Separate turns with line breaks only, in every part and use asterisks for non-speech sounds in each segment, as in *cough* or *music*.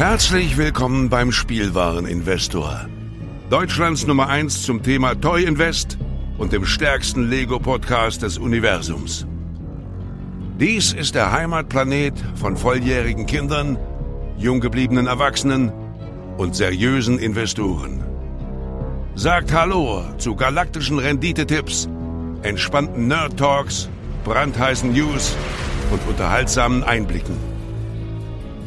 Herzlich willkommen beim Spielwareninvestor. Deutschlands Nummer 1 zum Thema Toy Invest und dem stärksten Lego-Podcast des Universums. Dies ist der Heimatplanet von volljährigen Kindern, jung gebliebenen Erwachsenen und seriösen Investoren. Sagt Hallo zu galaktischen Renditetipps, entspannten Nerd Talks, brandheißen News und unterhaltsamen Einblicken.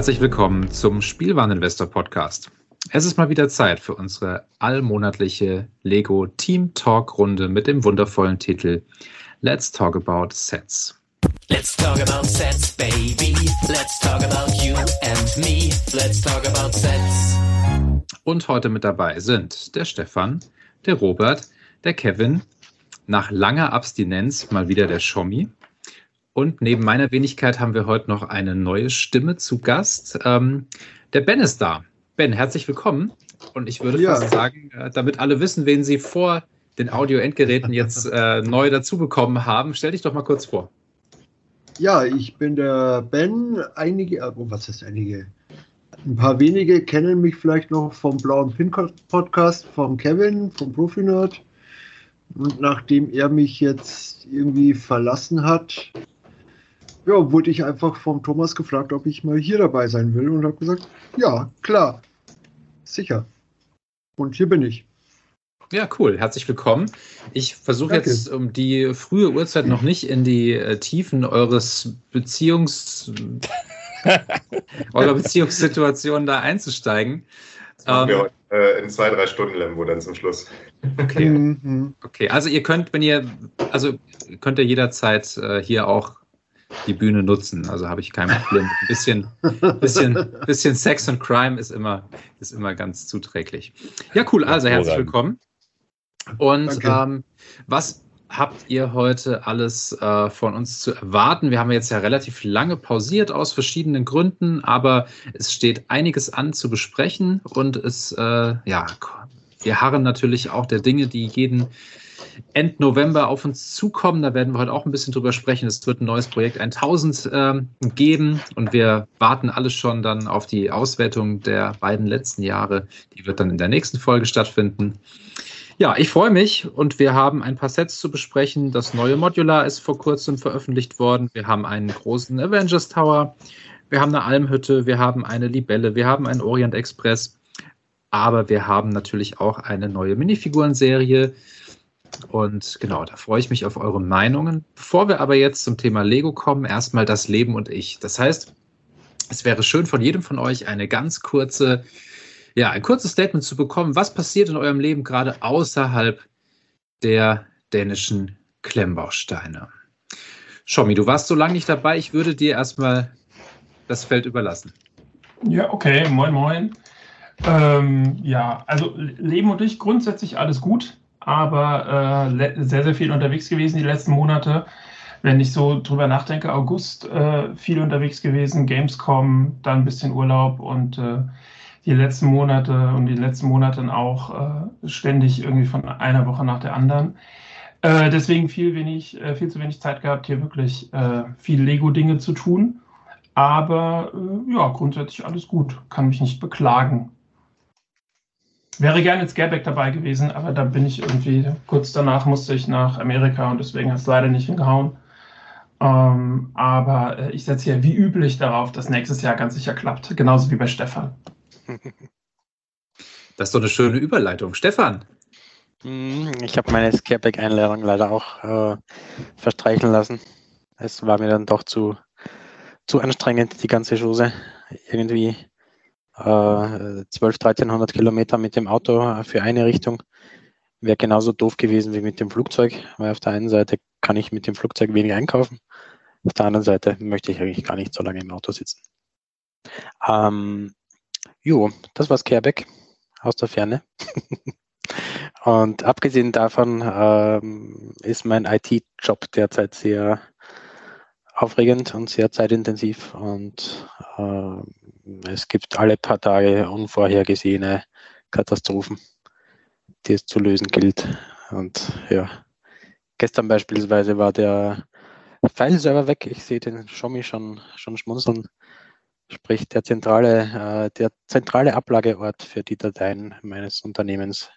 Herzlich willkommen zum Spielwareninvestor Podcast. Es ist mal wieder Zeit für unsere allmonatliche Lego Team Talk Runde mit dem wundervollen Titel Let's Talk About Sets. Let's talk about sets, baby. Let's talk about you and me. Let's talk about sets. Und heute mit dabei sind der Stefan, der Robert, der Kevin, nach langer Abstinenz mal wieder der Schommi und neben meiner Wenigkeit haben wir heute noch eine neue Stimme zu Gast. Ähm, der Ben ist da. Ben, herzlich willkommen. Und ich würde ja. fast sagen, äh, damit alle wissen, wen Sie vor den Audio-Endgeräten jetzt *laughs* äh, neu dazu bekommen haben, stell dich doch mal kurz vor.
Ja, ich bin der Ben. Einige, äh, oh, was ist einige? Ein paar wenige kennen mich vielleicht noch vom Blauen Pin Podcast, vom Kevin, vom Profi Nerd. Und nachdem er mich jetzt irgendwie verlassen hat, ja, wurde ich einfach vom Thomas gefragt, ob ich mal hier dabei sein will und habe gesagt, ja, klar, sicher. Und hier bin ich.
Ja, cool. Herzlich willkommen. Ich versuche jetzt um die frühe Uhrzeit noch nicht in die äh, Tiefen eures Beziehungs *laughs* eurer Beziehungssituation da einzusteigen.
Das ähm, heute äh, in zwei, drei Stunden Lembo dann zum Schluss.
Okay. Mhm. Okay, also ihr könnt, wenn ihr, also könnt ihr jederzeit äh, hier auch die Bühne nutzen. Also habe ich kein Problem. Ein bisschen, bisschen, bisschen Sex und Crime ist immer, ist immer ganz zuträglich. Ja, cool. Also herzlich willkommen. Und ähm, was habt ihr heute alles äh, von uns zu erwarten? Wir haben jetzt ja relativ lange pausiert aus verschiedenen Gründen, aber es steht einiges an zu besprechen und es, äh, ja, wir harren natürlich auch der Dinge, die jeden End November auf uns zukommen. Da werden wir heute auch ein bisschen drüber sprechen. Es wird ein neues Projekt 1000 äh, geben und wir warten alle schon dann auf die Auswertung der beiden letzten Jahre. Die wird dann in der nächsten Folge stattfinden. Ja, ich freue mich und wir haben ein paar Sets zu besprechen. Das neue Modular ist vor kurzem veröffentlicht worden. Wir haben einen großen Avengers Tower. Wir haben eine Almhütte. Wir haben eine Libelle. Wir haben einen Orient Express. Aber wir haben natürlich auch eine neue Minifigurenserie. Und genau, da freue ich mich auf eure Meinungen. Bevor wir aber jetzt zum Thema Lego kommen, erstmal das Leben und ich. Das heißt, es wäre schön von jedem von euch eine ganz kurze, ja, ein kurzes Statement zu bekommen. Was passiert in eurem Leben gerade außerhalb der dänischen Klemmbausteine? Schommi, du warst so lange nicht dabei. Ich würde dir erstmal das Feld überlassen.
Ja, okay. Moin, moin. Ähm, ja, also Leben und ich grundsätzlich alles gut aber äh, sehr, sehr viel unterwegs gewesen die letzten Monate. Wenn ich so drüber nachdenke, August äh, viel unterwegs gewesen, Gamescom, dann ein bisschen Urlaub und äh, die letzten Monate und die letzten Monate auch äh, ständig irgendwie von einer Woche nach der anderen. Äh, deswegen viel, wenig, äh, viel zu wenig Zeit gehabt, hier wirklich viel Lego-Dinge zu tun. Aber ja, grundsätzlich alles gut, kann mich nicht beklagen. Wäre gerne jetzt Scareback dabei gewesen, aber da bin ich irgendwie, kurz danach musste ich nach Amerika und deswegen hat es leider nicht hingehauen. Ähm, aber äh, ich setze hier wie üblich darauf, dass nächstes Jahr ganz sicher klappt, genauso wie bei Stefan. *laughs*
Das ist doch eine schöne Überleitung. Stefan.
Hm, ich habe meine Scareback-Einladung leider auch äh, verstreichen lassen. Es war mir dann doch zu, zu anstrengend, die ganze Chose. Irgendwie 12, 1300 Kilometer mit dem Auto für eine Richtung wäre genauso doof gewesen wie mit dem Flugzeug, weil auf der einen Seite kann ich mit dem Flugzeug wenig einkaufen, auf der anderen Seite möchte ich eigentlich gar nicht so lange im Auto sitzen. Ähm, Jo, das war Scareback aus der Ferne. *laughs* Und abgesehen davon ähm, ist mein IT-Job derzeit sehr aufregend und sehr zeitintensiv und äh, es gibt alle paar Tage unvorhergesehene Katastrophen, die es zu lösen gilt. Und ja, gestern beispielsweise war der File-Server weg. Ich sehe den Xiaomi schon, schon schmunzeln. Sprich, der zentrale, äh, der zentrale Ablageort für die Dateien meines Unternehmens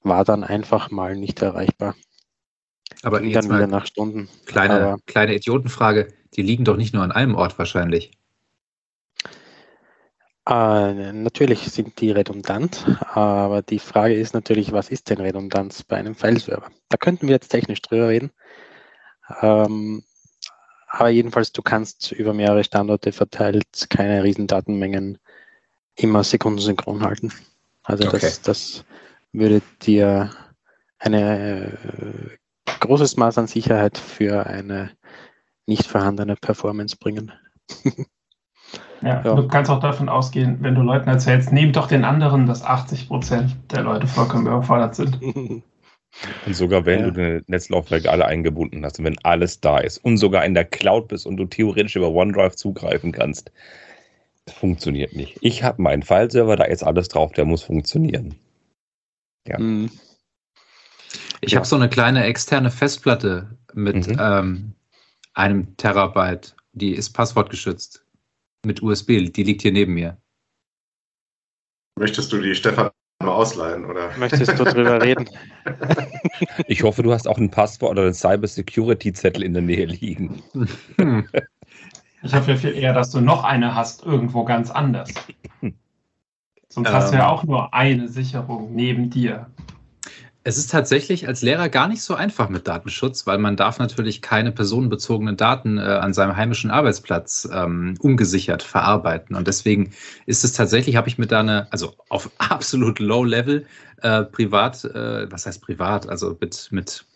war dann einfach mal nicht erreichbar.
Aber
Ging
jetzt
dann wieder nach Stunden.
kleine,
Aber
kleine Idiotenfrage. Die liegen doch nicht nur an einem Ort wahrscheinlich.
äh, natürlich sind die redundant, aber die Frage ist natürlich, was ist denn Redundanz bei einem File-Server? Da könnten wir jetzt technisch drüber reden. Ähm, aber jedenfalls, du kannst über mehrere Standorte verteilt keine Riesendatenmengen immer sekundensynchron halten. Also
Okay.
das, das würde dir eine äh, großes Maß an Sicherheit für eine nicht vorhandene Performance bringen.
Ja,
Ja.
Du kannst auch davon ausgehen, wenn du Leuten erzählst, nehmt doch den anderen, dass 80 Prozent der Leute vollkommen überfordert sind. *laughs*
Und sogar wenn
Ja.
du deine Netzlaufwerke alle eingebunden hast und wenn alles da ist und sogar in der Cloud bist und du theoretisch über OneDrive zugreifen kannst, funktioniert nicht. Ich habe meinen File-Server, da ist alles drauf, der muss funktionieren. Ja.
Mhm.
Ich
Ja.
habe so eine kleine externe Festplatte mit
Mhm.
ähm, einem Terabyte. Die ist passwortgeschützt. Mit USB. Die liegt hier neben mir.
Möchtest du die Stefan mal ausleihen, oder?
Möchtest du drüber *laughs* reden?
Ich hoffe, du hast auch ein Passwort oder einen Cyber-Security-Zettel in der Nähe liegen.
Hm. *laughs*
Ich hoffe viel eher, dass du noch eine hast, irgendwo ganz anders. Sonst hast du
Ähm.
ja auch nur eine Sicherung neben dir.
Es ist tatsächlich als Lehrer gar nicht so einfach mit Datenschutz, weil man darf natürlich keine personenbezogenen Daten äh, an seinem heimischen Arbeitsplatz ähm, ungesichert verarbeiten. Und deswegen ist es tatsächlich, habe ich mir da eine, also auf *laughs* absolut low level, äh, privat, äh, was heißt privat, also mit, mit,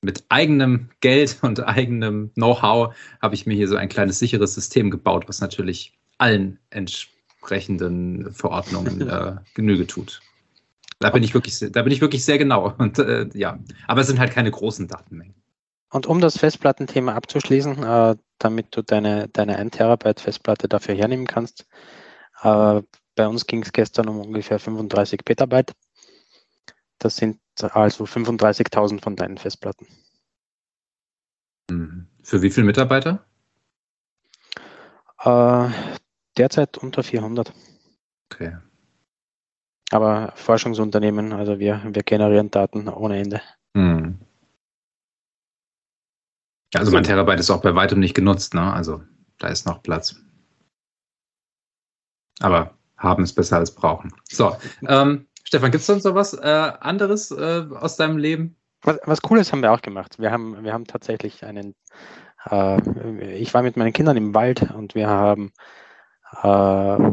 mit eigenem Geld *laughs* und eigenem Know-how habe ich mir hier so ein kleines sicheres System gebaut, was natürlich allen entsprechenden Verordnungen äh, Genüge tut. Da bin ich wirklich, sehr- da bin ich wirklich sehr genau. Und äh, ja, aber es sind halt keine großen Datenmengen.
Und um das Festplattenthema abzuschließen, äh, damit du deine, deine 1 Terabyte Festplatte dafür hernehmen kannst, äh, bei uns ging es gestern um ungefähr 35 Petabyte. Das sind also 35.000 von deinen Festplatten.
Mhm. Für wie viele Mitarbeiter?
Äh, derzeit unter 400.
Okay.
Aber Forschungsunternehmen, also wir, wir generieren Daten ohne Ende.
Mhm. Ja, Also mein Terabyte ist auch bei weitem nicht genutzt, ne? Also da ist noch Platz. Aber haben ist besser als brauchen. So, ähm, Stefan, gibt es sonst noch was äh, anderes äh, aus deinem Leben?
Was, was Cooles haben wir auch gemacht. Wir haben, wir haben tatsächlich einen, äh, ich war mit meinen Kindern im Wald und wir haben äh,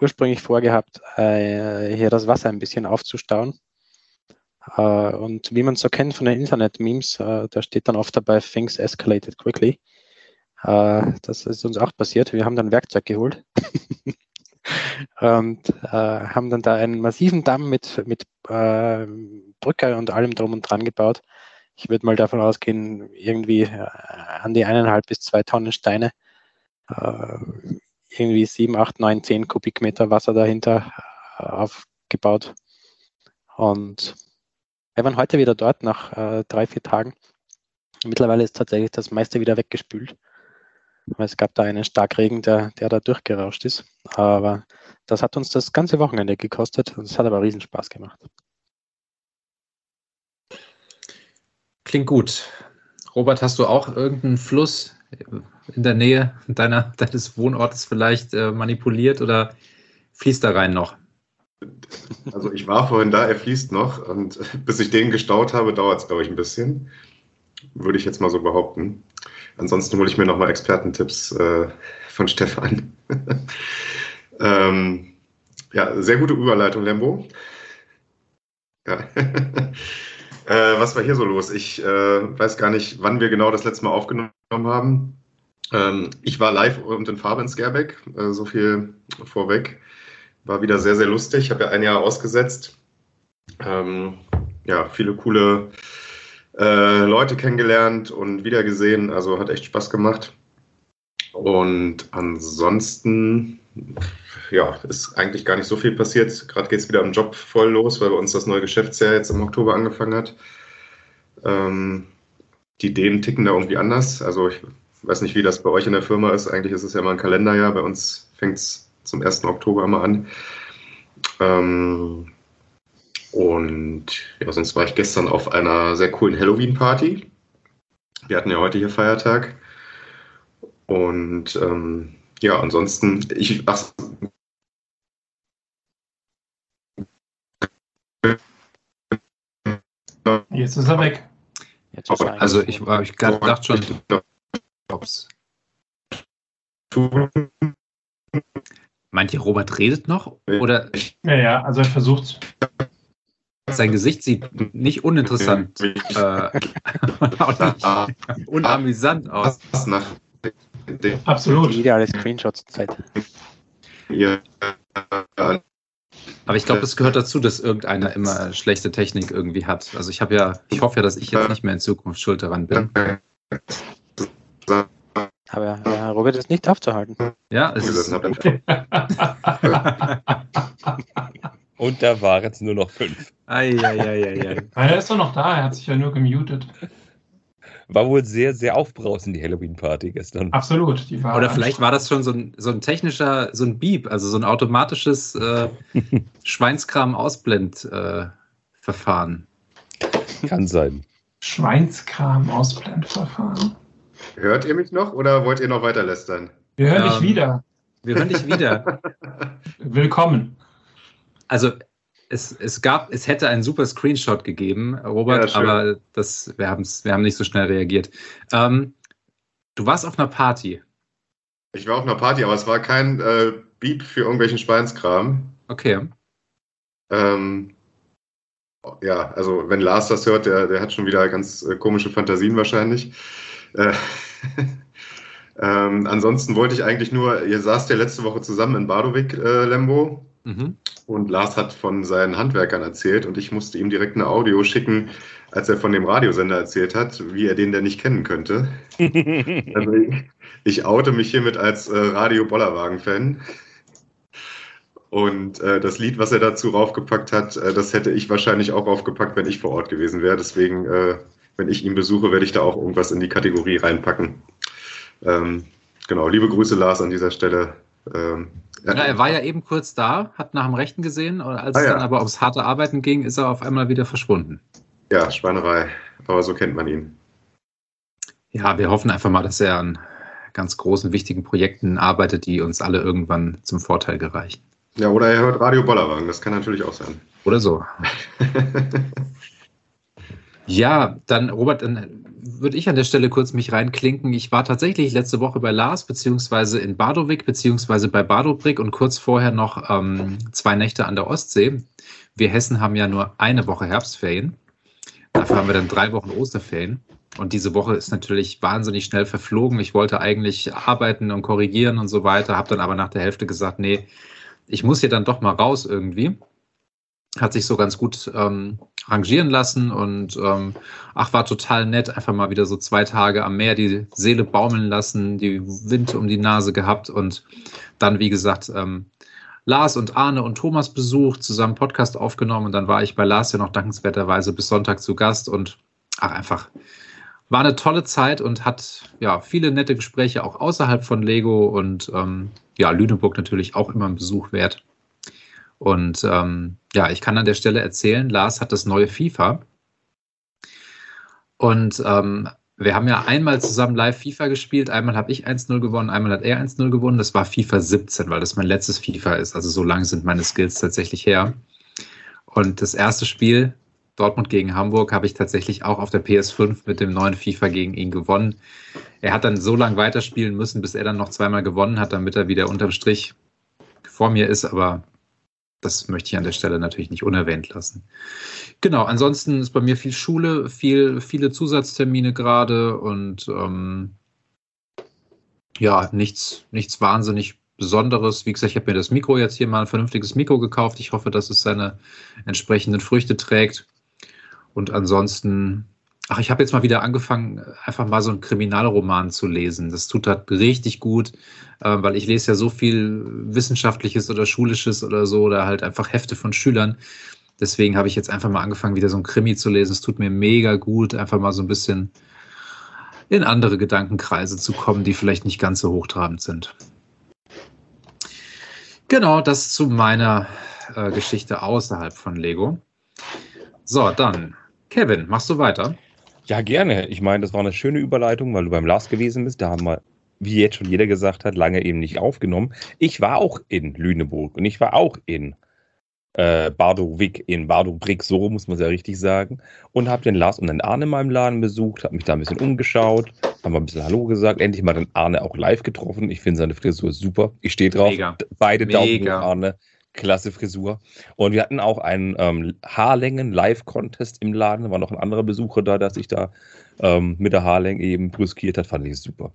ursprünglich vorgehabt, äh, hier das Wasser ein bisschen aufzustauen. Äh, und wie man es so kennt von den Internet-Memes, äh, da steht dann oft dabei, things escalated quickly. Das ist uns auch passiert. Wir haben dann Werkzeug geholt. *laughs* und haben dann da einen massiven Damm mit, mit Brücke und allem drum und dran gebaut. Ich würde mal davon ausgehen, irgendwie an die eineinhalb bis zwei Tonnen Steine, irgendwie sieben, acht, neun, zehn Kubikmeter Wasser dahinter äh, aufgebaut. Und wir waren heute wieder dort nach äh, drei, vier Tagen. Mittlerweile ist tatsächlich das meiste wieder weggespült. Weil es gab da einen Starkregen, der, der da durchgerauscht ist. Aber das hat uns das ganze Wochenende gekostet und es hat aber riesen Spaß gemacht.
Klingt gut. Robert, hast du auch irgendeinen Fluss in der Nähe deiner, deines Wohnortes vielleicht äh, manipuliert oder fließt da rein noch?
Also ich war vorhin da, er fließt noch und *laughs* bis ich den gestaut habe, dauert es, glaube ich, ein bisschen. Würde ich jetzt mal so behaupten. Ansonsten hole ich mir nochmal Expertentipps äh, von Stefan. *laughs* ähm, ja, sehr gute Überleitung, Lembo. Ja. *laughs* äh, was war hier so los? Ich äh, weiß gar nicht, wann wir genau das letzte Mal aufgenommen haben. Ähm, ich war live und in Farbe in Scareback, äh, so viel vorweg. war wieder sehr, sehr lustig. Ich habe ja ein Jahr ausgesetzt. Ähm, ja, viele coole äh, Leute kennengelernt und wiedergesehen. Also hat echt Spaß gemacht. Und ansonsten, ja, ist eigentlich gar nicht so viel passiert. Gerade geht es wieder im Job voll los, weil bei uns das neue Geschäftsjahr jetzt im Oktober angefangen hat. Ähm, die Ideen ticken da irgendwie anders. Also ich weiß nicht, wie das bei euch in der Firma ist. Eigentlich ist es ja mal ein Kalenderjahr. Bei uns fängt es zum 1. Oktober immer an. Ähm, und ja, sonst war ich gestern auf einer sehr coolen Halloween-Party. Wir hatten ja heute hier Feiertag. Und ähm, ja, ansonsten, ich. Ach,
Jetzt ist er weg.
also ich, ich dachte schon, Ups. Meint ihr, Robert redet noch? Oder?
Ja, ja, also er versucht
Sein Gesicht sieht nicht uninteressant äh, *laughs* nicht unamüsant aus.
Absolut.
Ideale Screenshots-Zeit.
Ja.
Aber ich glaube, es gehört dazu, dass irgendeiner immer schlechte Technik irgendwie hat. Also ich habe ja, ich hoffe ja, dass ich jetzt nicht mehr in Zukunft schuld daran bin.
Aber äh, Robert ist nicht aufzuhalten.
Ja, es ist. *laughs*
Und da waren jetzt nur noch fünf.
Eieieiei.
Er ist doch noch da, er hat sich ja nur gemutet.
War wohl sehr, sehr aufbrausend, die Halloween-Party gestern.
Absolut. Die war
Oder vielleicht war das schon so ein, so ein technischer, so ein Beep, also so ein automatisches äh, *laughs* Schweinskram-Ausblend-Verfahren.
Äh, Kann sein.
Schweinskram-Ausblendverfahren.
Hört ihr mich noch oder wollt ihr noch weiter lästern?
Wir hören
Ähm,
dich wieder.
Wir hören dich wieder. *laughs*
Willkommen.
Also es, es gab, es hätte einen super Screenshot gegeben, Robert,
Ja,
aber das, wir, wir haben nicht so schnell reagiert. Ähm, du warst auf einer Party.
Ich war auf einer Party, aber es war kein äh, Beep für irgendwelchen Schweinskram.
Okay.
Ähm, ja, also wenn Lars das hört, der, der hat schon wieder ganz äh, komische Fantasien wahrscheinlich. Äh, *laughs* ähm, ansonsten wollte ich eigentlich nur, ihr saßt ja letzte Woche zusammen in Badowik, äh, Lembo,
Mhm.
und Lars hat von seinen Handwerkern erzählt und ich musste ihm direkt eine Audio schicken, als er von dem Radiosender erzählt hat, wie er den denn nicht kennen könnte. *laughs* Also ich, ich oute mich hiermit als äh, Radio-Bollerwagen-Fan. Und äh, das Lied, was er dazu raufgepackt hat, äh, das hätte ich wahrscheinlich auch raufgepackt, wenn ich vor Ort gewesen wäre. Deswegen, äh, wenn ich ihn besuche, werde ich da auch irgendwas in die Kategorie reinpacken. Ähm, genau, liebe Grüße, Lars, an dieser Stelle. Ähm,
Ja, er war ja eben kurz da, hat nach dem Rechten gesehen, und als
Ah,
es
ja.
dann aber aufs harte Arbeiten ging, ist er auf einmal wieder verschwunden.
ja, Schweinerei. Aber so kennt man ihn.
Ja, wir hoffen einfach mal, dass er an ganz großen, wichtigen Projekten arbeitet, die uns alle irgendwann zum Vorteil gereichen.
Ja, oder er hört Radio Bollerwagen, das kann natürlich auch sein.
Oder so. *laughs* Ja, dann, Robert, dann würde ich an der Stelle kurz mich reinklinken. Ich war tatsächlich letzte Woche bei Lars, beziehungsweise in Badowik, beziehungsweise bei Badobrick und kurz vorher noch ähm, zwei Nächte an der Ostsee. Wir Hessen haben ja nur eine Woche Herbstferien. Dafür haben wir dann drei Wochen Osterferien. Und diese Woche ist natürlich wahnsinnig schnell verflogen. Ich wollte eigentlich arbeiten und korrigieren und so weiter, habe dann aber nach der Hälfte gesagt, nee, ich muss hier dann doch mal raus irgendwie hat sich so ganz gut ähm, rangieren lassen und ähm, ach, war total nett, einfach mal wieder so zwei Tage am Meer die Seele baumeln lassen, die Wind um die Nase gehabt und dann, wie gesagt, ähm, Lars und Arne und Thomas besucht, zusammen Podcast aufgenommen und dann war ich bei Lars ja noch dankenswerterweise bis Sonntag zu Gast und ach, einfach war eine tolle Zeit und hat ja viele nette Gespräche auch außerhalb von Lego und ähm, ja, Lüneburg natürlich auch immer ein Besuch wert. Und ähm, ja, ich kann an der Stelle erzählen, Lars hat das neue FIFA. Und ähm, wir haben ja einmal zusammen live FIFA gespielt. Einmal habe ich 1-0 gewonnen, einmal hat er 1-0 gewonnen. Das war FIFA 17, weil das mein letztes FIFA ist. Also so lange sind meine Skills tatsächlich her. Und das erste Spiel, Dortmund gegen Hamburg, habe ich tatsächlich auch auf der PS5 mit dem neuen FIFA gegen ihn gewonnen. Er hat dann so lange weiterspielen müssen, bis er dann noch zweimal gewonnen hat, damit er wieder unterm Strich vor mir ist. Aber das möchte ich an der Stelle natürlich nicht unerwähnt lassen. Genau, ansonsten ist bei mir viel Schule, viel, viele Zusatztermine gerade und ähm, ja, nichts, nichts wahnsinnig Besonderes. Wie gesagt, ich habe mir das Mikro jetzt hier mal ein vernünftiges Mikro gekauft. Ich hoffe, dass es seine entsprechenden Früchte trägt. Und ansonsten, ach, ich habe jetzt mal wieder angefangen, einfach mal so einen Kriminalroman zu lesen. Das tut halt richtig gut, äh, weil ich lese ja so viel Wissenschaftliches oder Schulisches oder so oder halt einfach Hefte von Schülern. Deswegen habe ich jetzt einfach mal angefangen, wieder so ein Krimi zu lesen. Es tut mir mega gut, einfach mal so ein bisschen in andere Gedankenkreise zu kommen, die vielleicht nicht ganz so hochtrabend sind. Genau, das zu meiner äh, Geschichte außerhalb von Lego. So, dann, Kevin, machst du weiter?
Ja, gerne. Ich meine, das war eine schöne Überleitung, weil du beim Lars gewesen bist. Da haben wir, wie jetzt schon jeder gesagt hat, lange eben nicht aufgenommen. Ich war auch in Lüneburg und ich war auch in äh, Bardowik in Bardow-Brick, so muss man es ja richtig sagen. Und habe den Lars und den Arne in meinem Laden besucht, habe mich da ein bisschen umgeschaut, haben mal ein bisschen Hallo gesagt, endlich mal den Arne auch live getroffen. Ich finde seine Frisur super. Ich stehe drauf. Mega. Beide Mega. Daumen hoch, Arne. Klasse Frisur. Und wir hatten auch einen ähm, Haarlängen-Live-Contest im Laden. Da war noch ein anderer Besucher da, der sich da ähm, mit der Haarlänge eben brüskiert hat. Fand ich super.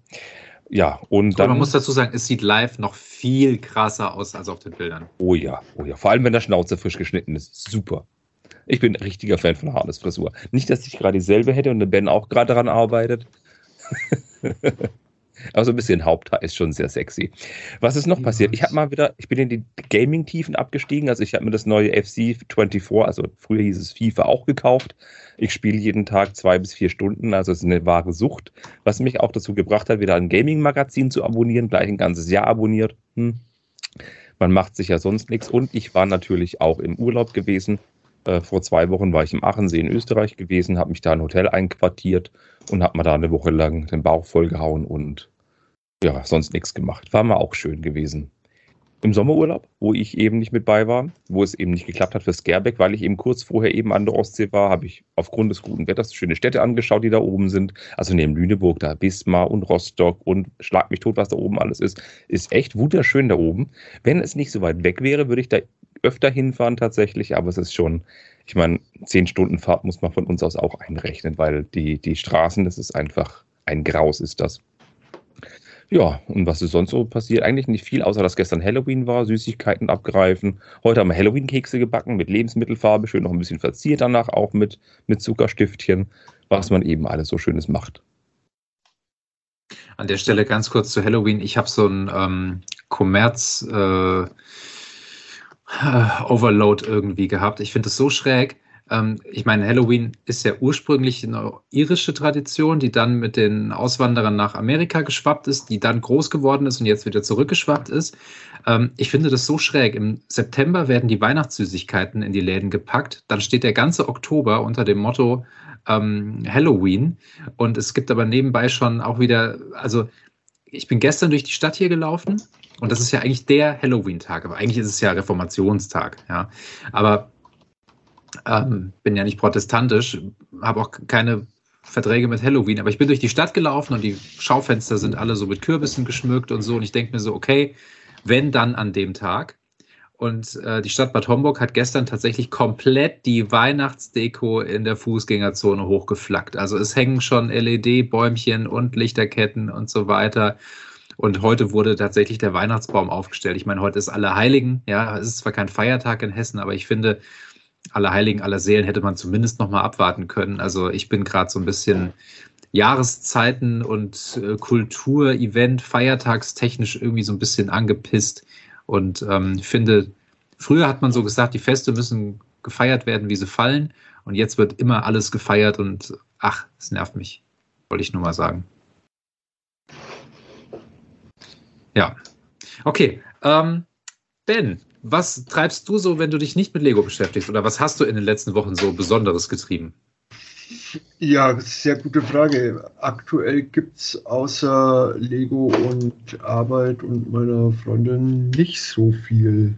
Ja, und dann.
Aber man muss dazu sagen, es sieht live noch viel krasser aus als auf den Bildern.
Oh ja, oh ja. Vor allem, wenn der Schnauze frisch geschnitten ist. Super. Ich bin ein richtiger Fan von Harnes Frisur. Nicht, dass ich gerade dieselbe hätte und der Ben auch gerade daran arbeitet. *laughs* Aber so ein bisschen Haupthaar ist schon sehr sexy. Was ist noch passiert? Ich habe mal wieder, ich bin in die Gaming-Tiefen abgestiegen. Also ich habe mir das neue FC 24, also früher hieß es FIFA, auch gekauft. Ich spiele jeden Tag zwei bis vier Stunden, also es ist eine wahre Sucht, was mich auch dazu gebracht hat, wieder ein Gaming-Magazin zu abonnieren, gleich ein ganzes Jahr abonniert. Hm. Man macht sich ja sonst nichts. Und ich war natürlich auch im Urlaub gewesen. Äh, vor zwei Wochen war ich im Achensee in Österreich gewesen, habe mich da in ein Hotel einquartiert und habe mir da eine Woche lang den Bauch vollgehauen und ja, sonst nichts gemacht. War mal auch schön gewesen im Sommerurlaub, wo ich eben nicht mit bei war, wo es eben nicht geklappt hat für Skerbeck, weil ich eben kurz vorher eben an der Ostsee war, habe ich aufgrund des guten Wetters schöne Städte angeschaut, die da oben sind. Also neben Lüneburg, da Bismar und Rostock und Schlag mich tot, was da oben alles ist. Ist echt wunderschön da oben. Wenn es nicht so weit weg wäre, würde ich da öfter hinfahren tatsächlich, aber es ist schon, ich meine, zehn Stunden Fahrt muss man von uns aus auch einrechnen, weil die, die Straßen, das ist einfach ein Graus ist das. Ja, und was ist sonst so passiert? Eigentlich nicht viel, außer dass gestern Halloween war, Süßigkeiten abgreifen. Heute haben wir Halloween-Kekse gebacken mit Lebensmittelfarbe, schön noch ein bisschen verziert danach auch mit, mit Zuckerstiftchen, was man eben alles so Schönes macht.
An der Stelle ganz kurz zu Halloween. Ich habe so ein ähm, Kommerz äh, *sighs* Overload irgendwie gehabt. Ich finde es so schräg ähm, ich meine, Halloween ist ja ursprünglich eine irische Tradition, die dann mit den Auswanderern nach Amerika geschwappt ist, die dann groß geworden ist und jetzt wieder zurückgeschwappt ist. Ähm, ich finde das so schräg. Im September werden die Weihnachtssüßigkeiten in die Läden gepackt. Dann steht der ganze Oktober unter dem Motto ähm, Halloween. Und es gibt aber nebenbei schon auch wieder, also ich bin gestern durch die Stadt hier gelaufen und das ist ja eigentlich der Halloween-Tag, aber eigentlich ist es ja Reformationstag, ja. Aber ähm, bin ja nicht protestantisch, habe auch keine Verträge mit Halloween, aber ich bin durch die Stadt gelaufen und die Schaufenster sind alle so mit Kürbissen geschmückt und so. Und ich denke mir so, okay, wenn dann an dem Tag. Und äh, die Stadt Bad Homburg hat gestern tatsächlich komplett die Weihnachtsdeko in der Fußgängerzone hochgeflackt. Also es hängen schon LED-Bäumchen und Lichterketten und so weiter. Und heute wurde tatsächlich der Weihnachtsbaum aufgestellt. Ich meine, heute ist Allerheiligen. Ja, es ist zwar kein Feiertag in Hessen, aber ich finde, aller Heiligen, aller Seelen hätte man zumindest noch mal abwarten können. Also ich bin gerade so ein bisschen Jahreszeiten und äh, Kultur, Event, feiertagstechnisch irgendwie so ein bisschen angepisst und ähm, finde, früher hat man so gesagt, die Feste müssen gefeiert werden, wie sie fallen. Und jetzt wird immer alles gefeiert und ach, es nervt mich. Wollte ich nur mal sagen. Ja. Okay. Ähm, Ben, was treibst du so, wenn du dich nicht mit Lego beschäftigst? Oder was hast du in den letzten Wochen so Besonderes getrieben?
Ja, sehr gute Frage. Aktuell gibt es außer Lego und Arbeit und meiner Freundin nicht so viel.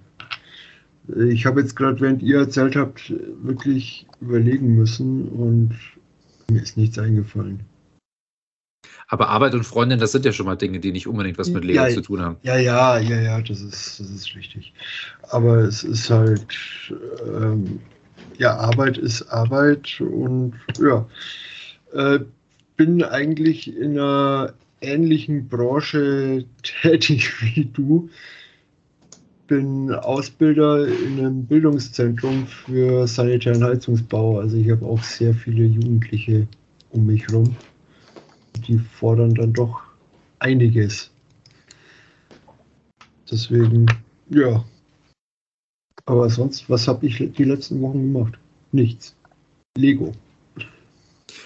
Ich habe jetzt gerade, während ihr erzählt habt, wirklich überlegen müssen und mir ist nichts eingefallen.
Aber Arbeit und Freundin, das sind ja schon mal Dinge, die nicht unbedingt was mit Lego
ja,
zu tun haben.
Ja, ja, ja, ja, das ist, das ist richtig. Aber es ist halt, ähm, ja, Arbeit ist Arbeit und ja, äh, bin eigentlich in einer ähnlichen Branche *laughs* tätig wie du. Bin Ausbilder in einem Bildungszentrum für sanitären Heizungsbau. Also ich habe auch sehr viele Jugendliche um mich herum. Die fordern dann doch einiges. Deswegen, ja. Aber sonst, was habe ich die letzten Wochen gemacht? Nichts. Lego.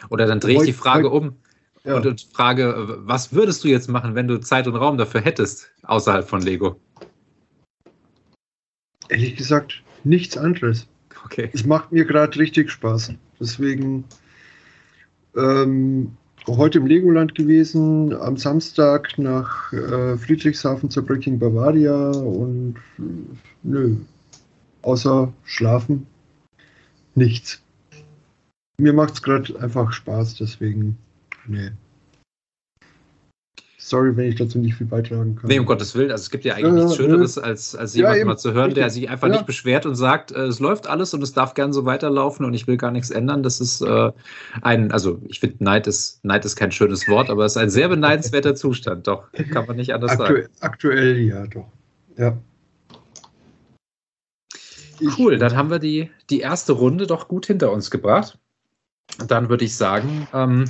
Oder dann drehe ich die Frage um ja. und frage, was würdest du jetzt machen, wenn du Zeit und Raum dafür hättest, außerhalb von Lego?
Ehrlich gesagt, nichts anderes.
Okay.
Es macht mir gerade richtig Spaß. Deswegen ähm, heute im Legoland gewesen, am Samstag nach äh, Friedrichshafen zur Breaking Bavaria und äh, nö, außer schlafen nichts. Mir macht es gerade einfach Spaß, deswegen, nee. Sorry, wenn ich dazu nicht viel beitragen kann.
Nee, um Gottes Willen. Also es gibt ja eigentlich ja, nichts Schöneres, als, als jemanden ja, mal zu hören, der sich einfach ja. nicht beschwert und sagt, äh, es läuft alles und es darf gern so weiterlaufen und ich will gar nichts ändern. Das ist äh, ein, also ich finde, Neid ist, Neid ist kein schönes Wort, aber es ist ein sehr beneidenswerter *laughs* Zustand. Doch, kann man nicht anders
Aktu
sagen.
Aktuell ja, doch. Ja.
Cool, dann haben wir die, die erste Runde doch gut hinter uns gebracht. Dann würde ich sagen, ähm,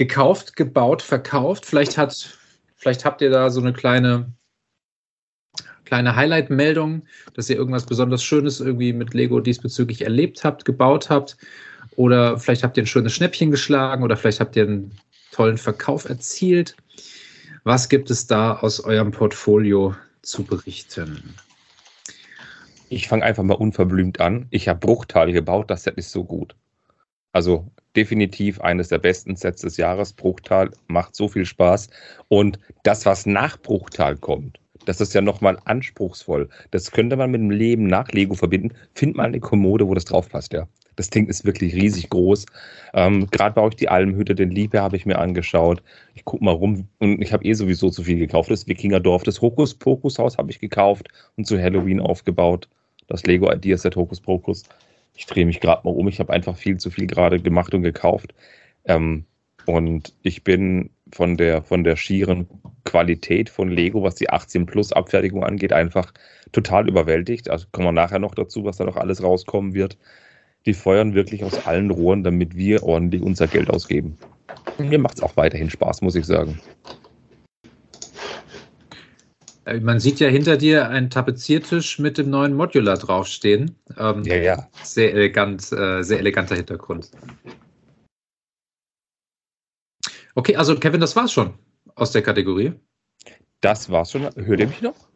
gekauft, gebaut, verkauft. Vielleicht hat, vielleicht habt ihr da so eine kleine, kleine Highlight-Meldung, dass ihr irgendwas besonders Schönes irgendwie mit Lego diesbezüglich erlebt habt, gebaut habt. Oder vielleicht habt ihr ein schönes Schnäppchen geschlagen oder vielleicht habt ihr einen tollen Verkauf erzielt. Was gibt es da aus eurem Portfolio zu berichten?
Ich fange einfach mal unverblümt an. Ich habe Bruchtal gebaut, das Set ist so gut. Also definitiv eines der besten Sets des Jahres. Bruchtal macht so viel Spaß. Und das, was nach Bruchtal kommt, das ist ja nochmal anspruchsvoll. Das könnte man mit dem Leben nach Lego verbinden. Find mal eine Kommode, wo das drauf passt, ja. Das Ding ist wirklich riesig groß. Ähm, Gerade bei euch die Almhütte, den Liebe habe ich mir angeschaut. Ich gucke mal rum und ich habe eh sowieso zu viel gekauft. Das Wikingerdorf, das Hokus Pokus Haus habe ich gekauft und zu Halloween aufgebaut. Das Lego Ideas Set Hokus Pokus ich drehe mich gerade mal um. Ich habe einfach viel zu viel gerade gemacht und gekauft. Ähm, und ich bin von der, von der schieren Qualität von Lego, was die 18 Plus Abfertigung angeht, einfach total überwältigt. Also kommen wir nachher noch dazu, was da noch alles rauskommen wird. Die feuern wirklich aus allen Rohren, damit wir ordentlich unser Geld ausgeben. mir macht es auch weiterhin Spaß, muss ich sagen.
Äh, man sieht ja hinter dir einen Tapeziertisch mit dem neuen Modular draufstehen.
Ähm, ja, ja.
Sehr elegant, äh, sehr eleganter Hintergrund. Okay, also Kevin, das war's schon aus der Kategorie.
Das war's schon. Hört ihr mich noch?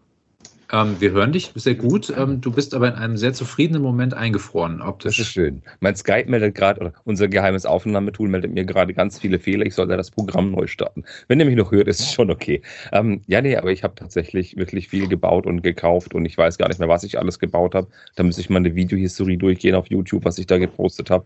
Ähm, wir hören dich sehr gut. Ähm, du bist aber in einem sehr zufriedenen Moment eingefroren.
Optisch. Das ist schön. Mein Skype meldet gerade, oder unser geheimes Aufnahmetool meldet mir gerade ganz viele Fehler. Ich sollte das Programm neu starten. Wenn ihr mich noch hört, ist es schon okay. Ähm, ja, nee, aber ich habe tatsächlich wirklich viel gebaut und gekauft und ich weiß gar nicht mehr, was ich alles gebaut habe. Da müsste ich mal eine Videohistorie durchgehen auf YouTube, was ich da gepostet habe.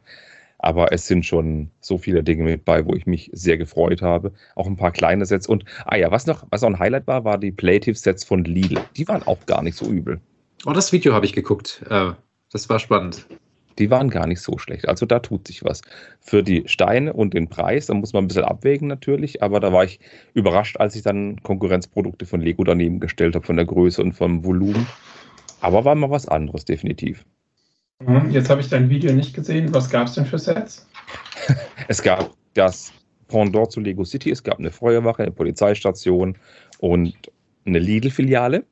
Aber es sind schon so viele Dinge mit bei, wo ich mich sehr gefreut habe. Auch ein paar kleine Sets. Und, ah ja, was noch, was auch ein Highlight war, war die Playtive-Sets von Lidl. Die waren auch gar nicht so übel.
Oh, das Video habe ich geguckt. Äh, das war spannend.
Die waren gar nicht so schlecht. Also da tut sich was. Für die Steine und den Preis, da muss man ein bisschen abwägen natürlich, aber da war ich überrascht, als ich dann Konkurrenzprodukte von Lego daneben gestellt habe, von der Größe und vom Volumen. Aber war mal was anderes, definitiv.
Mhm, jetzt habe ich dein Video nicht gesehen. Was gab es denn für Sets? *laughs*
es gab das Pendant zu Lego City. Es gab eine Feuerwache, eine Polizeistation und eine Lidl-Filiale.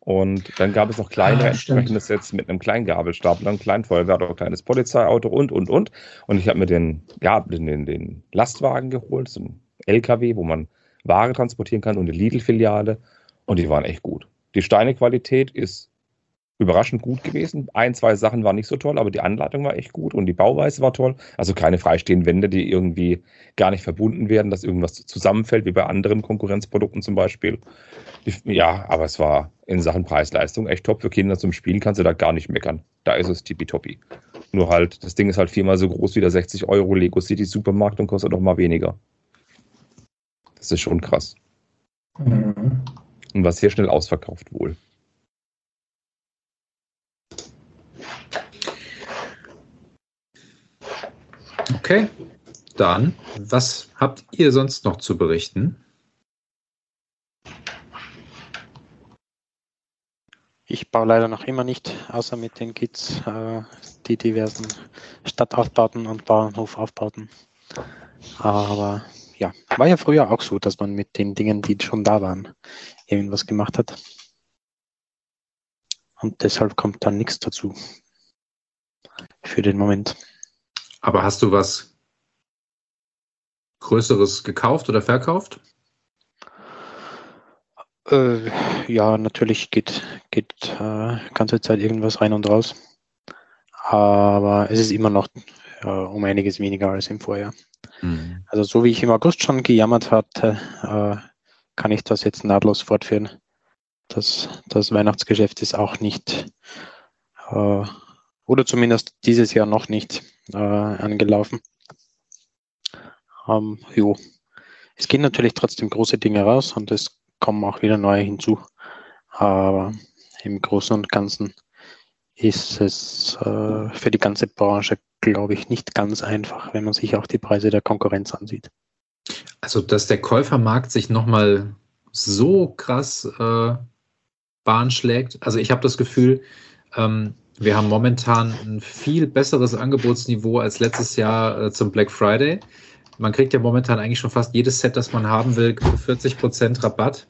Und dann gab es noch kleinere ah, entsprechende Sets mit einem kleinen Gabelstapler, einem kleinen Feuerwehr, ein kleines Polizeiauto und, und, und. Und ich habe mir den, ja, den, den Lastwagen geholt, so ein LKW, wo man Ware transportieren kann und eine Lidl-Filiale. Und die waren echt gut. Die Steinequalität ist überraschend gut gewesen. Ein, zwei Sachen waren nicht so toll, aber die Anleitung war echt gut und die Bauweise war toll. Also keine freistehenden Wände, die irgendwie gar nicht verbunden werden, dass irgendwas zusammenfällt, wie bei anderen Konkurrenzprodukten zum Beispiel. Ja, aber es war in Sachen Preis-Leistung echt top. Für Kinder zum Spielen kannst du da gar nicht meckern. Da ist es tippitoppi. Nur halt, das Ding ist halt viermal so groß wie der 60 Euro Lego City Supermarkt und kostet doch mal weniger. Das ist schon krass. Mhm. Und was sehr schnell ausverkauft wohl.
Okay, dann, was habt ihr sonst noch zu berichten?
Ich baue leider noch immer nicht, außer mit den Kids, äh, die diversen Stadtaufbauten und Bauernhofaufbauten. Aber ja, war ja früher auch so, dass man mit den Dingen, die schon da waren, irgendwas gemacht hat. Und deshalb kommt dann nichts dazu. Für den Moment.
Aber hast du was Größeres gekauft oder verkauft?
Äh, ja, natürlich geht, geht äh, ganze Zeit irgendwas rein und raus. Aber es ist immer noch äh, um einiges weniger als im Vorjahr. Mhm. Also so wie ich im August schon gejammert hatte, äh, kann ich das jetzt nahtlos fortführen. Das, das Weihnachtsgeschäft ist auch nicht, äh, oder zumindest dieses Jahr noch nicht äh, angelaufen. Ähm, jo. Es gehen natürlich trotzdem große Dinge raus und es kommen auch wieder neue hinzu. Aber im Großen und Ganzen ist es äh, für die ganze Branche, glaube ich, nicht ganz einfach, wenn man sich auch die Preise der Konkurrenz ansieht.
Also, dass der Käufermarkt sich nochmal so krass äh, Bahn schlägt. Also, ich habe das Gefühl, ähm, wir haben momentan ein viel besseres Angebotsniveau als letztes Jahr äh, zum Black Friday. Man kriegt ja momentan eigentlich schon fast jedes Set, das man haben will, für 40% Rabatt.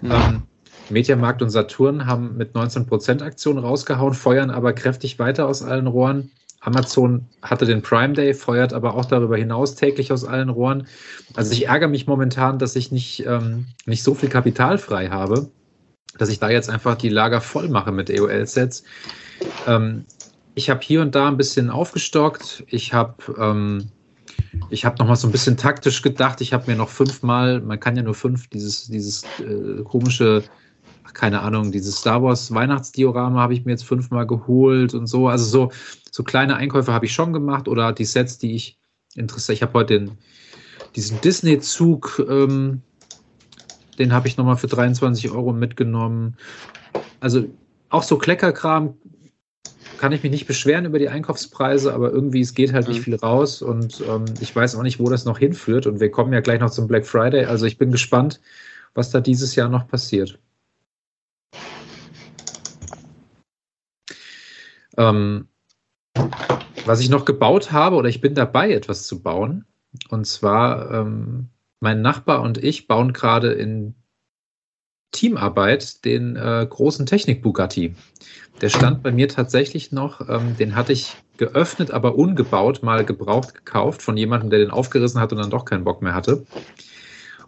Mhm. Ähm, Mediamarkt und Saturn haben mit 19% Aktion rausgehauen, feuern aber kräftig weiter aus allen Rohren. Amazon hatte den Prime Day, feuert aber auch darüber hinaus täglich aus allen Rohren. Also ich ärgere mich momentan, dass ich nicht, ähm, nicht so viel Kapital frei habe, dass ich da jetzt einfach die Lager voll mache mit EOL-Sets. Ähm, ich habe hier und da ein bisschen aufgestockt. Ich habe ähm, ich habe noch mal so ein bisschen taktisch gedacht. Ich habe mir noch fünfmal, man kann ja nur fünf, dieses, dieses äh, komische, keine Ahnung, dieses Star Wars Weihnachtsdiorama habe ich mir jetzt fünfmal geholt und so. Also so, so kleine Einkäufe habe ich schon gemacht oder die Sets, die ich interessiere. Ich habe heute den, diesen Disney-Zug, ähm, den habe ich nochmal für 23 Euro mitgenommen. Also auch so Kleckerkram kann ich mich nicht beschweren über die Einkaufspreise, aber irgendwie es geht halt nicht mhm. viel raus und ähm, ich weiß auch nicht, wo das noch hinführt. Und wir kommen ja gleich noch zum Black Friday. Also ich bin gespannt, was da dieses Jahr noch passiert. Ähm, was ich noch gebaut habe, oder ich bin dabei, etwas zu bauen. Und zwar, ähm, mein Nachbar und ich bauen gerade in Teamarbeit den äh, großen Technik-Bugatti. Der stand bei mir tatsächlich noch, ähm, den hatte ich geöffnet, aber ungebaut, mal gebraucht gekauft von jemandem, der den aufgerissen hat und dann doch keinen Bock mehr hatte.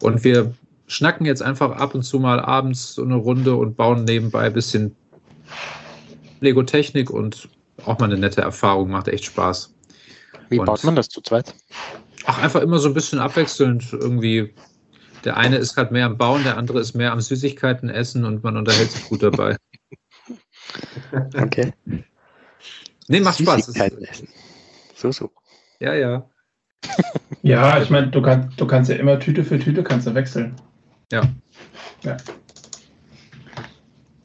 Und wir schnacken jetzt einfach ab und zu mal abends so eine Runde und bauen nebenbei ein bisschen Lego-Technik und auch mal eine nette Erfahrung, macht echt Spaß.
Wie und, baut man das zu zweit?
Ach, einfach immer so ein bisschen abwechselnd irgendwie. Der eine ist halt mehr am Bauen, der andere ist mehr am Süßigkeiten essen und man unterhält sich gut dabei. *laughs*
Okay.
Nee, macht Spaß.
So, so.
Ja, ja. *laughs*
ja, ich meine, du, kann, du kannst ja immer Tüte für Tüte kannst du wechseln.
Ja. Ja.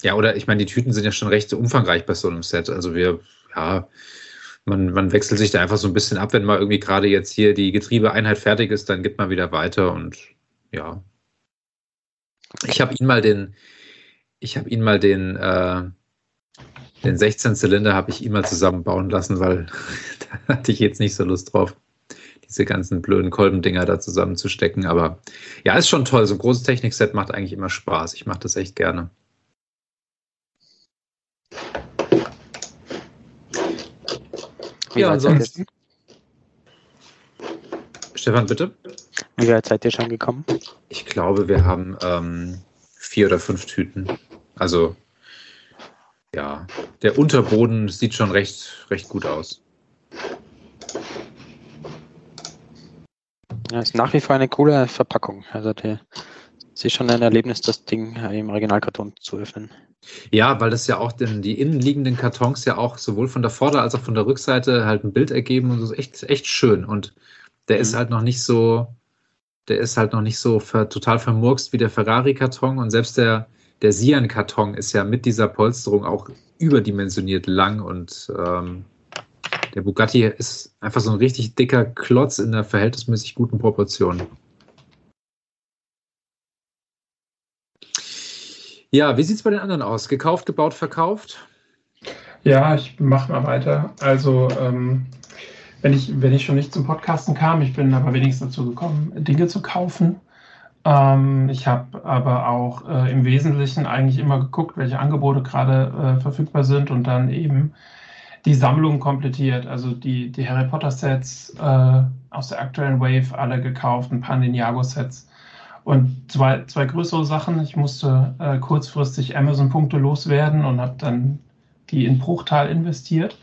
Ja, oder ich meine, die Tüten sind ja schon recht umfangreich bei so einem Set. Also wir, ja, man, man wechselt sich da einfach so ein bisschen ab, wenn mal irgendwie gerade jetzt hier die Getriebeeinheit fertig ist, dann geht man wieder weiter und ja. Ich habe ihn mal den, ich habe ihn mal den, äh, den 16 Zylinder habe ich immer zusammenbauen lassen, weil *laughs* da hatte ich jetzt nicht so Lust drauf, diese ganzen blöden Kolbendinger da zusammenzustecken. Aber ja, ist schon toll. So ein großes Technikset macht eigentlich immer Spaß. Ich mache das echt gerne.
Wie ja, ansonsten.
Stefan, bitte.
Wie weit seid ihr schon gekommen?
Ich glaube, wir haben ähm, vier oder fünf Tüten. Also ja, der Unterboden sieht schon recht, recht gut aus.
Ja, ist nach wie vor eine coole Verpackung. Also der, es ist schon ein Erlebnis, das Ding im Originalkarton zu öffnen.
Ja, weil das ja auch den, die innenliegenden Kartons ja auch sowohl von der Vorder- als auch von der Rückseite halt ein Bild ergeben und so ist echt, echt schön. Und der mhm. ist halt noch nicht so, der ist halt noch nicht so ver, total vermurkst wie der Ferrari-Karton und selbst der, der Sian-Karton ist ja mit dieser Polsterung auch überdimensioniert lang und ähm, der Bugatti ist einfach so ein richtig dicker Klotz in der verhältnismäßig guten Proportion. Ja, wie sieht es bei den anderen aus? Gekauft, gebaut, verkauft?
Ja, ich mache mal weiter. Also, ähm, wenn, ich, wenn ich schon nicht zum Podcasten kam, ich bin aber wenigstens dazu gekommen, Dinge zu kaufen. Ähm, ich habe aber auch äh, im Wesentlichen eigentlich immer geguckt, welche Angebote gerade äh, verfügbar sind und dann eben die Sammlung komplettiert. Also die, die Harry Potter Sets äh, aus der aktuellen Wave alle gekauft, ein paar Ninjago Sets und zwei, zwei größere Sachen. Ich musste äh, kurzfristig Amazon-Punkte loswerden und habe dann die in Bruchtal investiert.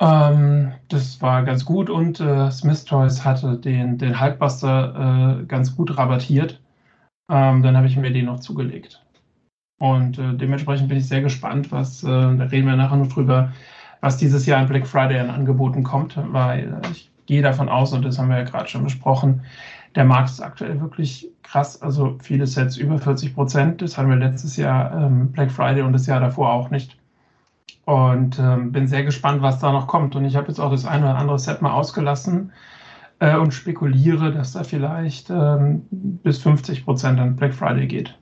Ähm, das war ganz gut und äh, Smith Toys hatte den, den Hulkbuster äh, ganz gut rabattiert. Ähm, dann habe ich mir den noch zugelegt. Und äh, dementsprechend bin ich sehr gespannt, was, äh, da reden wir nachher noch drüber, was dieses Jahr an Black Friday an Angeboten kommt, weil äh, ich gehe davon aus, und das haben wir ja gerade schon besprochen, der Markt ist aktuell wirklich krass. Also viele Sets über 40 Prozent. Das hatten wir letztes Jahr ähm, Black Friday und das Jahr davor auch nicht. Und ähm, bin sehr gespannt, was da noch kommt. Und ich habe jetzt auch das eine oder andere Set mal ausgelassen äh, und spekuliere, dass da vielleicht ähm, bis 50 Prozent an Black Friday geht.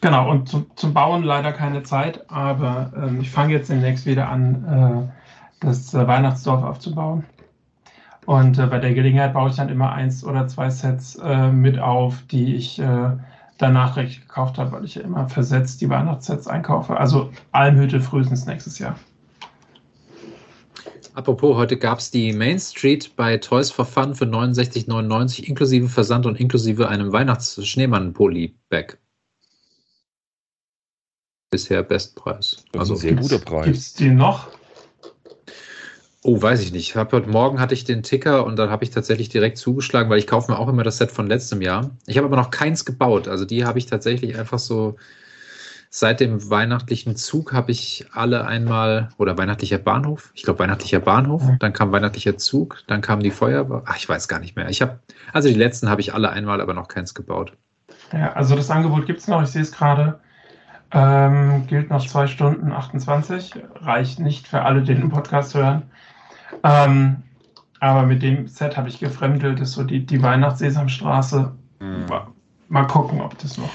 Genau, und zum, zum Bauen leider keine Zeit, aber ähm, ich fange jetzt demnächst wieder an, äh, das äh, Weihnachtsdorf aufzubauen. Und äh, bei der Gelegenheit baue ich dann immer eins oder zwei Sets äh, mit auf, die ich äh, danach recht gekauft habe, weil ich ja immer versetzt die Weihnachtssets einkaufe. Also Almhütte frühestens nächstes Jahr.
Apropos, heute gab es die Main Street bei Toys for Fun für 69,99 inklusive Versand und inklusive einem Weihnachts-Schneemann-Poly-Bag. Bisher Bestpreis.
Also sehr guter Preis.
Gibt es den noch?
Oh, weiß ich nicht. Hab, heute Morgen hatte ich den Ticker und dann habe ich tatsächlich direkt zugeschlagen, weil ich kaufe mir auch immer das Set von letztem Jahr. Ich habe aber noch keins gebaut. Also die habe ich tatsächlich einfach so seit dem weihnachtlichen Zug habe ich alle einmal, oder weihnachtlicher Bahnhof, ich glaube weihnachtlicher Bahnhof, dann kam weihnachtlicher Zug, dann kam die Feuerwehr, ach, ich weiß gar nicht mehr. Ich habe, also die letzten habe ich alle einmal, aber noch keins gebaut.
Ja, also das Angebot gibt es noch, ich sehe es gerade. Ähm, gilt noch zwei Stunden 28, reicht nicht für alle, die den Podcast hören. Ähm, aber mit dem Set habe ich gefremdelt, ist so die, die Weihnachtssesamstraße. Mhm. Mal gucken, ob das noch.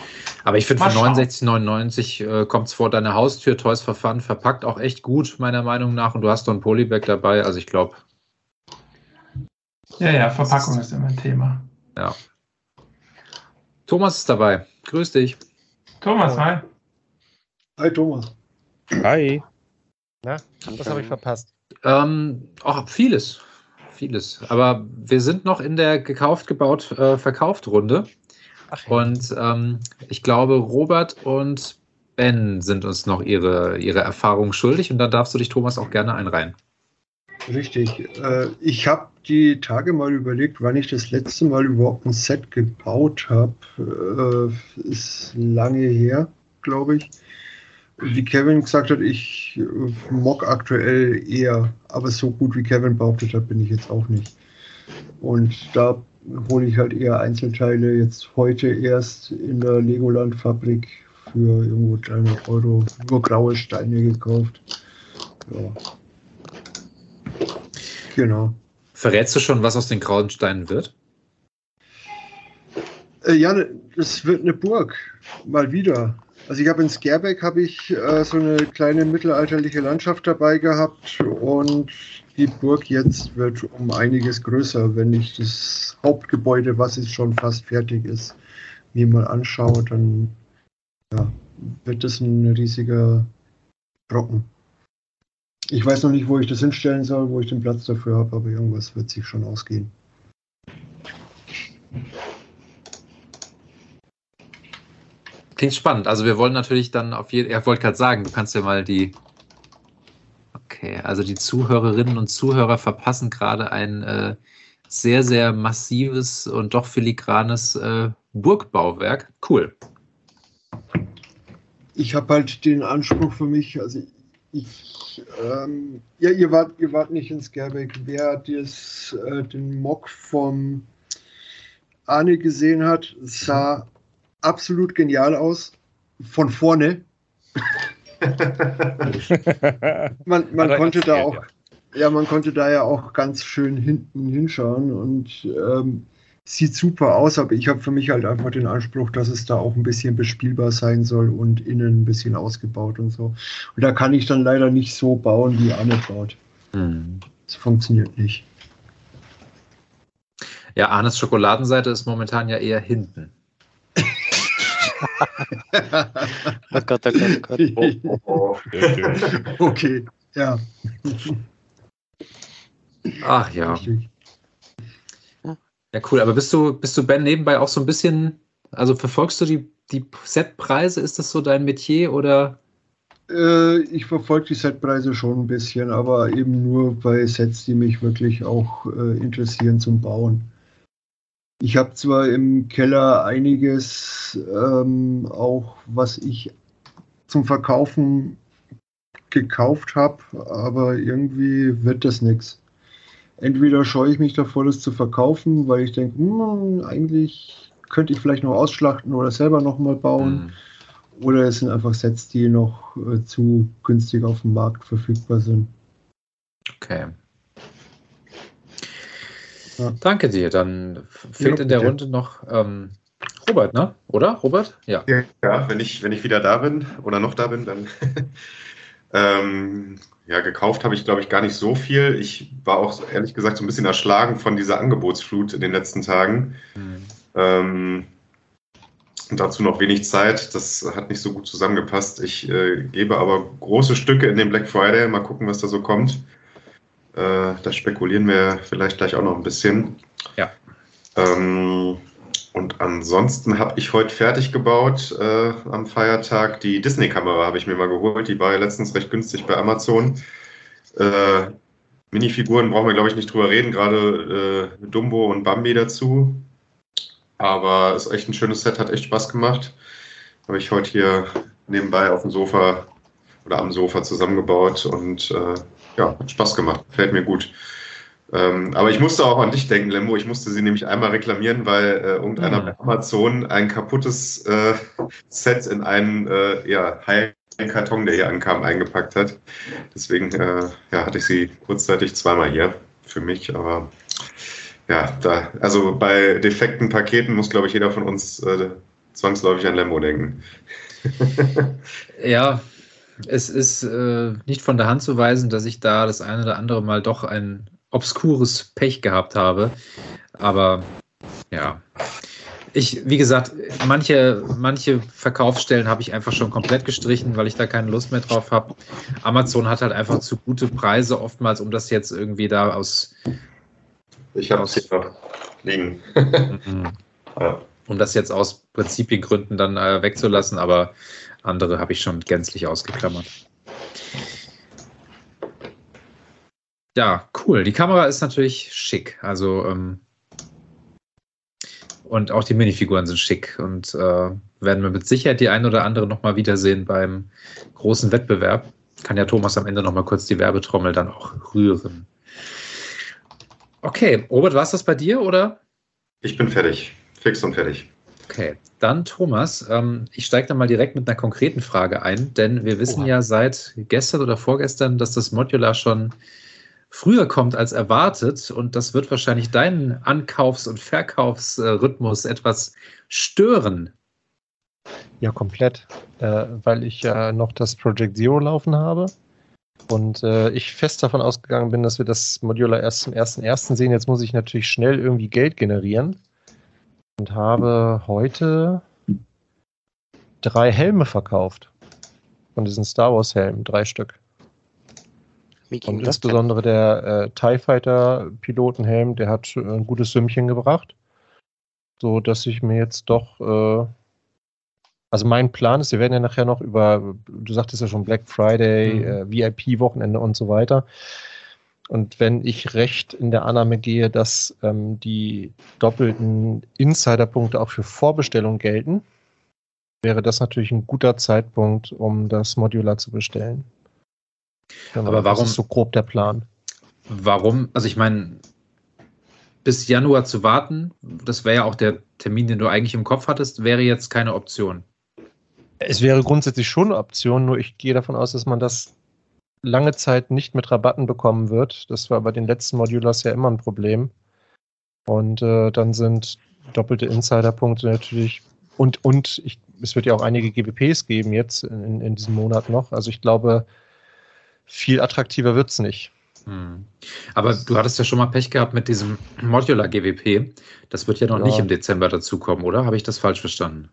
Aber ich finde, für 69,99 äh, kommt es vor deiner Haustür, Toys for Fun, verpackt auch echt gut, meiner Meinung nach. Und du hast doch ein Polybag dabei, also ich glaube.
Ja, ja, Verpackung ist immer ein Thema.
Ja. Thomas ist dabei. Grüß dich.
Thomas, hi.
Hi, Thomas.
Hi. Na, was habe ich verpasst?
Ähm, oh, vieles. Vieles. Aber wir sind noch in der gekauft, gebaut, äh, verkauft Runde. Ach, ja. Und ähm, ich glaube, Robert und Ben sind uns noch ihre, ihre Erfahrung schuldig. Und da darfst du dich, Thomas, auch gerne einreihen.
Richtig. Äh, ich habe die Tage mal überlegt, wann ich das letzte Mal überhaupt ein Set gebaut habe. Äh, ist lange her, glaube ich wie Kevin gesagt hat, ich äh, mock aktuell eher, aber so gut wie Kevin behauptet hat, bin ich jetzt auch nicht. Und da hole ich halt eher Einzelteile jetzt heute erst in der Legoland-Fabrik für irgendwo 300 Euro nur graue Steine gekauft. Ja. Genau.
Verrätst du schon, was aus den grauen Steinen wird?
Äh, ja, es wird eine Burg. Mal wieder. Also ich habe in Scareback habe ich äh, so eine kleine mittelalterliche Landschaft dabei gehabt und die Burg jetzt wird um einiges größer. Wenn ich das Hauptgebäude, was jetzt schon fast fertig ist, mir mal anschaue, dann ja, wird das ein riesiger Brocken. Ich weiß noch nicht, wo ich das hinstellen soll, wo ich den Platz dafür habe, aber irgendwas wird sich schon ausgehen.
Klingt spannend. Also wir wollen natürlich dann auf jeden Fall, ich wollte gerade sagen, du kannst ja mal die. Okay, also die Zuhörerinnen und Zuhörer verpassen gerade ein äh, sehr, sehr massives und doch filigranes äh, Burgbauwerk. Cool.
Ich habe halt den Anspruch für mich, also ich, ähm, ja, ihr wart, ihr wart nicht in Scareback. Wer das, äh, den Mock vom Arne gesehen hat, sah absolut genial aus. Von vorne. *laughs* man man konnte da auch, ja. man konnte da ja auch ganz schön hinten hinschauen und ähm, sieht super aus, aber ich habe für mich halt einfach den Anspruch, dass es da auch ein bisschen bespielbar sein soll und innen ein bisschen ausgebaut und so. Und da kann ich dann leider nicht so bauen, wie Arne baut. Hm. Das funktioniert nicht.
Ja, Arnes Schokoladenseite ist momentan ja eher hinten.
Oh Gott, oh Gott, oh Gott. Oh, oh,
oh. okay, ja.
Ach ja. Ja, cool. Aber bist du, bist du Ben nebenbei auch so ein bisschen, also verfolgst du die, die Setpreise? Ist das so dein Metier oder?
Äh, ich verfolge die Setpreise schon ein bisschen, aber eben nur bei Sets, die mich wirklich auch äh, interessieren zum Bauen. Ich habe zwar im Keller einiges ähm, auch, was ich zum Verkaufen gekauft habe, aber irgendwie wird das nichts. Entweder scheue ich mich davor, das zu verkaufen, weil ich denke, hm, eigentlich könnte ich vielleicht noch ausschlachten oder selber nochmal bauen. Mhm. Oder es sind einfach Sets, die noch äh, zu günstig auf dem Markt verfügbar sind.
Okay. Ja. Danke dir. Dann fehlt ja, in der Runde noch ähm, Robert, ne? Oder? Robert?
Ja. Ja, wenn ich, wenn ich wieder da bin oder noch da bin, dann. *laughs* ähm, ja, gekauft habe ich, glaube ich, gar nicht so viel. Ich war auch ehrlich gesagt so ein bisschen erschlagen von dieser Angebotsflut in den letzten Tagen. Mhm. Ähm, und dazu noch wenig Zeit. Das hat nicht so gut zusammengepasst. Ich äh, gebe aber große Stücke in den Black Friday. Mal gucken, was da so kommt. Äh, da spekulieren wir vielleicht gleich auch noch ein bisschen.
Ja.
Ähm, und ansonsten habe ich heute fertig gebaut äh, am Feiertag. Die Disney-Kamera habe ich mir mal geholt. Die war ja letztens recht günstig bei Amazon. Äh, Minifiguren brauchen wir, glaube ich, nicht drüber reden. Gerade äh, Dumbo und Bambi dazu. Aber es ist echt ein schönes Set, hat echt Spaß gemacht. Habe ich heute hier nebenbei auf dem Sofa oder am Sofa zusammengebaut und äh, ja, hat Spaß gemacht, fällt mir gut. Ähm, aber ich musste auch an dich denken, Lembo. Ich musste sie nämlich einmal reklamieren, weil äh, irgendeiner mhm. bei Amazon ein kaputtes äh, Set in einen äh, ja, heilen Karton, der hier ankam, eingepackt hat. Deswegen äh, ja, hatte ich sie kurzzeitig zweimal hier für mich. Aber ja, da, also bei defekten Paketen muss, glaube ich, jeder von uns äh, zwangsläufig an Lembo denken.
ja, es ist äh, nicht von der Hand zu weisen, dass ich da das eine oder andere Mal doch ein obskures Pech gehabt habe. Aber ja. Ich, wie gesagt, manche, manche Verkaufsstellen habe ich einfach schon komplett gestrichen, weil ich da keine Lust mehr drauf habe. Amazon hat halt einfach zu gute Preise oftmals, um das jetzt irgendwie da aus.
Ich habe es hier noch liegen. *laughs*
Ja. Um das jetzt aus Prinzipiengründen dann äh, wegzulassen, aber andere habe ich schon gänzlich ausgeklammert. Ja, cool. Die Kamera ist natürlich schick. Also ähm, und auch die Minifiguren sind schick und äh, werden wir mit Sicherheit die ein oder andere nochmal wiedersehen beim großen Wettbewerb. Kann ja Thomas am Ende nochmal kurz die Werbetrommel dann auch rühren. Okay, Robert, war es das bei dir oder?
Ich bin fertig. Fix und fertig.
Okay, dann Thomas, ähm, ich steige dann mal direkt mit einer konkreten Frage ein, denn wir wissen Oha. ja seit gestern oder vorgestern, dass das Modular schon früher kommt als erwartet und das wird wahrscheinlich deinen Ankaufs- und Verkaufsrhythmus etwas stören.
Ja, komplett, äh, weil ich ja noch das Project Zero laufen habe und äh, ich fest davon ausgegangen bin, dass wir das Modular erst zum 1.1. sehen. Jetzt muss ich natürlich schnell irgendwie Geld generieren und habe heute drei Helme verkauft. Von diesen Star Wars Helmen, drei Stück. und insbesondere der äh, TIE Fighter Pilotenhelm, der hat ein gutes Sümmchen gebracht. So dass ich mir jetzt doch, äh, also mein Plan ist, wir werden ja nachher noch über, du sagtest ja schon Black Friday, mhm. äh, VIP-Wochenende und so weiter. Und wenn ich recht in der Annahme gehe, dass ähm, die doppelten Insiderpunkte auch für Vorbestellungen gelten, wäre das natürlich ein guter Zeitpunkt, um das Modular zu bestellen.
Genau, Aber warum? Das
ist so grob der Plan.
Warum? Also ich meine, bis Januar zu warten, das wäre ja auch der Termin, den du eigentlich im Kopf hattest, wäre jetzt keine Option.
Es wäre grundsätzlich schon eine Option, nur ich gehe davon aus, dass man das lange Zeit nicht mit Rabatten bekommen wird. Das war bei den letzten Modulars ja immer ein Problem. Und äh, dann sind doppelte Insider-Punkte natürlich. Und, und ich, es wird ja auch einige GWPs geben jetzt in, in diesem Monat noch. Also ich glaube, viel attraktiver wird es nicht.
Hm. Aber du hattest ja schon mal Pech gehabt mit diesem Modular GWP. Das wird ja noch ja. nicht im Dezember dazukommen, oder? Habe ich das falsch verstanden?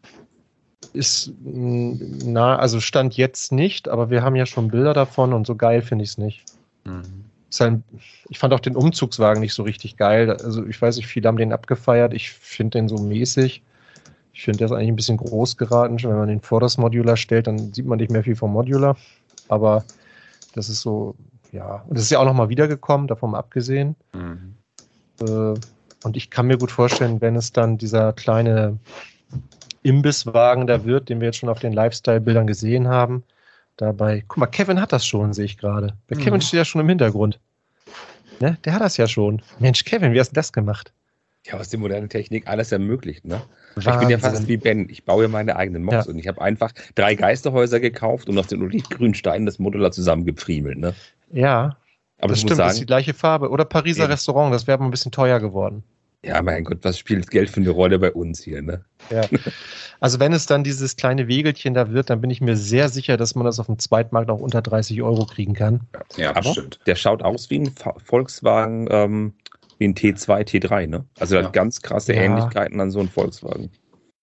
Ist, na, also Stand jetzt nicht, aber wir haben ja schon Bilder davon und so geil finde ich es nicht. Mhm. Halt, ich fand auch den Umzugswagen nicht so richtig geil. Also ich weiß nicht, viele haben den abgefeiert. Ich finde den so mäßig. Ich finde, der ist eigentlich ein bisschen groß geraten. Wenn man den vor das Modular stellt, dann sieht man nicht mehr viel vom Modular. Aber das ist so, ja. Und das ist ja auch nochmal wiedergekommen, davon abgesehen. Mhm. Äh, und ich kann mir gut vorstellen, wenn es dann dieser kleine Imbisswagen da wird, den wir jetzt schon auf den Lifestyle-Bildern gesehen haben. Dabei, guck mal, Kevin hat das schon, sehe ich gerade. Bei mhm. Kevin steht ja schon im Hintergrund. Ne? Der hat das ja schon. Mensch, Kevin, wie hast du das gemacht?
Ja, was die moderne Technik alles ermöglicht, ne? Wahnsinn. Ich bin ja fast wie Ben. Ich baue ja meine eigenen Mods ja. und ich habe einfach drei Geisterhäuser gekauft und aus den olivgrünen Steinen das Modular zusammengepfriemelt, ne?
Ja. Aber das stimmt, sagen, das ist die gleiche Farbe. Oder Pariser ja. Restaurant, das wäre aber ein bisschen teuer geworden.
Ja, mein Gott, was spielt Geld für eine Rolle bei uns hier, ne?
Ja. Also wenn es dann dieses kleine Wegelchen da wird, dann bin ich mir sehr sicher, dass man das auf dem Zweitmarkt auch unter 30 Euro kriegen kann.
Ja, aber stimmt. Der schaut aus wie ein Volkswagen, ähm, wie ein T2, T3, ne? Also ja. hat ganz krasse ja. Ähnlichkeiten an so einem Volkswagen.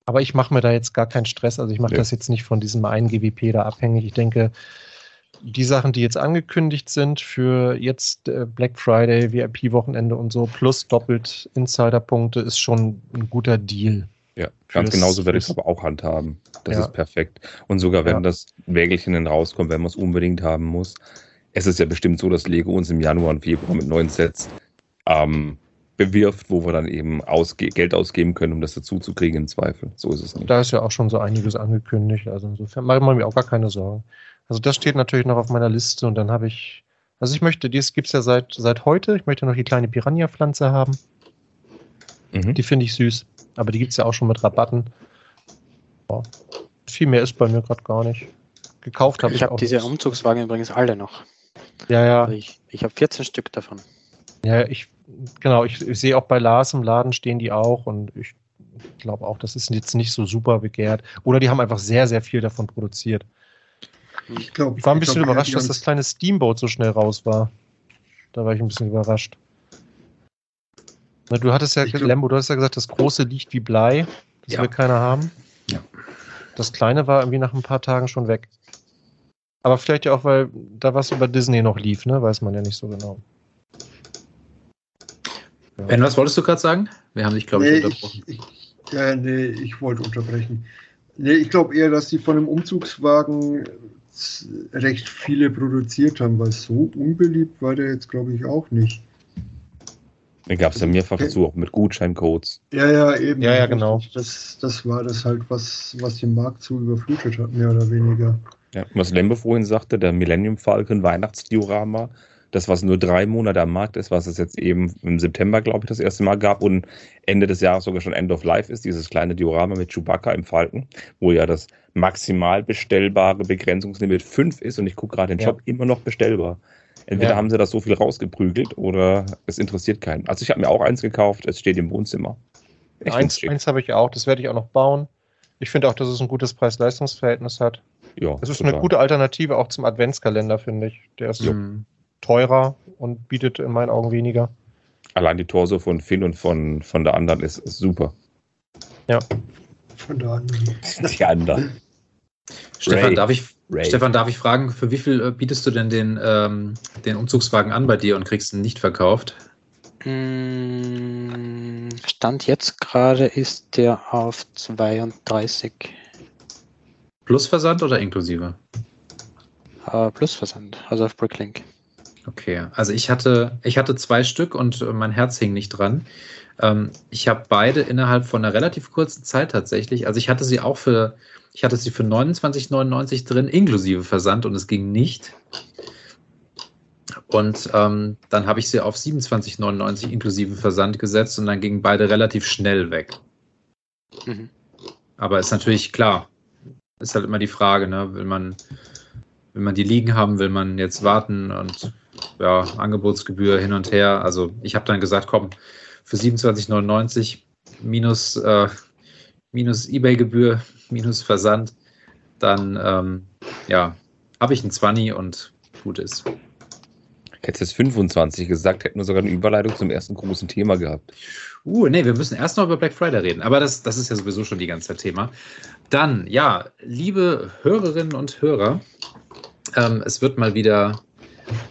Aber ich mache mir da jetzt gar keinen Stress. Also ich mache ja. das jetzt nicht von diesem einen GWP da abhängig. Ich denke, die Sachen, die jetzt angekündigt sind für jetzt äh, Black Friday, VIP-Wochenende und so, plus doppelt Insider-Punkte, ist schon ein guter Deal.
Ja, ganz genauso werde ich es aber auch handhaben. Das ja. ist perfekt. Und sogar wenn ja. das Wägelchen dann rauskommt, wenn man es unbedingt haben muss, es ist ja bestimmt so, dass Lego uns im Januar und Februar mit neuen Sets ähm, bewirft, wo wir dann eben ausge Geld ausgeben können, um das dazu zu kriegen im Zweifel. So ist es nicht.
Da ist ja auch schon so einiges angekündigt. Also insofern machen wir mir auch gar keine Sorgen. Also das steht natürlich noch auf meiner Liste und dann habe ich, also ich möchte, dies gibt es ja seit, seit heute, ich möchte noch die kleine Piranha-Pflanze haben. Mhm. Die finde ich süß, aber die gibt es ja auch schon mit Rabatten. Ja. Viel mehr ist bei mir gerade gar nicht. Gekauft habe ich,
ich hab auch. Ich habe diese Umzugswagen übrigens alle noch.
Ja, ja.
Also ich ich habe 14 Stück davon.
Ja, ich, genau, ich, ich sehe auch bei Lars im Laden stehen die auch und ich glaube auch, das ist jetzt nicht so super begehrt. Oder die haben einfach sehr, sehr viel davon produziert. Ich, glaub, ich war ein bisschen glaub, überrascht, dass das kleine Steamboat so schnell raus war. Da war ich ein bisschen überrascht. Na, du hattest ja, glaub, Lembo, du hast ja gesagt, das große liegt wie Blei. Das ja. will keiner haben. Ja. Das kleine war irgendwie nach ein paar Tagen schon weg. Aber vielleicht ja auch, weil da was über Disney noch lief, ne? Weiß man ja nicht so genau.
Ja. Ben, was wolltest du gerade sagen? Wir haben dich, glaube nee, ich, unterbrochen.
Ich, ich, ja, nee, ich wollte unterbrechen. Nee, ich glaube eher, dass die von dem Umzugswagen recht viele produziert haben, weil so unbeliebt war der jetzt, glaube ich, auch nicht.
Da gab es ja mehrfach so, auch mit Gutscheincodes.
Ja, ja, eben.
Ja, ja, genau.
Das, das war das halt, was, was den Markt so überflutet hat, mehr oder weniger.
Ja, was Lembe vorhin sagte, der Millennium Falcon Weihnachtsdiorama, das, was nur drei Monate am Markt ist, was es jetzt eben im September, glaube ich, das erste Mal gab und Ende des Jahres sogar schon End of Life ist, dieses kleine Diorama mit Chewbacca im Falken, wo ja das maximal bestellbare Begrenzungslimit 5 ist und ich gucke gerade den Shop ja. immer noch bestellbar. Entweder ja. haben sie das so viel rausgeprügelt oder es interessiert keinen. Also ich habe mir auch eins gekauft, es steht im Wohnzimmer.
Echt eins eins habe ich auch, das werde ich auch noch bauen. Ich finde auch, dass es ein gutes Preis-Leistungs-Verhältnis hat. Ja, es ist total. eine gute Alternative auch zum Adventskalender, finde ich. Der ist mhm. Teurer und bietet in meinen Augen weniger.
Allein die Torso von Finn und von, von der anderen ist, ist super.
Ja.
Von der anderen. *laughs*
Die anderen.
Stefan, darf ich, Stefan, darf ich fragen, für wie viel äh, bietest du denn den, ähm, den Umzugswagen an bei dir und kriegst ihn nicht verkauft?
Mm, Stand jetzt gerade ist der auf 32.
Plus Versand oder inklusive?
Uh, plus Versand, also auf Bricklink.
Okay, also ich hatte, ich hatte zwei Stück und äh, mein Herz hing nicht dran. Ähm, ich habe beide innerhalb von einer relativ kurzen Zeit tatsächlich. Also ich hatte sie auch für, ich hatte sie für 29,99 drin, inklusive Versand und es ging nicht. Und ähm, dann habe ich sie auf 27,99 inklusive Versand gesetzt und dann gingen beide relativ schnell weg. Mhm. Aber ist natürlich klar, ist halt immer die Frage, ne? will man, will man die liegen haben, will man jetzt warten und ja, Angebotsgebühr hin und her. Also ich habe dann gesagt, komm, für 27,99 minus, äh, minus Ebay-Gebühr, minus Versand, dann ähm, ja, habe ich einen 20 und gut ist.
Hättest jetzt 25 gesagt, hätten wir sogar eine Überleitung zum ersten großen Thema gehabt.
Uh, nee, wir müssen erst noch über Black Friday reden, aber das, das ist ja sowieso schon die ganze Zeit Thema. Dann, ja, liebe Hörerinnen und Hörer, ähm, es wird mal wieder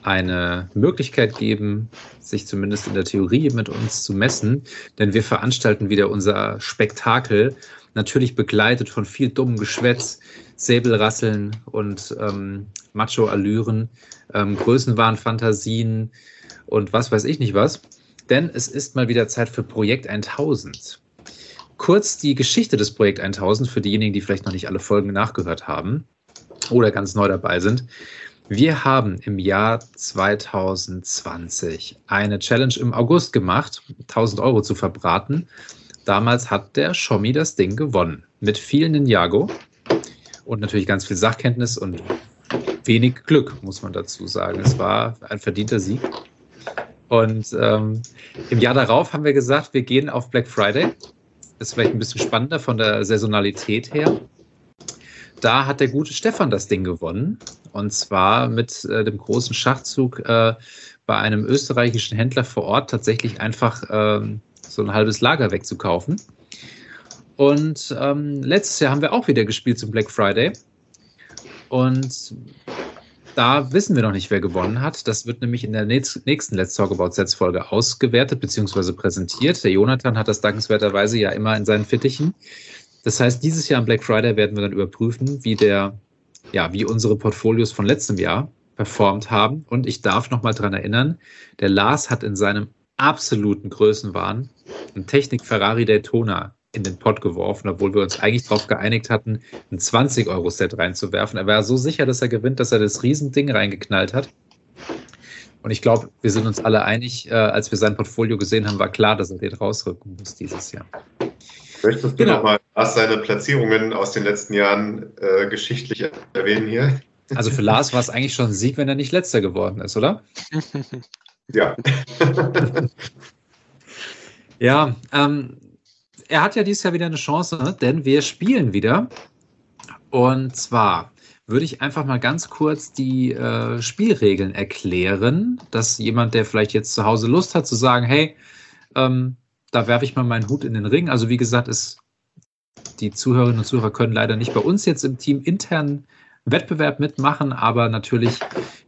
eine Möglichkeit geben, sich zumindest in der Theorie mit uns zu messen, denn wir veranstalten wieder unser Spektakel, natürlich begleitet von viel dummem Geschwätz, Säbelrasseln und ähm, Macho-Allüren, ähm, Größenwahnfantasien und was weiß ich nicht was. Denn es ist mal wieder Zeit für Projekt 1000. Kurz die Geschichte des Projekt 1000 für diejenigen, die vielleicht noch nicht alle Folgen nachgehört haben oder ganz neu dabei sind. Wir haben im Jahr 2020 eine Challenge im August gemacht, 1000 Euro zu verbraten. Damals hat der Schommi das Ding gewonnen. Mit vielen Ninjago und natürlich ganz viel Sachkenntnis und wenig Glück, muss man dazu sagen. Es war ein verdienter Sieg. Und ähm, im Jahr darauf haben wir gesagt, wir gehen auf Black Friday. Das ist vielleicht ein bisschen spannender von der Saisonalität her da hat der gute Stefan das Ding gewonnen. Und zwar mit äh, dem großen Schachzug äh, bei einem österreichischen Händler vor Ort tatsächlich einfach ähm, so ein halbes Lager wegzukaufen. Und ähm, letztes Jahr haben wir auch wieder gespielt zum Black Friday. Und da wissen wir noch nicht, wer gewonnen hat. Das wird nämlich in der nächsten Let's Talk About Sets Folge ausgewertet bzw. präsentiert. Der Jonathan hat das dankenswerterweise ja immer in seinen Fittichen. Das heißt, dieses Jahr am Black Friday werden wir dann überprüfen, wie der, ja, wie unsere Portfolios von letztem Jahr performt haben. Und ich darf nochmal dran erinnern, der Lars hat in seinem absoluten Größenwahn einen Technik Ferrari Daytona in den Pott geworfen, obwohl wir uns eigentlich darauf geeinigt hatten, ein 20-Euro-Set reinzuwerfen. Er war so sicher, dass er gewinnt, dass er das Riesending reingeknallt hat. Und ich glaube, wir sind uns alle einig, äh, als wir sein Portfolio gesehen haben, war klar, dass er den rausrücken muss dieses Jahr.
Möchtest du genau. nochmal seine Platzierungen aus den letzten Jahren äh, geschichtlich erwähnen hier?
Also für Lars war es eigentlich schon ein Sieg, wenn er nicht letzter geworden ist, oder? *laughs*
Ja. *laughs*
ja, ähm, er hat ja dieses Jahr wieder eine Chance, denn wir spielen wieder. Und zwar würde ich einfach mal ganz kurz die äh, Spielregeln erklären, dass jemand, der vielleicht jetzt zu Hause Lust hat, zu sagen, hey, ähm, da werfe ich mal meinen Hut in den Ring. Also wie gesagt, ist, die Zuhörerinnen und Zuhörer können leider nicht bei uns jetzt im Team intern Wettbewerb mitmachen, aber natürlich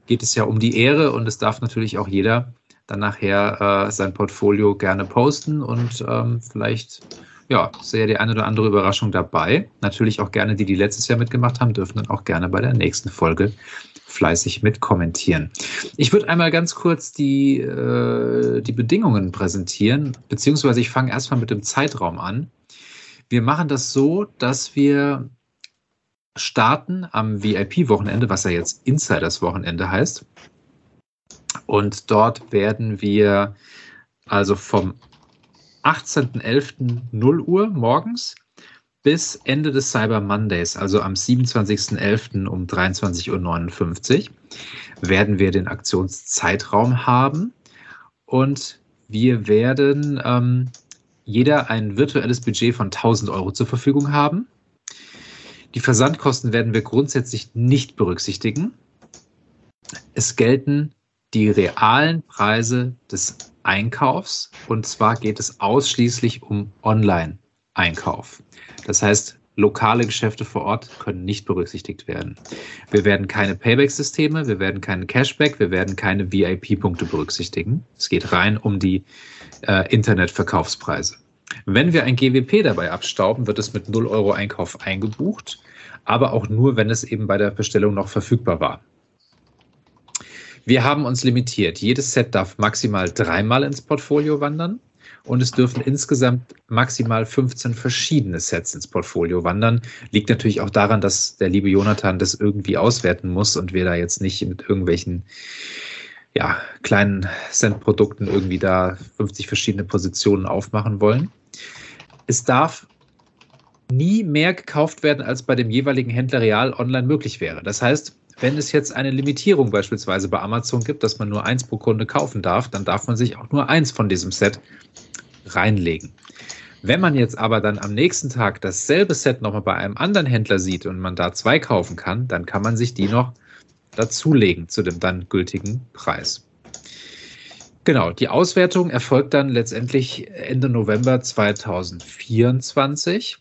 geht es ja um die Ehre und es darf natürlich auch jeder dann nachher äh, sein Portfolio gerne posten und ähm, vielleicht ja, sehr die eine oder andere Überraschung dabei. Natürlich auch gerne die, die letztes Jahr mitgemacht haben, dürfen dann auch gerne bei der nächsten Folge fleißig mitkommentieren. Ich würde einmal ganz kurz die, äh, die Bedingungen präsentieren, beziehungsweise ich fange erstmal mit dem Zeitraum an. Wir machen das so, dass wir starten am VIP-Wochenende, was ja jetzt Insiders-Wochenende heißt. Und dort werden wir also vom 18.11. 0 Uhr morgens bis Ende des Cyber Mondays, also am 27.11. um 23.59 Uhr, werden wir den Aktionszeitraum haben und wir werden ähm, jeder ein virtuelles Budget von 1000 Euro zur Verfügung haben. Die Versandkosten werden wir grundsätzlich nicht berücksichtigen. Es gelten die realen Preise des Einkaufs und zwar geht es ausschließlich um Online-Einkauf. Das heißt, lokale Geschäfte vor Ort können nicht berücksichtigt werden. Wir werden keine Payback-Systeme, wir werden keinen Cashback, wir werden keine VIP-Punkte berücksichtigen. Es geht rein um die äh, Internetverkaufspreise. Wenn wir ein GWP dabei abstauben, wird es mit 0 Euro Einkauf eingebucht, aber auch nur, wenn es eben bei der Bestellung noch verfügbar war. Wir haben uns limitiert. Jedes Set darf maximal dreimal ins Portfolio wandern und es dürfen insgesamt maximal 15 verschiedene Sets ins Portfolio wandern. Liegt natürlich auch daran, dass der liebe Jonathan das irgendwie auswerten muss und wir da jetzt nicht mit irgendwelchen ja, kleinen Cent-Produkten irgendwie da 50 verschiedene Positionen aufmachen wollen. Es darf nie mehr gekauft werden, als bei dem jeweiligen Händler real online möglich wäre. Das heißt, wenn es jetzt eine Limitierung beispielsweise bei Amazon gibt, dass man nur eins pro Kunde kaufen darf, dann darf man sich auch nur eins von diesem Set reinlegen. Wenn man jetzt aber dann am nächsten Tag dasselbe Set nochmal bei einem anderen Händler sieht und man da zwei kaufen kann, dann kann man sich die noch dazulegen zu dem dann gültigen Preis. Genau, die Auswertung erfolgt dann letztendlich Ende November 2024.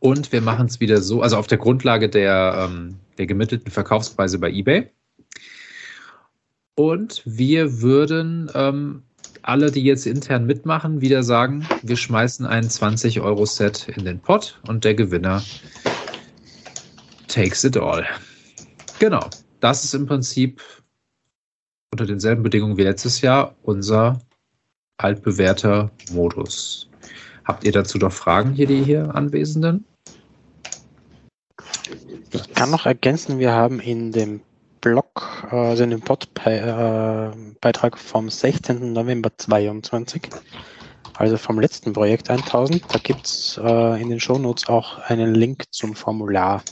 Und wir machen es wieder so, also auf der Grundlage der, ähm, der gemittelten Verkaufspreise bei eBay. Und wir würden ähm, alle, die jetzt intern mitmachen, wieder sagen, wir schmeißen ein 20-Euro-Set in den Pot und der Gewinner takes it all. Genau, das ist im Prinzip unter denselben Bedingungen wie letztes Jahr unser altbewährter Modus. Habt ihr dazu noch Fragen hier, die hier Anwesenden?
Ich kann noch ergänzen, wir haben in dem Blog, also in dem Pod-Beitrag vom 16. November 22, also vom letzten Projekt 1000, da gibt es äh, in den Shownotes auch einen Link zum Formular.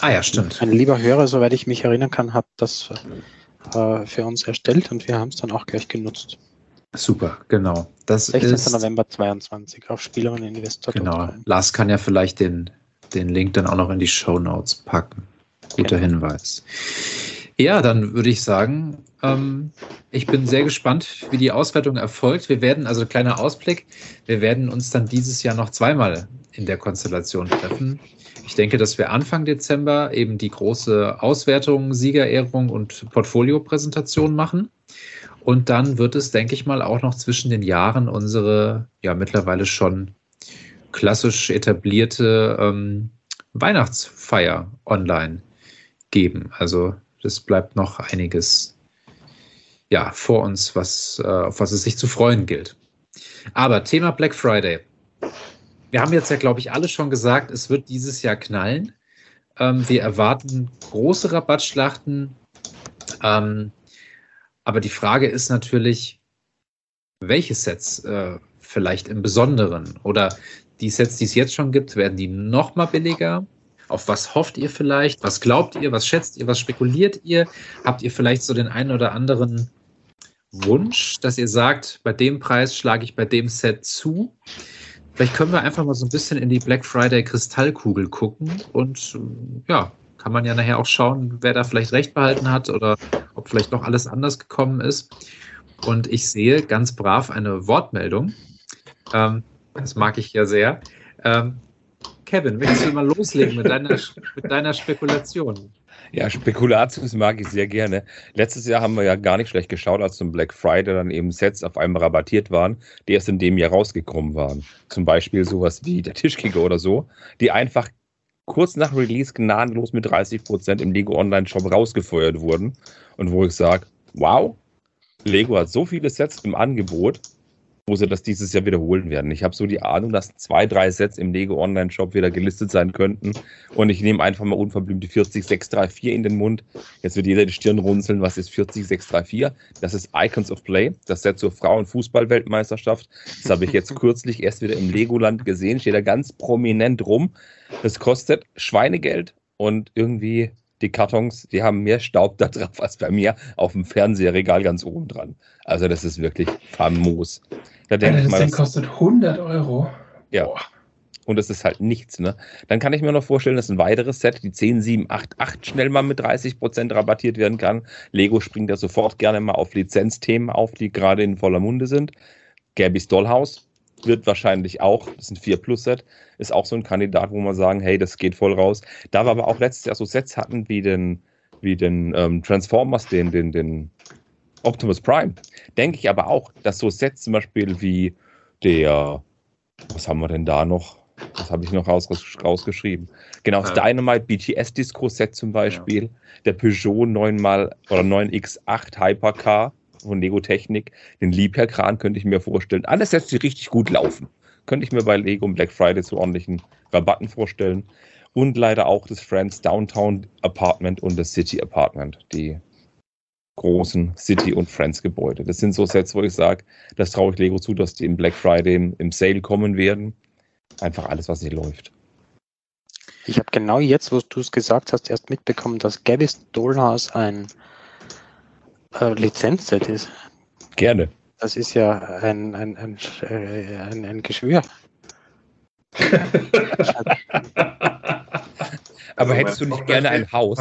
Ah ja, stimmt.
Ein lieber Hörer, soweit ich mich erinnern kann, hat das äh, für uns erstellt und wir haben es dann auch gleich genutzt.
Super, genau.
Das 16. Ist, November 22 auf Spieler und Investor.
Genau. Lars kann ja vielleicht den, den Link dann auch noch in die Show Notes packen. Guter genau. Hinweis. Ja, dann würde ich sagen, ähm, ich bin sehr gespannt, wie die Auswertung erfolgt. Wir werden, also kleiner Ausblick, wir werden uns dann dieses Jahr noch zweimal in der Konstellation treffen. Ich denke, dass wir Anfang Dezember eben die große Auswertung, Siegerehrung und Portfoliopräsentation machen. Und dann wird es, denke ich mal, auch noch zwischen den Jahren unsere ja mittlerweile schon klassisch etablierte ähm, Weihnachtsfeier online geben. Also es bleibt noch einiges ja, vor uns, was, äh, auf was es sich zu freuen gilt. Aber Thema Black Friday. Wir haben jetzt ja, glaube ich, alle schon gesagt, es wird dieses Jahr knallen. Ähm, wir erwarten große Rabattschlachten. Ähm, aber die Frage ist natürlich, welche Sets äh, vielleicht im Besonderen oder die Sets, die es jetzt schon gibt, werden die noch mal billiger? Auf was hofft ihr vielleicht? Was glaubt ihr? Was schätzt ihr? Was spekuliert ihr? Habt ihr vielleicht so den einen oder anderen Wunsch, dass ihr sagt, bei dem Preis schlage ich bei dem Set zu? Vielleicht können wir einfach mal so ein bisschen in die Black Friday Kristallkugel gucken und ja, kann man ja nachher auch schauen, wer da vielleicht recht behalten hat oder ob vielleicht noch alles anders gekommen ist. Und ich sehe ganz brav eine Wortmeldung. Ähm, das mag ich ja sehr. Ähm, Kevin, möchtest du mal loslegen mit deiner, mit deiner Spekulation?
Ja, Spekulatius mag ich sehr gerne. Letztes Jahr haben wir ja gar nicht schlecht geschaut, als zum Black Friday dann eben Sets auf einmal rabattiert waren, die erst in dem Jahr rausgekommen waren. Zum Beispiel sowas wie der Tischkicker oder so, die einfach kurz nach Release gnadenlos mit 30% im Lego Online Shop rausgefeuert wurden. Und wo ich sage, wow, Lego hat so viele Sets im Angebot, wo sie das dieses Jahr wiederholen werden. Ich habe so die Ahnung, dass zwei, drei Sets im Lego Online Shop wieder gelistet sein könnten. Und ich nehme einfach mal unverblümt die 40634 in den Mund. Jetzt wird jeder die Stirn runzeln. Was ist 40634? Das ist Icons of Play, das Set zur Frauen-Fußball-Weltmeisterschaft. Das habe ich jetzt *laughs* kürzlich erst wieder im Legoland gesehen. Steht da ganz prominent rum. Das kostet Schweinegeld und irgendwie die Kartons, die haben mehr Staub da drauf als bei mir auf dem Fernseherregal ganz oben dran. Also das ist wirklich famos.
Da denke mal, das Ding kostet 100 Euro.
Ja. Boah. Und das ist halt nichts, ne? Dann kann ich mir noch vorstellen, dass ein weiteres Set, die 10, 7, 8, 8 schnell mal mit 30% rabattiert werden kann. Lego springt da sofort gerne mal auf Lizenzthemen auf, die gerade in voller Munde sind. Gabby's Dollhouse wird wahrscheinlich auch, das ist ein 4 Plus Set, ist auch so ein Kandidat, wo man sagen, hey, das geht voll raus. Da wir aber auch letztes Jahr so Sets hatten wie den, wie den ähm, Transformers, den, den, den Optimus Prime, denke ich aber auch, dass so Sets zum Beispiel wie der, was haben wir denn da noch? Das habe ich noch raus, rausgeschrieben. Genau, das Dynamite BTS Disco Set zum Beispiel, ja. der Peugeot 9 mal oder 9X8 Hypercar von Lego Technik, den Liebherr-Kran könnte ich mir vorstellen. Alles Sets, die richtig gut laufen. Könnte ich mir bei Lego und Black Friday zu ordentlichen Rabatten vorstellen. Und leider auch das Friends Downtown Apartment und das City Apartment, die großen City- und Friends-Gebäude. Das sind so Sets, wo ich sage, das traue ich Lego zu, dass die im Black Friday im, im Sale kommen werden. Einfach alles, was nicht läuft.
Ich habe genau jetzt, wo du es gesagt hast, erst mitbekommen, dass Gabby's Dollhouse ein äh, Lizenzset ist.
Gerne.
das ist ja ein, ein, ein, äh, ein, ein Geschwür. *laughs*
Aber hättest du nicht gerne ein Haus,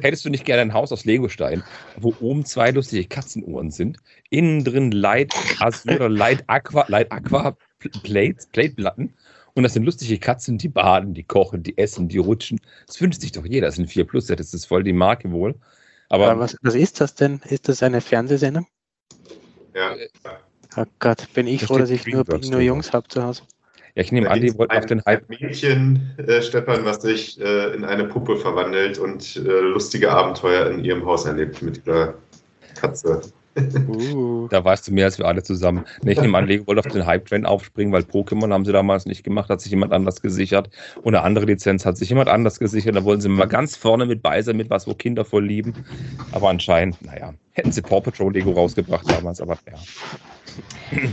hättest du nicht gerne ein Haus aus Legostein, wo oben zwei lustige Katzenuhren sind, innen drin Light Azur oder Light Aqua, Light Aqua Plates, Plateplatten und das sind lustige Katzen, die baden, die kochen, die essen, die rutschen. Das wünscht sich doch jeder. Das sind 4 Plus, das ist voll die Marke wohl.
Aber
Aber
was, was ist das denn? Ist das eine Fernsehsendung?
Ja.
Oh Gott, bin ich
Da
froh, dass ich nur, nur. Jungs habe zu Hause.
ja, ich nehme
Da
an, die wollten auf den Hype.
ein Mädchen, äh, Stefan, was sich äh, in eine Puppe verwandelt und äh, lustige Abenteuer in ihrem Haus erlebt mit ihrer Katze.
Uh,
Da weißt du mehr als wir alle zusammen. Nee, ich nehme an, Lego wollte auf den Hype-Train aufspringen, weil Pokémon haben sie damals nicht gemacht, hat sich jemand anders gesichert. Und eine andere Lizenz hat sich jemand anders gesichert. Da wollen sie mal ganz vorne mit bei sein, mit was, wo Kinder voll lieben. Aber anscheinend, naja, hätten sie Paw Patrol Lego rausgebracht damals, aber ja.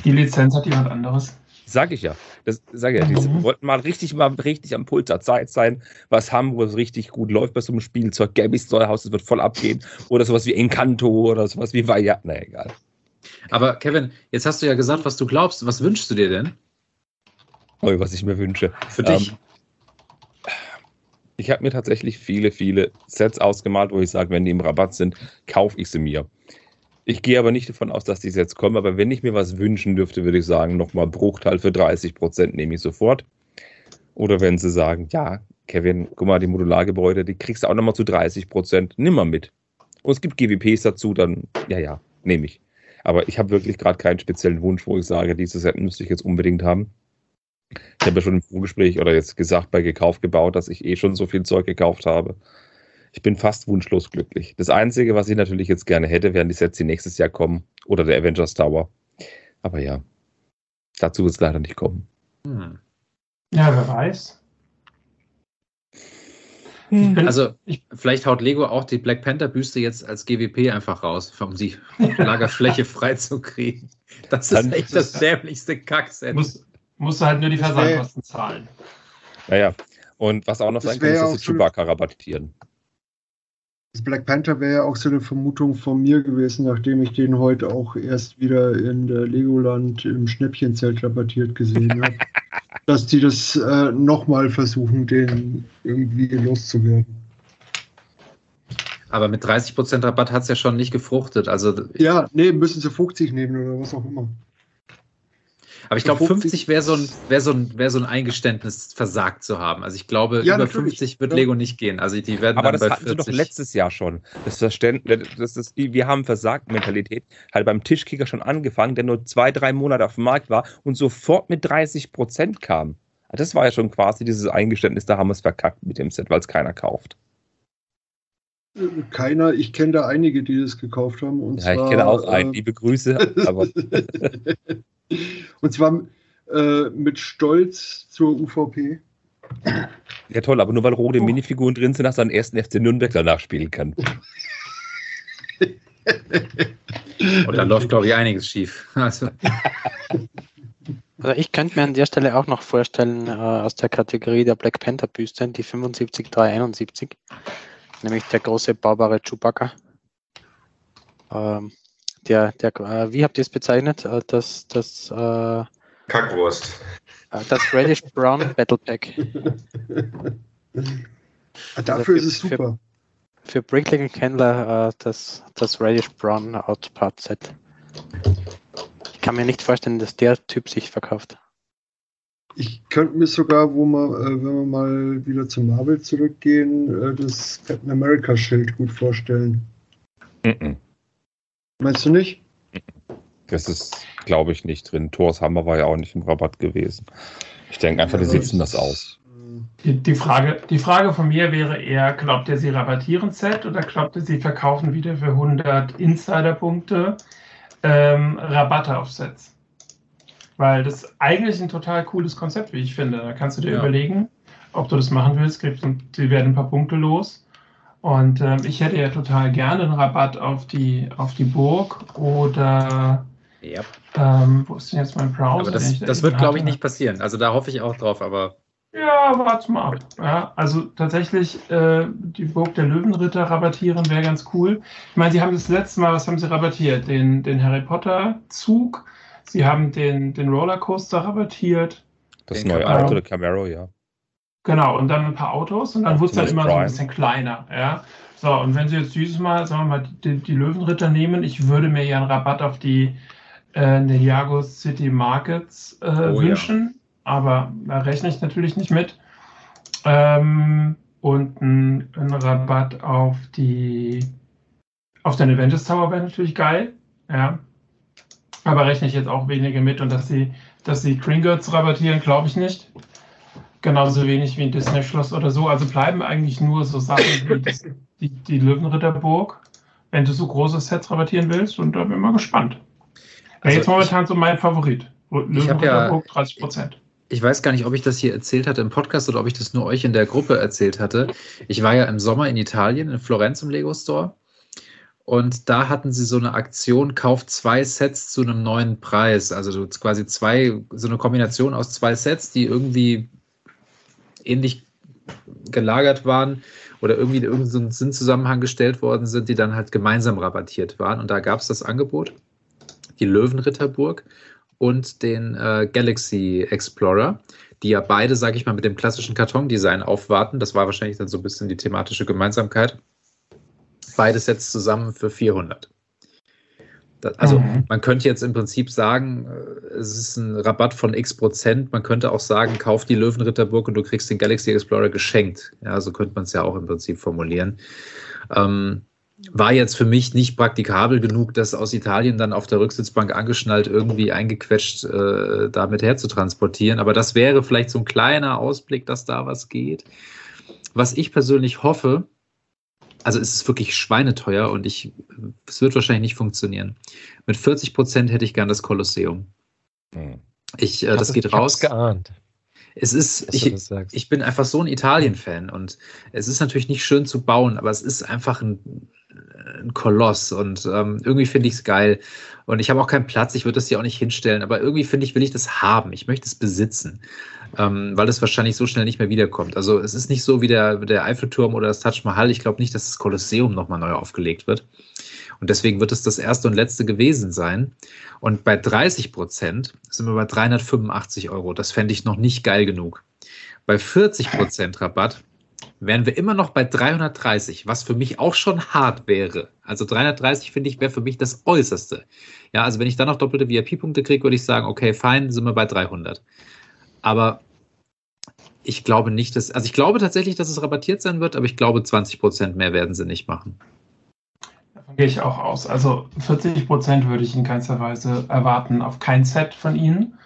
Die Lizenz hat jemand anderes.
Sag ich ja. Das sag ich ja. Die
Mhm.
wollten mal richtig, mal richtig am Puls der Zeit sein, was es richtig gut läuft bei so einem Spielzeug. Gabby's Steuerhaus, das wird voll abgehen. Oder sowas wie Encanto oder sowas wie Vaya. Na egal.
Aber Kevin, jetzt hast du ja gesagt, was du glaubst. Was wünschst du dir denn
Oh, was ich mir wünsche.
für dich?
Ähm, Ich habe mir tatsächlich viele, viele Sets ausgemalt, wo ich sage, wenn die im Rabatt sind, kaufe ich sie mir. Ich gehe aber nicht davon aus, dass die jetzt kommen, aber wenn ich mir was wünschen dürfte, würde ich sagen, nochmal Bruchteil für 30 Prozent nehme ich sofort. Oder wenn sie sagen, ja, Kevin, guck mal, die Modulargebäude, die kriegst du auch nochmal zu 30 Prozent, nimm mal mit. Und es gibt GWPs dazu, dann, ja, ja, nehme ich. Aber ich habe wirklich gerade keinen speziellen Wunsch, wo ich sage, dieses Set müsste ich jetzt unbedingt haben. Ich habe ja schon im Vorgespräch oder jetzt gesagt bei gekauft gebaut, dass ich eh schon so viel Zeug gekauft habe. Ich bin fast wunschlos glücklich. Das Einzige, was ich natürlich jetzt gerne hätte, wären die Sets, die nächstes Jahr kommen oder der Avengers Tower. Aber ja, dazu wird es leider nicht kommen.
Hm.
Ja, wer weiß. Ich bin,
Also,
ich-
vielleicht haut Lego auch die Black Panther-Büste jetzt als GWP einfach raus, um die *laughs* Lagerfläche freizukriegen. Das ist
Dann-
echt das dämlichste Kackset.
muss, musst du halt nur die Versandkosten zahlen.
Naja, und was auch noch
Das
sein kann, ist, dass sie Chewbacca rabattieren.
Das Black Panther wäre ja auch so eine Vermutung von mir gewesen, nachdem ich den heute auch erst wieder in der Legoland im Schnäppchenzelt rabattiert gesehen *laughs* habe. dass die das äh, nochmal versuchen, den irgendwie loszuwerden.
Aber mit 30% Rabatt hat es ja schon nicht gefruchtet. Also,
Ja, nee, müssen sie 50 nehmen oder was auch immer.
Aber ich glaube,
50
50 wäre so, ein, wär so, ein, wär so ein Eingeständnis, versagt zu haben. Also ich glaube,
Ja,
über
natürlich.
50 wird
Ja.
Lego nicht gehen. Also die werden
Aber
dann
das
bei
hatten sie doch
40.
letztes Jahr schon. Das Verständnis, das ist, wir haben Versagt-Mentalität halt beim Tischkicker schon angefangen, der nur zwei, drei Monate auf dem Markt war und sofort mit 30 Prozent kam. Das war ja schon quasi dieses Eingeständnis, da haben wir es verkackt mit dem Set, weil es keiner kauft.
Keiner, ich kenne da einige, die das gekauft haben. Und
Ja,
zwar,
ich kenne auch einen.
äh,
Liebe Grüße, aber *laughs*
und zwar äh, mit Stolz zur UVP.
ja toll, aber nur weil rote
Oh.
Minifiguren drin sind, dass er den ersten FC Nürnberg danach spielen kann. *laughs*
Und da läuft, glaube ich, einiges schief. Also,
Also ich könnte mir an der Stelle auch noch vorstellen, äh, aus der Kategorie der Black Panther Büste, die 75371, nämlich der große baubare Chewbacca. Ähm, der, der, äh, wie habt ihr es bezeichnet? Äh, das, das, äh, äh,
Kackwurst.
das Reddish Brown *laughs* Battle Pack.
Ah, Dafür ist
für-
es super.
Für Brickling Kendler äh, das, das Reddish Brown Outpart Set. Ich kann mir nicht vorstellen, dass der Typ sich verkauft.
Ich könnte mir sogar, wo man, äh, wenn wir mal wieder zu Marvel zurückgehen, äh, das Captain America Schild gut vorstellen.
Mhm.
Meinst du nicht?
Das ist, glaube ich, nicht drin. Thors Hammer war ja auch nicht im Rabatt gewesen. Ich denke einfach, die
Ja,
sitzen das aus.
Die, die, Frage, die Frage von mir wäre eher, glaubt ihr, sie rabattieren Set oder glaubt ihr, sie verkaufen wieder für 100 Insider-Punkte ähm, Rabatte auf Sets? Weil das ist eigentlich ein total cooles Konzept, wie ich finde. Da kannst du dir
Ja.
überlegen, ob du das machen willst, kriegst und sie werden ein paar Punkte los. Und ähm, ich hätte ja total gerne einen Rabatt auf die, auf die Burg oder
ja.
ähm, wo ist denn jetzt mein Browser?
Aber das,
da
das wird, glaube ich, nicht passieren. Also da hoffe ich auch drauf, aber
Ja, warte mal ab. Ja, also tatsächlich, äh, die Burg der Löwenritter rabattieren wäre ganz cool. Ich meine, sie haben das letzte Mal, was haben sie rabattiert? Den, den Harry Potter Zug. Sie haben den, den Rollercoaster rabattiert.
Das
Den
neue. Auto, der Camaro, ja.
Genau, und dann ein paar Autos und dann wurde es dann immer so ein
Prime.
bisschen kleiner. Ja. So, und wenn Sie jetzt dieses Mal, sagen wir mal, die, die Löwenritter nehmen, ich würde mir ja einen Rabatt auf die äh, Ninjago City Markets äh,
Oh, ja.
wünschen, aber da rechne ich natürlich nicht mit. Ähm, und ein, ein Rabatt auf die auf den Avengers Tower wäre natürlich geil, ja. Aber rechne ich jetzt auch weniger mit und dass sie, dass sie Gringotts rabattieren, glaube ich nicht. Genauso wenig wie ein Disney-Schloss oder so. Also bleiben eigentlich nur so Sachen wie *laughs* das, die, die Löwenritterburg, wenn du so große Sets rabattieren willst. Und da bin ich mal gespannt. Wäre
Also
jetzt momentan so mein Favorit.
Ich hab ja-
Löwenritterburg 30 Prozent.
Ich weiß gar nicht, ob ich das hier erzählt hatte im Podcast oder ob ich das nur euch in der Gruppe erzählt hatte. Ich war ja im Sommer in Italien, in Florenz im Lego Store. Und da hatten sie so eine Aktion, kauft zwei Sets zu einem neuen Preis. Also so quasi zwei, so eine Kombination aus zwei Sets, die irgendwie ähnlich gelagert waren oder irgendwie in irgendeinen Sinnzusammenhang gestellt worden sind, die dann halt gemeinsam rabattiert waren. Und da gab es das Angebot, die Löwenritterburg und den äh, Galaxy Explorer, die ja beide, sage ich mal, mit dem klassischen Kartondesign aufwarten. Das war wahrscheinlich dann so ein bisschen die thematische Gemeinsamkeit. Beide Sets zusammen für 400. Also
Mhm.
man könnte jetzt im Prinzip sagen, äh, es ist ein Rabatt von x Prozent. Man könnte auch sagen, kauf die Löwenritterburg und du kriegst den Galaxy Explorer geschenkt. Ja, so könnte man es ja auch im Prinzip formulieren. Ähm, war jetzt für mich nicht praktikabel genug, das aus Italien dann auf der Rücksitzbank angeschnallt irgendwie eingequetscht äh, damit herzutransportieren. Aber das wäre vielleicht so ein kleiner Ausblick, dass da was geht. Was ich persönlich hoffe, also es ist wirklich schweineteuer und ich, es wird wahrscheinlich nicht funktionieren. Mit 40 Prozent hätte ich gern das Kolosseum.
Hm.
Ich, äh,
Ich
das geht
ich
raus.
geahnt.
Es ist, ich, ich bin einfach so ein Italien-Fan und es ist natürlich nicht schön zu bauen, aber es ist einfach ein, ein Koloss und ähm, irgendwie finde ich es geil. Und ich habe auch keinen Platz, ich würde das hier auch nicht hinstellen, aber irgendwie finde ich, will ich das haben. Ich möchte es besitzen, ähm, weil es wahrscheinlich so schnell nicht mehr wiederkommt. Also es ist nicht so wie der, der Eiffelturm oder das Taj Mahal. Ich glaube nicht, dass das Kolosseum nochmal neu aufgelegt wird. Und deswegen wird es das erste und letzte gewesen sein. Und bei 30 Prozent sind wir bei 385 Euro. Das fände ich noch nicht geil genug. Bei 40 Prozent Rabatt wären wir immer noch bei 330, was für mich auch schon hart wäre. Also 330 finde ich wäre für mich das Äußerste. Ja, also wenn ich dann noch doppelte VIP-Punkte kriege, würde ich sagen, okay, fein, sind wir bei 300. Aber ich glaube nicht, dass, also ich glaube tatsächlich, dass es rabattiert sein wird, aber ich glaube 20 Prozent mehr werden sie nicht machen.
Davon gehe ich auch aus. Also 40 Prozent würde ich in keinster Weise erwarten auf kein Set von ihnen,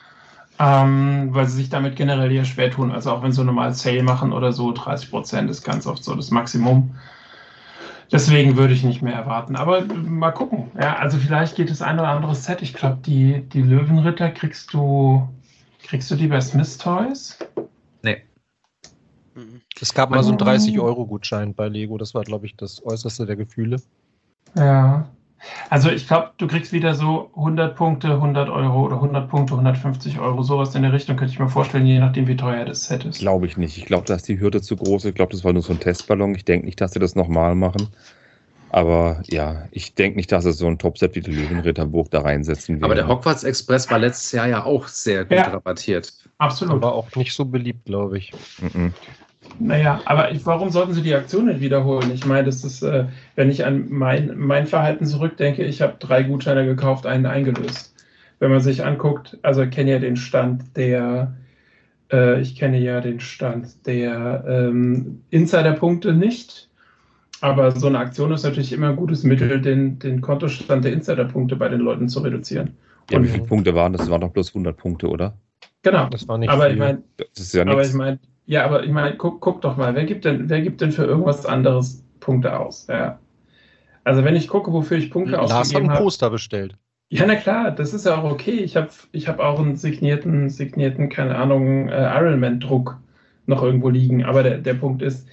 ähm, weil sie sich damit generell eher schwer tun. Also auch wenn sie normal Sale machen oder so, 30 Prozent ist ganz oft so das Maximum. Deswegen würde ich nicht mehr erwarten. Aber mal gucken. Ja, also vielleicht geht das ein oder andere Set. Ich glaube, die, die Löwenritter kriegst du, kriegst du die bei Smith Toys?
Mhm.
Es gab mal so einen
Oh.
30-Euro-Gutschein bei Lego. Das war, glaube ich, das äußerste der Gefühle.
Ja. Also ich glaube, du kriegst wieder so 100 Punkte, 100 Euro oder 100 Punkte, 150 Euro, sowas in der Richtung, könnte ich mir vorstellen, je nachdem, wie teuer das Set ist.
Glaube ich nicht. Ich glaube, da ist die Hürde zu groß. Ich glaube, das war nur so ein Testballon. Ich denke nicht, dass sie das nochmal machen. Aber ja, ich denke nicht, dass sie so ein Topset wie die Löwenritterburg da reinsetzen
Aber der. Hogwarts Express war letztes Jahr ja auch sehr gut
Ja.
rabattiert.
Absolut.
Aber auch nicht so beliebt, glaube ich.
Mhm.
Naja, aber ich, warum sollten sie die Aktion nicht wiederholen? Ich meine, das ist, äh, wenn ich an mein, mein Verhalten zurückdenke, ich habe drei Gutscheine gekauft, einen eingelöst. Wenn man sich anguckt, also ich kenne ja den Stand der, äh, ich kenne ja den Stand der ähm, Insider-Punkte nicht. Aber so eine Aktion ist natürlich immer ein gutes Mittel, den, den Kontostand der Insider-Punkte bei den Leuten zu reduzieren.
Ja,
Und-
wie viele Punkte waren das? Das waren doch bloß 100 Punkte, oder?
Genau.
Das war nicht
Aber
viel.
ich meine,
Das ist ja
aber
nichts.
ich meine, ja, aber ich meine, guck, guck doch mal, wer gibt denn, wer gibt denn für irgendwas anderes Punkte aus? Ja. Also wenn ich gucke, wofür ich Punkte
Lars hat
ausgegeben
ein
habe.
Poster bestellt.
Ja, na klar, das ist ja auch okay. Ich habe ich hab auch einen signierten, signierten, keine Ahnung, äh, Ironman-Druck noch irgendwo liegen. Aber der, der Punkt ist,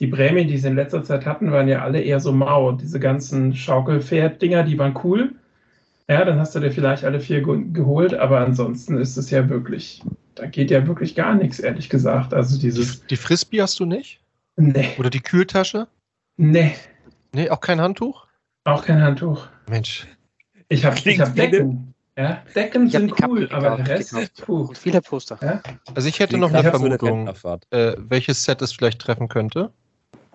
die Prämien, die sie in letzter Zeit hatten, waren ja alle eher so mau. Diese ganzen Schaukelpferd-Dinger, die waren cool. Ja, dann hast du dir vielleicht alle vier ge geholt, aber ansonsten ist es ja wirklich da geht ja wirklich gar nichts, ehrlich gesagt. Also dieses.
Die, die Frisbee hast du nicht?
Nee.
Oder die Kühltasche?
Nee.
Nee, auch kein Handtuch?
Auch kein Handtuch.
Mensch.
Ich habe hab Decken. Ja, Decken sind
Kappen
cool, aber der Rest ist puh.
Und viele Poster.
Ja?
Also ich hätte noch eine Vermutung,
Rentnerfahrt.
äh, welches Set es vielleicht treffen könnte.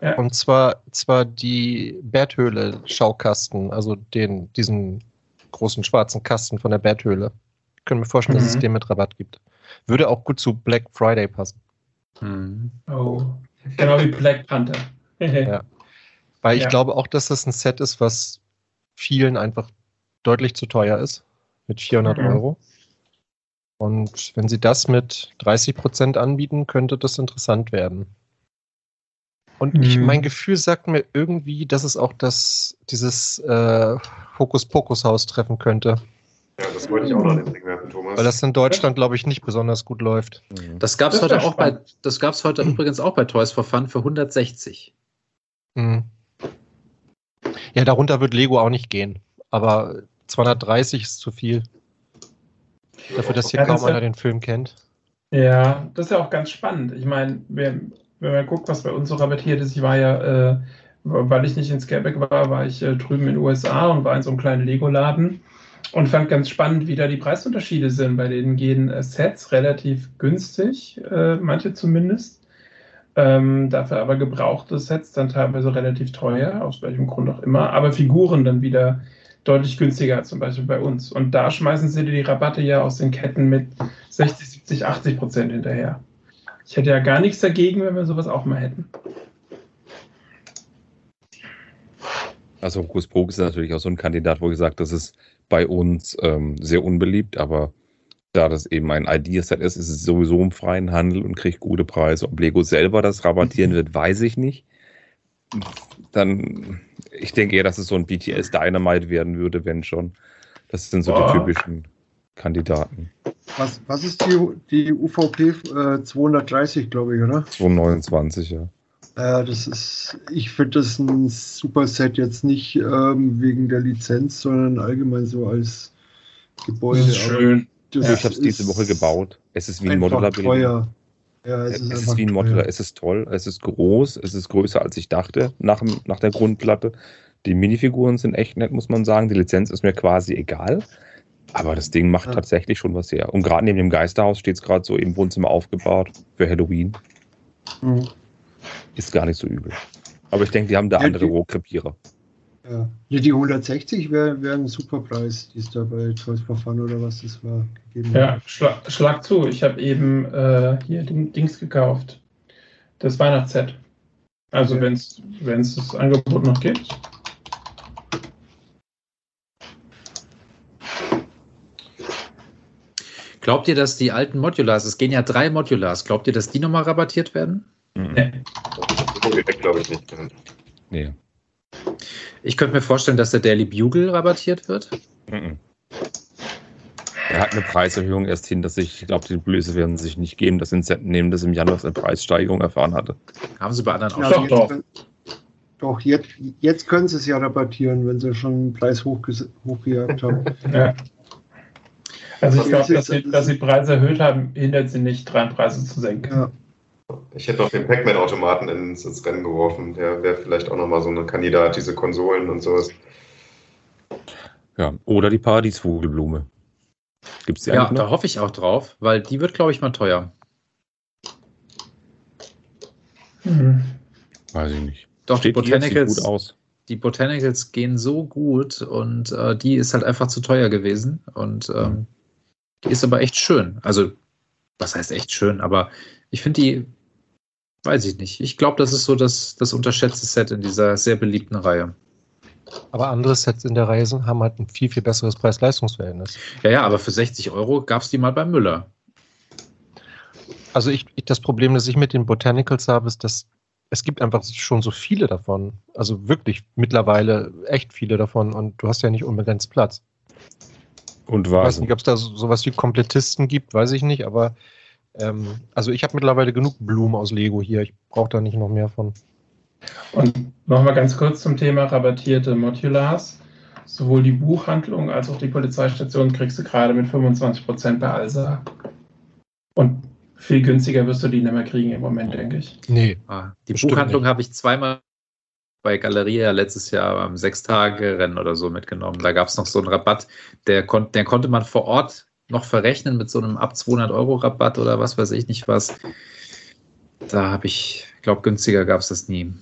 Ja.
Und zwar, zwar die Berthöhle-Schaukasten, also den, diesen großen schwarzen Kasten von der Berthöhle. Ich könnte mir vorstellen, dass es
Mhm.
den mit Rabatt gibt. Würde auch gut zu Black Friday passen.
Hm.
Oh. Genau wie Black Panther. *laughs*
Ja. Weil ich
Ja.
glaube auch, dass das ein Set ist, was vielen einfach deutlich zu teuer ist. Mit 400
Mhm.
Euro. Und wenn sie das mit 30 Prozent anbieten, könnte das interessant werden. Und ich,
Mhm.
mein Gefühl sagt mir irgendwie, dass es auch das, dieses äh, Hokuspokus-Haus treffen könnte.
Ja, das wollte ich auch noch in den Ring werfen, Thomas.
Weil das in Deutschland, glaube ich, nicht besonders gut läuft.
Das gab es heute auch bei, das gab's heute *clears throat* übrigens auch bei Toys for Fun für 160.
Mhm. Ja, darunter wird Lego auch nicht gehen. Aber 230 ist zu viel. Dafür, dass hier
Ja, das
kaum
ja-
einer den Film kennt.
Ja, das ist ja auch ganz spannend. Ich meine, wenn, wenn man guckt, was bei uns so rabattiert ist, ich war ja, äh, weil ich nicht in Scareback war, war ich äh, drüben in den USA und war in so einem kleinen Lego-Laden und fand ganz spannend, wie da die Preisunterschiede sind. Bei denen gehen äh, Sets relativ günstig, äh, manche zumindest. Ähm, dafür aber gebrauchte Sets dann teilweise relativ teuer, aus welchem Grund auch immer, aber Figuren dann wieder deutlich günstiger, zum Beispiel bei uns. Und da schmeißen sie die Rabatte ja aus den Ketten mit 60, 70, 80 Prozent hinterher. Ich hätte ja gar nichts dagegen, wenn wir sowas auch mal hätten.
Also Hokus Pokus ist natürlich auch so ein Kandidat, wo gesagt, das ist bei uns ähm, sehr unbeliebt, aber da das eben ein Ideaset ist, ist es sowieso im freien Handel und kriegt gute Preise. Ob Lego selber das rabattieren wird, weiß ich nicht. Dann, ich denke eher, dass es so ein BTS Dynamite werden würde, wenn schon. Das sind so
Ja.
die typischen Kandidaten.
Was, was ist die, die UVP äh, 230, glaube ich, oder?
229, ja.
Ja, das ist, ich finde das ein super Set jetzt nicht ähm, wegen der Lizenz, sondern allgemein so als Gebäude.
Das ist schön.
Das
ich habe es diese
ist
Woche gebaut. Es ist wie ein Modular
teuer. Ja, es
Es
ist,
ist,
einfach
wie ein
teuer.
Modular, es ist toll, es ist groß, es ist größer als ich dachte nach, dem- nach der Grundplatte. Die Minifiguren sind echt nett, muss man sagen. Die Lizenz ist mir quasi egal. Aber das Ding macht
Ja.
tatsächlich schon was her. Und gerade neben dem Geisterhaus steht es gerade so im Wohnzimmer aufgebaut für Halloween.
Mhm.
Ist gar nicht so übel. Aber ich denke, die haben da
Ja,
andere
die-
Rohkrepierer.
Ja. Die 160 wäre wär ein super Preis, die es da bei Toys for Fun oder was das war gegeben
Ja,
hat.
schlag, zu. Ich habe eben äh, hier Ding, Dings gekauft. Das Weihnachtsset. Also
Ja.
wenn es das Angebot noch gibt.
Glaubt ihr, dass die alten Modulars, es gehen ja drei Modulars, glaubt ihr, dass die nochmal rabattiert werden?
Mhm.
Nee.
Glaube ich nicht.
Nee.
Ich könnte mir vorstellen, dass der Daily Bugle rabattiert wird.
Mhm. Er hat eine Preiserhöhung erst hinter sich. Ich glaube, die Blöße werden sich nicht geben, dass Incent nehmen, das im Januar eine Preissteigerung erfahren hatte.
Haben sie bei anderen auch
Ja,
Doch,
jetzt,
doch.
Doch, jetzt, jetzt können sie es ja rabattieren, wenn sie schon den Preis hochgejagt haben.
Ja. Also ich glaube,
das
dass dass sie Preise erhöht haben, hindert sie nicht, dran Preise zu senken.
Ja.
Ich hätte noch den Pac-Man-Automaten ins, ins Rennen geworfen. Der wäre vielleicht auch nochmal so ein Kandidat, diese Konsolen und sowas.
Ja. Oder die Paradiesvogelblume. Gibt es die
Ja,
eigentlich
da
noch?
hoffe ich auch drauf, weil die wird, glaube ich, mal teuer.
Mhm.
Weiß ich nicht.
Doch, die
Steht sieht
Botanicals,
gut aus.
die Botanicals gehen so gut und äh, die ist halt einfach zu teuer gewesen. Und ähm, die ist aber echt schön. Also, was heißt echt schön? Aber ich finde die, weiß ich nicht. Ich glaube, das ist so das, das unterschätzte Set in dieser sehr beliebten Reihe.
Aber andere Sets in der Reihe haben halt ein viel, viel besseres Preis-Leistungs-Verhältnis.
Ja, ja, aber für 60 Euro gab es die mal bei Müller.
Also ich, ich, das Problem, das ich mit den Botanicals habe, ist, dass es gibt einfach schon so viele davon. Also wirklich mittlerweile echt viele davon und du hast ja nicht unbegrenzt Platz.
Und
Ich weiß
Vasen.
nicht, ob es da so- sowas wie Komplettisten gibt, weiß ich nicht, aber ähm, also ich habe mittlerweile genug Blumen aus Lego hier. Ich brauche da nicht noch mehr von.
Und nochmal ganz kurz zum Thema rabattierte Modulars. Sowohl die Buchhandlung als auch die Polizeistation kriegst du gerade mit 25% bei Alsa. Und viel günstiger wirst du die nicht mehr kriegen im Moment, denke ich.
Nee.
Ah, die Buchhandlung habe ich zweimal bei Galeria letztes Jahr beim Sechstage-Rennen oder so mitgenommen. Da gab es noch so einen Rabatt, der, kon der konnte man vor Ort noch verrechnen mit so einem ab 200 Euro Rabatt oder was weiß ich nicht was. Da habe ich, ich glaube, günstiger gab es das nie.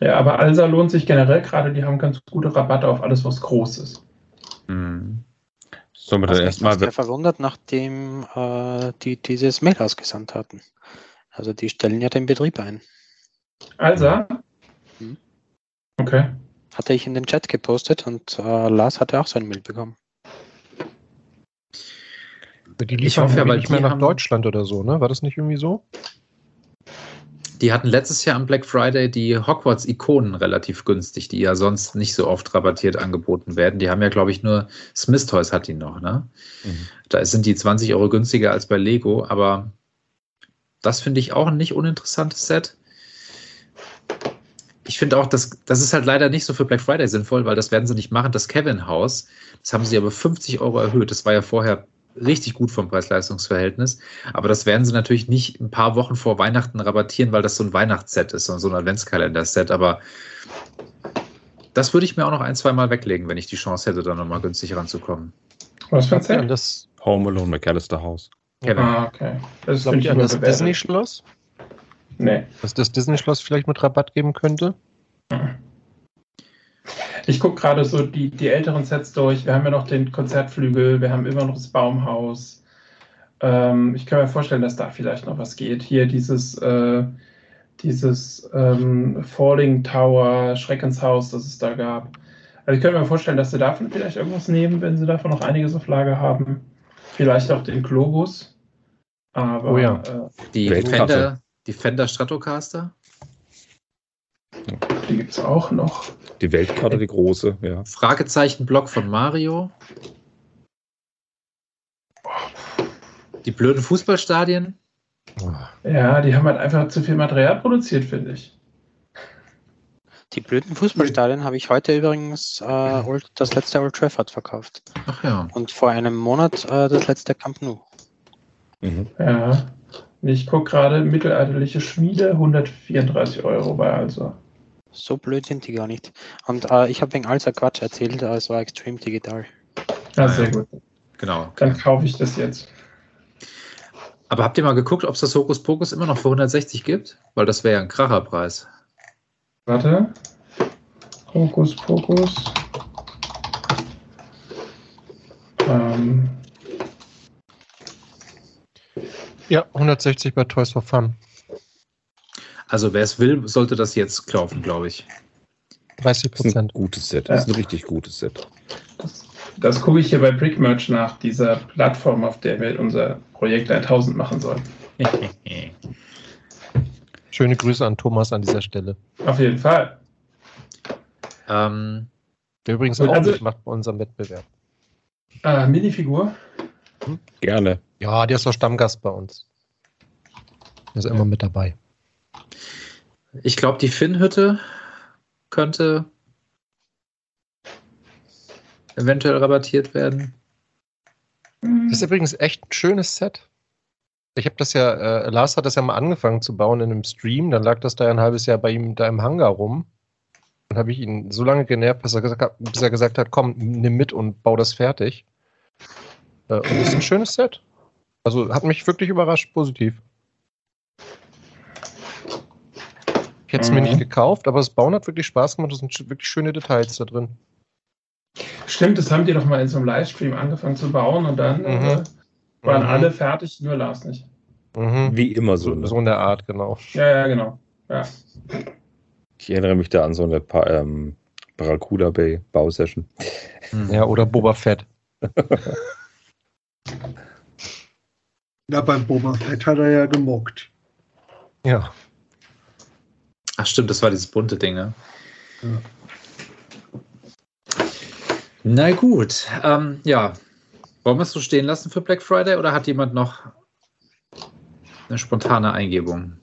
Ja, aber Alsa lohnt sich generell gerade, die haben ganz gute Rabatte auf alles, was groß ist.
Hm.
Wir
Was
dann
mich
erstmal.
sehr verwundert, nachdem äh, die dieses Mail ausgesandt hatten. Also die stellen ja den Betrieb ein.
Alsa? Okay.
Hatte ich in den Chat gepostet und äh, Lars hatte auch so ein Mail bekommen.
Die
Ich hoffe ja, weil
nicht mehr
die
nach
haben-
Deutschland oder so, ne? War das nicht irgendwie so?
Die hatten letztes Jahr am Black Friday die Hogwarts-Ikonen relativ günstig, die ja sonst nicht so oft rabattiert angeboten werden. Die haben ja, glaube ich, nur Smith Toys hat die noch, ne?
Mhm.
Da sind die 20 Euro günstiger als bei Lego, aber das finde ich auch ein nicht uninteressantes Set. Ich finde auch, das, das ist halt leider nicht so für Black Friday sinnvoll, weil das werden sie nicht machen. Das Kevin Haus, das haben sie aber 50 Euro erhöht. Das war ja vorher richtig gut vom Preis-Leistungs-Verhältnis. Aber das werden sie natürlich nicht ein paar Wochen vor Weihnachten rabattieren, weil das so ein Weihnachtsset ist und so ein Adventskalender-Set. Aber das würde ich mir auch noch ein, zwei Mal weglegen, wenn ich die Chance hätte, da nochmal günstig ranzukommen.
Was für ein Set?
das,
Home Alone McAllister House.
Kevin.
Ah, okay. Das
glaubt
finde ich
an das. Disney-Schloss?
Nee.
Dass das Disney-Schloss vielleicht mit Rabatt geben könnte?
Ich gucke gerade so die, die älteren Sets durch. Wir haben ja noch den Konzertflügel, wir haben immer noch das Baumhaus. Ähm, ich kann mir vorstellen, dass da vielleicht noch was geht. Hier dieses, äh, dieses ähm, Falling Tower, Schreckenshaus, das es da gab. Also ich könnte mir vorstellen, dass sie davon vielleicht irgendwas nehmen, wenn sie davon noch einiges auf Lager haben. Vielleicht auch den Globus. Aber
Oh ja.
äh,
Die
Weltklasse.
Die Fender Stratocaster.
die gibt es auch noch.
Die Weltkarte, die große, ja.
Fragezeichen-Block von Mario. Die blöden Fußballstadien.
Ja, die haben halt einfach zu viel Material produziert, finde ich.
Die blöden Fußballstadien habe ich heute übrigens äh, Old, das letzte Old Trafford verkauft.
Ach ja.
Und vor einem Monat äh, das letzte Camp Nou.
Mhm.
Ja. Ich gucke gerade, mittelalterliche Schmiede, 134 Euro bei also.
So blöd sind die gar nicht. Und äh, ich habe wegen Alsa Quatsch erzählt, äh, es war extrem digital.
Ja,
Ah,
sehr gut.
Genau.
Dann kaufe ich das jetzt.
Aber habt ihr mal geguckt, ob es das Hokus Pokus immer noch für 160 gibt? Weil das wäre ja ein Kracherpreis.
Warte. Hokus Pokus. Ähm,
Ja, 160 bei Toys for Fun.
Also wer es will, sollte das jetzt kaufen, glaube ich.
30
Das ist ein
Prozent.
gutes Set. Das ist ein richtig gutes Set.
das das gucke ich hier bei Brickmerch nach, dieser Plattform, auf der wir unser Projekt 1000 machen sollen. *laughs*
Schöne Grüße an Thomas an dieser Stelle.
Auf jeden Fall.
ähm,
Der übrigens auch
also-
mitmacht bei unserem Wettbewerb.
Äh, Minifigur.
Gerne.
Ja, der ist doch Stammgast bei uns. Der ist immer mit dabei.
ich glaube, die Finn-Hütte könnte eventuell rabattiert werden.
Das ist übrigens echt ein schönes Set. Ich habe das ja, äh, Lars hat das ja mal angefangen zu bauen in einem Stream, dann lag das da ja ein halbes Jahr bei ihm da im Hangar rum. Dann habe ich ihn so lange genervt, bis er, gesagt hat, bis er gesagt hat, komm, nimm mit und bau das fertig. Äh, und das ist ein schönes Set. Also hat mich wirklich überrascht, positiv. Ich hätte es mir
Mhm.
nicht gekauft, aber das Bauen hat wirklich Spaß gemacht. Es sind wirklich schöne Details da drin.
Stimmt, das haben die doch mal in so einem Livestream angefanung zu bauen und dann äh,
Mhm.
waren
Mhm.
alle fertig, nur Lars nicht.
Mhm.
Wie immer so.
So,
Ne?
so in der Art, genau.
Ja, ja, genau. Ja.
Ich erinnere mich da an so eine pa ähm, Barracuda Bay Bausession.
Ja, oder Boba Fett. *laughs*
Ja, beim Boba Fett hat er ja gemockt.
Ja.
Ach stimmt, das war dieses bunte Ding, ne?
Ja.
Na gut, ähm, ja. Wollen wir es so stehen lassen für Black Friday oder hat jemand noch eine spontane Eingebung?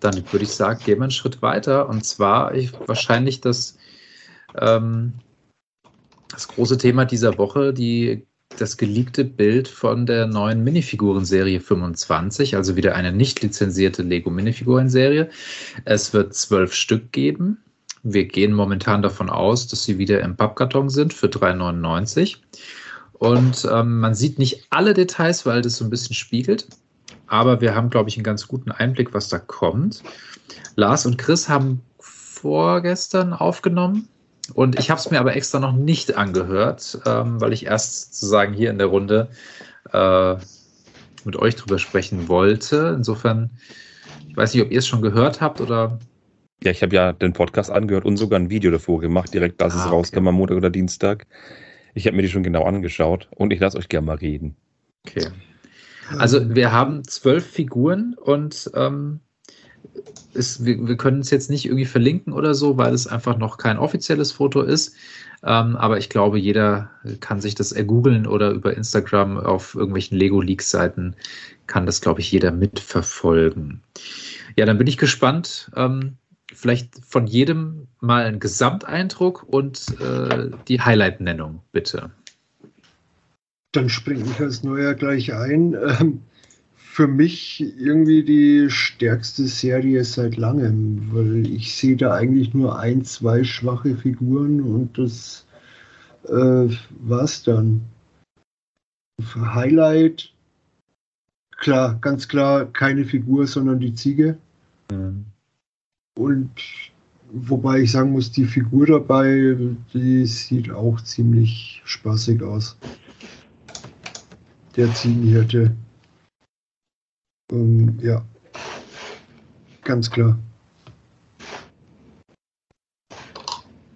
Dann würde ich sagen, gehen wir einen Schritt weiter und zwar ich, wahrscheinlich das, ähm, das große Thema dieser Woche, die das geleakte Bild von der neuen Minifiguren-Serie 25, also wieder eine nicht lizenzierte Lego-Minifiguren-Serie. Es wird zwölf Stück geben. Wir gehen momentan davon aus, dass sie wieder im Pappkarton sind für 3,99. Und ähm, man sieht nicht alle Details, weil das so ein bisschen spiegelt. Aber wir haben, glaube ich, einen ganz guten Einblick, was da kommt. Lars und Chris haben vorgestern aufgenommen. Und ich habe es mir aber extra noch nicht angehört, ähm, weil ich erst sozusagen hier in der Runde äh, mit euch drüber sprechen wollte. Insofern, ich weiß nicht, ob ihr es schon gehört habt oder.
Ja, ich habe ja den Podcast angehört und sogar ein Video davor gemacht, direkt als ah, es rauskam okay. am Montag oder Dienstag. Ich habe mir die schon genau angeschaut und ich lasse euch gerne mal reden.
Okay. Also wir haben zwölf Figuren und ähm, ist, wir, wir können es jetzt nicht irgendwie verlinken oder so, weil es einfach noch kein offizielles Foto ist. Ähm, aber ich glaube, jeder kann sich das ergoogeln oder über Instagram auf irgendwelchen Lego-Leaks-Seiten kann das, glaube ich, jeder mitverfolgen. Ja, dann bin ich gespannt. Ähm, vielleicht von jedem mal ein Gesamteindruck und äh, die Highlight-Nennung, bitte.
Dann springe ich als Neuer gleich ein. Ähm, für mich irgendwie die stärkste Serie seit langem, weil ich sehe da eigentlich nur ein, zwei schwache Figuren und das äh, war's dann. Für Highlight, klar, ganz klar, keine Figur, sondern die Ziege. Mhm. Und wobei ich sagen muss, die Figur dabei, die sieht auch ziemlich spaßig aus. Der Ziegenhirte. Ähm, ja, ganz klar.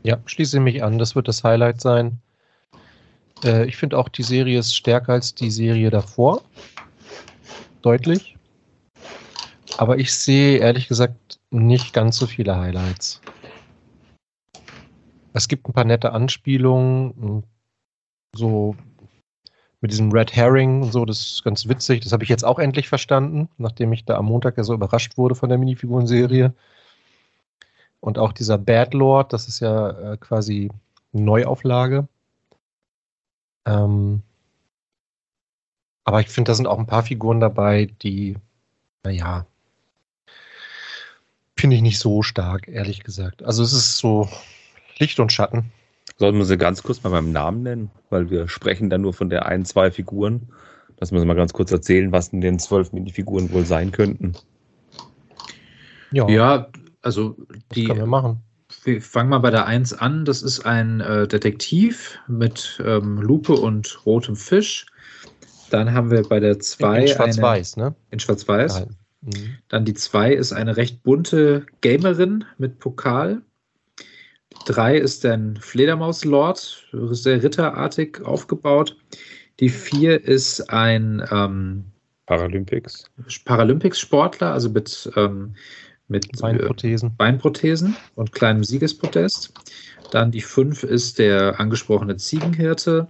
Ja, schließe mich an. Das wird das Highlight sein. Äh, ich finde auch, die Serie ist stärker als die Serie davor. Deutlich. Aber ich sehe ehrlich gesagt nicht ganz so viele Highlights. Es gibt ein paar nette Anspielungen, so mit diesem Red Herring und so, das ist ganz witzig. Das habe ich jetzt auch endlich verstanden, nachdem ich da am Montag ja so überrascht wurde von der Minifigurenserie. Und auch dieser Bad Lord, das ist ja äh, quasi Neuauflage. Ähm, aber ich finde, da sind auch ein paar Figuren dabei, die, naja, finde ich nicht so stark, ehrlich gesagt. Also es ist so Licht und Schatten.
Sollten wir sie ganz kurz mal beim Namen nennen, weil wir sprechen dann nur von der ein, zwei Figuren. Dass wir mal ganz kurz erzählen, was in den zwölf Minifiguren wohl sein könnten.
Ja, ja also die.
können wir machen.
Wir fangen mal bei der 1 an. Das ist ein äh, Detektiv mit ähm, Lupe und rotem Fisch. Dann haben wir bei der 2
in, in Schwarz-Weiß, ne?
In Schwarz-Weiß. Mhm. Dann die 2 ist eine recht bunte Gamerin mit Pokal. Drei ist ein Fledermauslord, sehr ritterartig aufgebaut. Die vier ist ein ähm,
Paralympics.
Paralympics-Sportler, also mit, ähm, mit
Beinprothesen.
Beinprothesen und kleinem Siegespodest. Dann die fünf ist der angesprochene Ziegenhirte.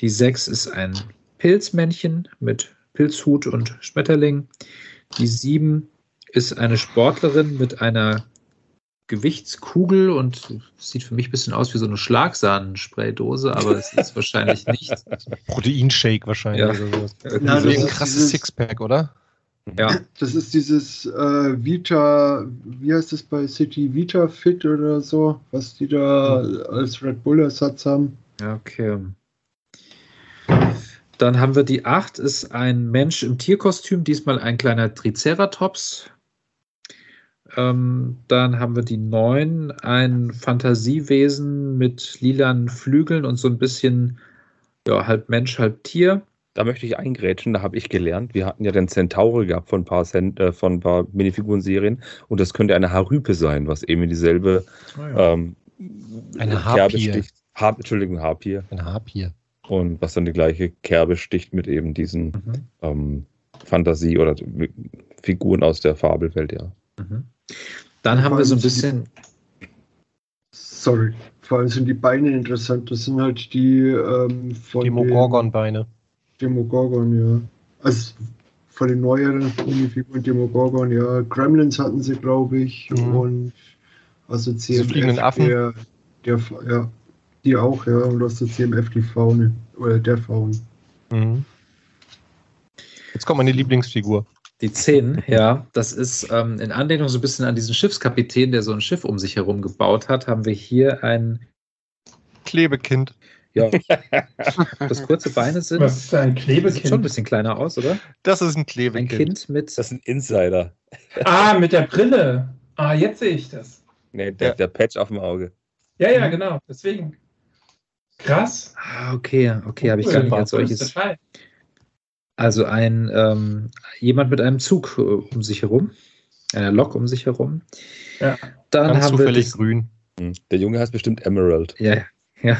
Die sechs ist ein Pilzmännchen mit Pilzhut und Schmetterling. Die sieben ist eine Sportlerin mit einer Gewichtskugel und sieht für mich ein bisschen aus wie so eine Schlagsahnen-Spraydose, aber es ist wahrscheinlich nicht. *laughs*
Proteinshake wahrscheinlich. Ja. Oder so. Na, das ein krasses Sixpack, oder?
Ja. Das ist dieses äh, Vita, wie heißt das bei City Vita Fit oder so, was die da hm. als Red Bull-Ersatz haben.
Ja, okay. Dann haben wir die 8, ist ein Mensch im Tierkostüm, diesmal ein kleiner Triceratops ähm, dann haben wir die neun, ein Fantasiewesen mit lilanen Flügeln und so ein bisschen ja, halb Mensch, halb Tier.
Da möchte ich eingrätschen, da habe ich gelernt. Wir hatten ja den Centauri gehabt von ein paar, Cent, äh, von ein paar Minifiguren-Serien und das könnte eine Harype sein, was eben dieselbe oh ja. ähm,
eine Harpie.
sticht. Har Entschuldigung, Harpie.
Eine Harpie.
Und was dann die gleiche Kerbe sticht mit eben diesen mhm. ähm, Fantasie- oder Figuren aus der Fabelwelt, ja. Mhm.
Dann haben wir so ein bisschen.
sorry, vor allem sind die Beine interessant. Das sind halt die ähm,
von. Demogorgon-Beine.
Demogorgon, ja. Also von den neueren Minifiguren Demogorgon, ja. Gremlins hatten sie, glaube ich. Mhm. Und also CMF.
Affen.
Der, der, ja, die auch, ja. Und aus der CMF die Faune. Oder der Faun.
Mhm. Jetzt kommt meine Lieblingsfigur.
Die 10, ja, das ist ähm, in Anlehnung so ein bisschen an diesen Schiffskapitän, der so ein Schiff um sich herum gebaut hat, haben wir hier ein,
Klebekind.
ja, das kurze Beine sind.
Was ist ein
Sieht schon ein
Klebekind?
bisschen kleiner aus, oder?
Das ist ein
Ein
Klebekind.
Kind mit.
Das ist ein Insider.
Ah, mit der Brille. Ah, jetzt sehe ich das.
Nee, der,
Ja.
der Patch auf dem Auge.
Ja, ja, genau. Deswegen. Krass.
Ah, okay, okay, habe ich gar nicht als solches. Also ein ähm, jemand mit einem Zug äh, um sich herum, einer Lok um sich herum.
Ja.
Dann
Ganz
haben wir
zufällig
das,
grün.
Hm. Der Junge heißt bestimmt Emerald.
ja, ja.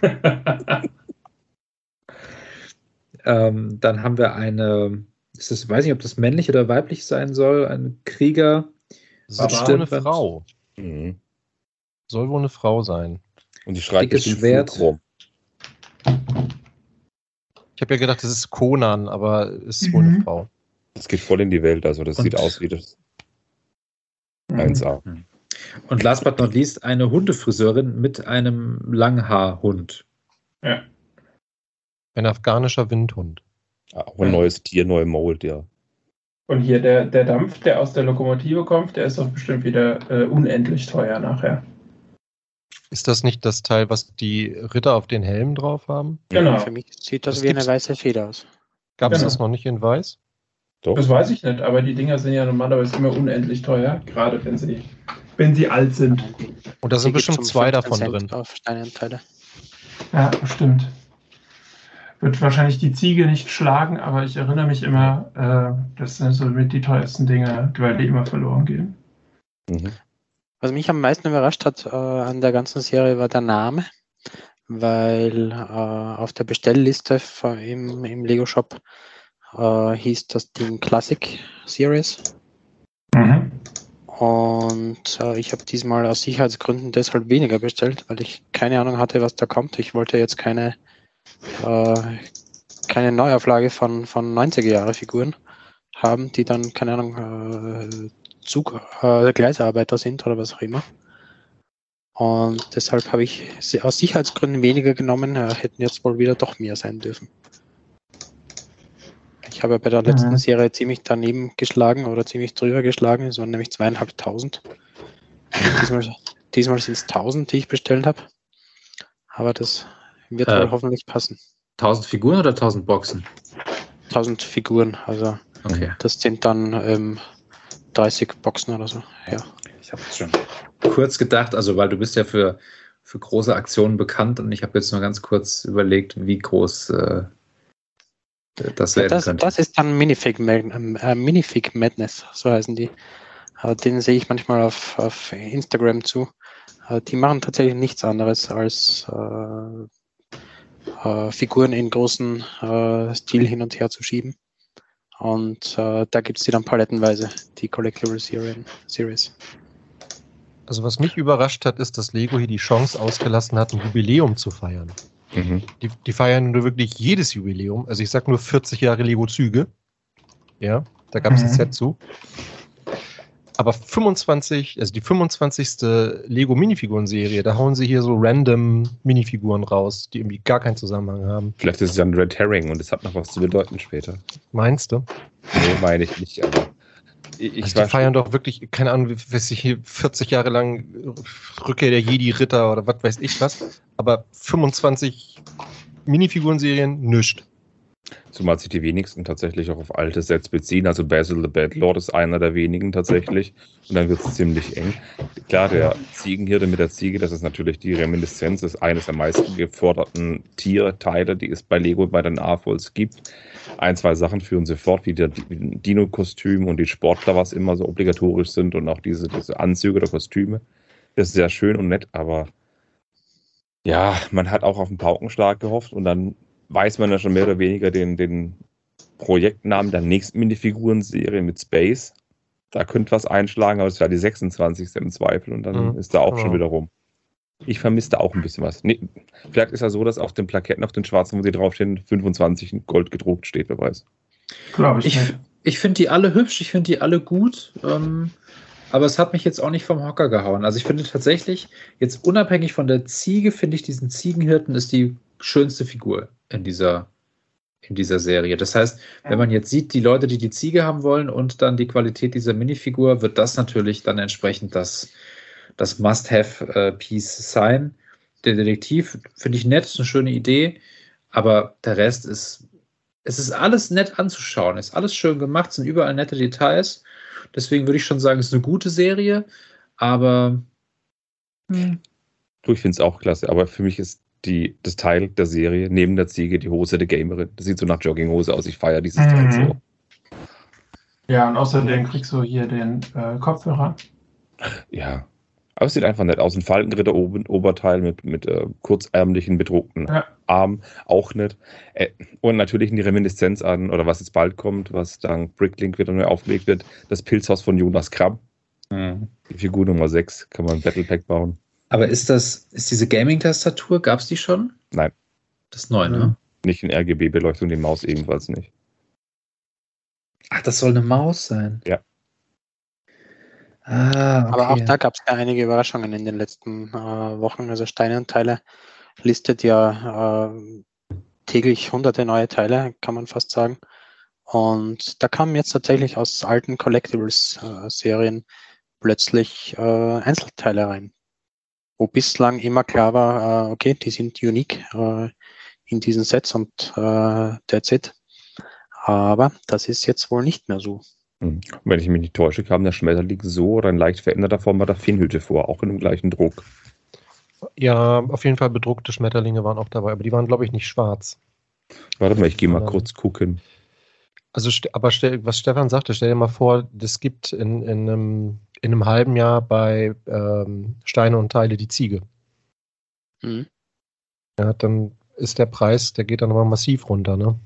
*laughs* Ähm, dann haben wir eine, ist das, weiß nicht, ob das männlich oder weiblich sein soll, ein Krieger.
Soll wohl eine Frau.
Mhm.
Soll wohl eine Frau sein.
Und die schreit
Dickes
bestimmt
Schwert.
Fulcrum.
Ich habe ja gedacht, das ist Conan, aber es ist wohl eine
Mhm.
Frau.
Das geht voll in die Welt. Also das
Und-
sieht aus wie das
Mhm.
1A.
Und last but not least eine Hundefriseurin mit einem Langhaarhund.
Ja.
Ein afghanischer Windhund.
Auch ein neues Tier, neue Mold, ja.
Und hier der, der Dampf, der aus der Lokomotive kommt, der ist doch bestimmt wieder äh, unendlich teuer nachher.
Ist das nicht das Teil, was die Ritter auf den Helmen drauf haben?
Genau.
Für mich sieht das,
Das
wie eine weiße Feder aus.
Gab es
Genau.
das noch nicht in weiß?
Doch.
Das weiß ich nicht, aber die Dinger sind ja normalerweise immer unendlich teuer, gerade wenn sie, wenn sie alt sind.
Und da sind bestimmt zwei
15
davon
Cent
drin.
Auf Steinanteile.
Ja, stimmt. Wird wahrscheinlich die Ziege nicht schlagen, aber ich erinnere mich immer, äh, das sind so mit die teuersten Dinge, weil die immer verloren gehen.
Mhm.
Was mich am meisten überrascht hat äh, an der ganzen Serie war der Name, weil äh, auf der Bestellliste von, im, im Lego Shop äh, hieß das Ding Classic Series.
Mhm.
Und äh, ich habe diesmal aus Sicherheitsgründen deshalb weniger bestellt, weil ich keine Ahnung hatte, was da kommt. Ich wollte jetzt keine, äh, keine Neuauflage von, von 90er Jahre Figuren haben, die dann, keine Ahnung, äh, Zug, äh, Gleisarbeiter sind oder was auch immer. Und deshalb habe ich sie aus Sicherheitsgründen weniger genommen, äh, hätten jetzt wohl wieder doch mehr sein dürfen. Ich habe bei der letzten
Mhm.
Serie ziemlich daneben geschlagen oder ziemlich drüber geschlagen. Es waren nämlich zweieinhalbtausend. Diesmal, *laughs* diesmal sind es tausend, die ich bestellt habe. Aber das wird
Äh.
wohl hoffentlich passen.
1000 Figuren oder 1000 Boxen?
Tausend Figuren, also
Okay.
das sind dann ähm, 30 Boxen oder so. Ja.
Ich habe schon kurz gedacht, also weil du bist ja für, für große Aktionen bekannt und ich habe jetzt nur ganz kurz überlegt, wie groß äh, das werden
Das,
könnte.
das ist dann Minifig, äh, Minifig Madness, so heißen die. Äh, den sehe ich manchmal auf, auf Instagram zu. Äh, die machen tatsächlich nichts anderes als äh, äh, Figuren in großen äh, Stil hin und her zu schieben. Und äh, da gibt es die dann palettenweise, die Collectible Serien- Series.
Also was mich überrascht hat, ist, dass Lego hier die Chance ausgelassen hat, ein Jubiläum zu feiern.
Mhm.
Die, die feiern nur wirklich jedes Jubiläum. Also ich sag nur 40 Jahre Lego-Züge. Ja, da gab es ein
Mhm.
Set zu. Aber 25, also die 25. Lego Minifiguren-Serie, da hauen sie hier so random Minifiguren raus, die irgendwie gar keinen Zusammenhang haben.
Vielleicht ist es ein Red Herring und es hat noch was zu bedeuten später.
Meinst du?
Nee, meine ich nicht, aber ich,
also die feiern doch wirklich, keine Ahnung, weiß ich hier 40 Jahre lang Rückkehr der Jedi-Ritter oder was weiß ich was. Aber 25 Minifiguren-Serien, nischt.
Zumal sich die wenigsten tatsächlich auch auf alte Sets beziehen. Also Basil the Bad Lord ist einer der wenigen tatsächlich. Und dann wird es ziemlich eng. Klar, der Ziegenhirte mit der Ziege, das ist natürlich die Reminiszenz, ist eines der meisten geforderten Tierteile, die es bei Lego bei den AFOLs gibt. Ein, zwei Sachen führen sie fort, wie der Dino-Kostüm und die Sportler, was immer so obligatorisch sind und auch diese, diese Anzüge oder Kostüme. Das ist sehr schön und nett, aber ja, man hat auch auf einen Paukenschlag gehofft und dann weiß man ja schon mehr oder weniger den, den Projektnamen der nächsten Minifiguren-Serie mit Space. Da könnte was einschlagen, aber es wäre die 26. im Zweifel und dann
Mhm.
ist da auch schon
Ja.
wieder rum. Ich vermisse da auch ein bisschen was. Nee, vielleicht ist ja so, dass auf den Plaketten, auf den schwarzen, wo sie draufstehen, 25 in Gold gedruckt steht, wer weiß.
Glaube ich,
Ich, ich finde die alle hübsch, ich finde die alle gut, ähm, aber es hat mich jetzt auch nicht vom Hocker gehauen. Also ich finde tatsächlich, jetzt unabhängig von der Ziege, finde ich diesen Ziegenhirten ist die schönste Figur in dieser, in dieser Serie. Das heißt, wenn man jetzt sieht, die Leute, die die Ziege haben wollen und dann die Qualität dieser Minifigur, wird das natürlich dann entsprechend das, das Must-Have-Piece sein. Der Detektiv finde ich nett, ist eine schöne Idee, aber der Rest ist, es ist alles nett anzuschauen, ist alles schön gemacht, sind überall nette Details. Deswegen würde ich schon sagen, es ist eine gute Serie, aber.
Hm. Du, ich finde es auch klasse, aber für mich ist die, das Teil der Serie neben der Ziege die Hose der Gamerin. Das sieht so nach Jogginghose aus. Ich feiere dieses mhm. Teil so.
Ja, und außerdem kriegst du hier den äh, Kopfhörer.
Ja. Aber es sieht einfach nett aus. Ein Falkenritter oben, Oberteil mit, mit äh, kurzärmlichen, bedruckten ja. Arm, auch nett. Äh, und natürlich die Reminiszenz an, oder was jetzt bald kommt, was dank Bricklink wieder neu aufgelegt wird, das Pilzhaus von Jonas Kramm. Mhm. Die Figur Nummer 6 kann man ein Battlepack bauen.
Aber ist das, ist diese Gaming-Tastatur, gab es die schon?
Nein.
Das ist neu, ne?
Nicht in RGB-Beleuchtung, die Maus ebenfalls nicht.
Ach, das soll eine Maus sein.
Ja.
Ah, okay. Aber auch da gab es ja einige Überraschungen in den letzten äh, Wochen. Also Steine und Teile listet ja äh, täglich hunderte neue Teile, kann man fast sagen. Und da kamen jetzt tatsächlich aus alten Collectibles-Serien äh, plötzlich äh, Einzelteile rein wo bislang immer klar war, äh, okay, die sind unique äh, in diesen Sets und äh, that's it. Aber das ist jetzt wohl nicht mehr so.
Hm. Wenn ich mich nicht täusche, kam der Schmetterling so oder in leicht veränderter Form bei der Finnhütte vor, auch in dem gleichen Druck.
Ja, auf jeden Fall bedruckte Schmetterlinge waren auch dabei, aber die waren, glaube ich, nicht schwarz.
Warte mal, ich gehe mal kurz gucken.
Also, aber was Stefan sagte, stell dir mal vor, das gibt in, in einem in einem halben Jahr bei ähm, Steine und Teile die Ziege. Mhm. Ja, dann ist der Preis, der geht dann aber massiv runter, ne?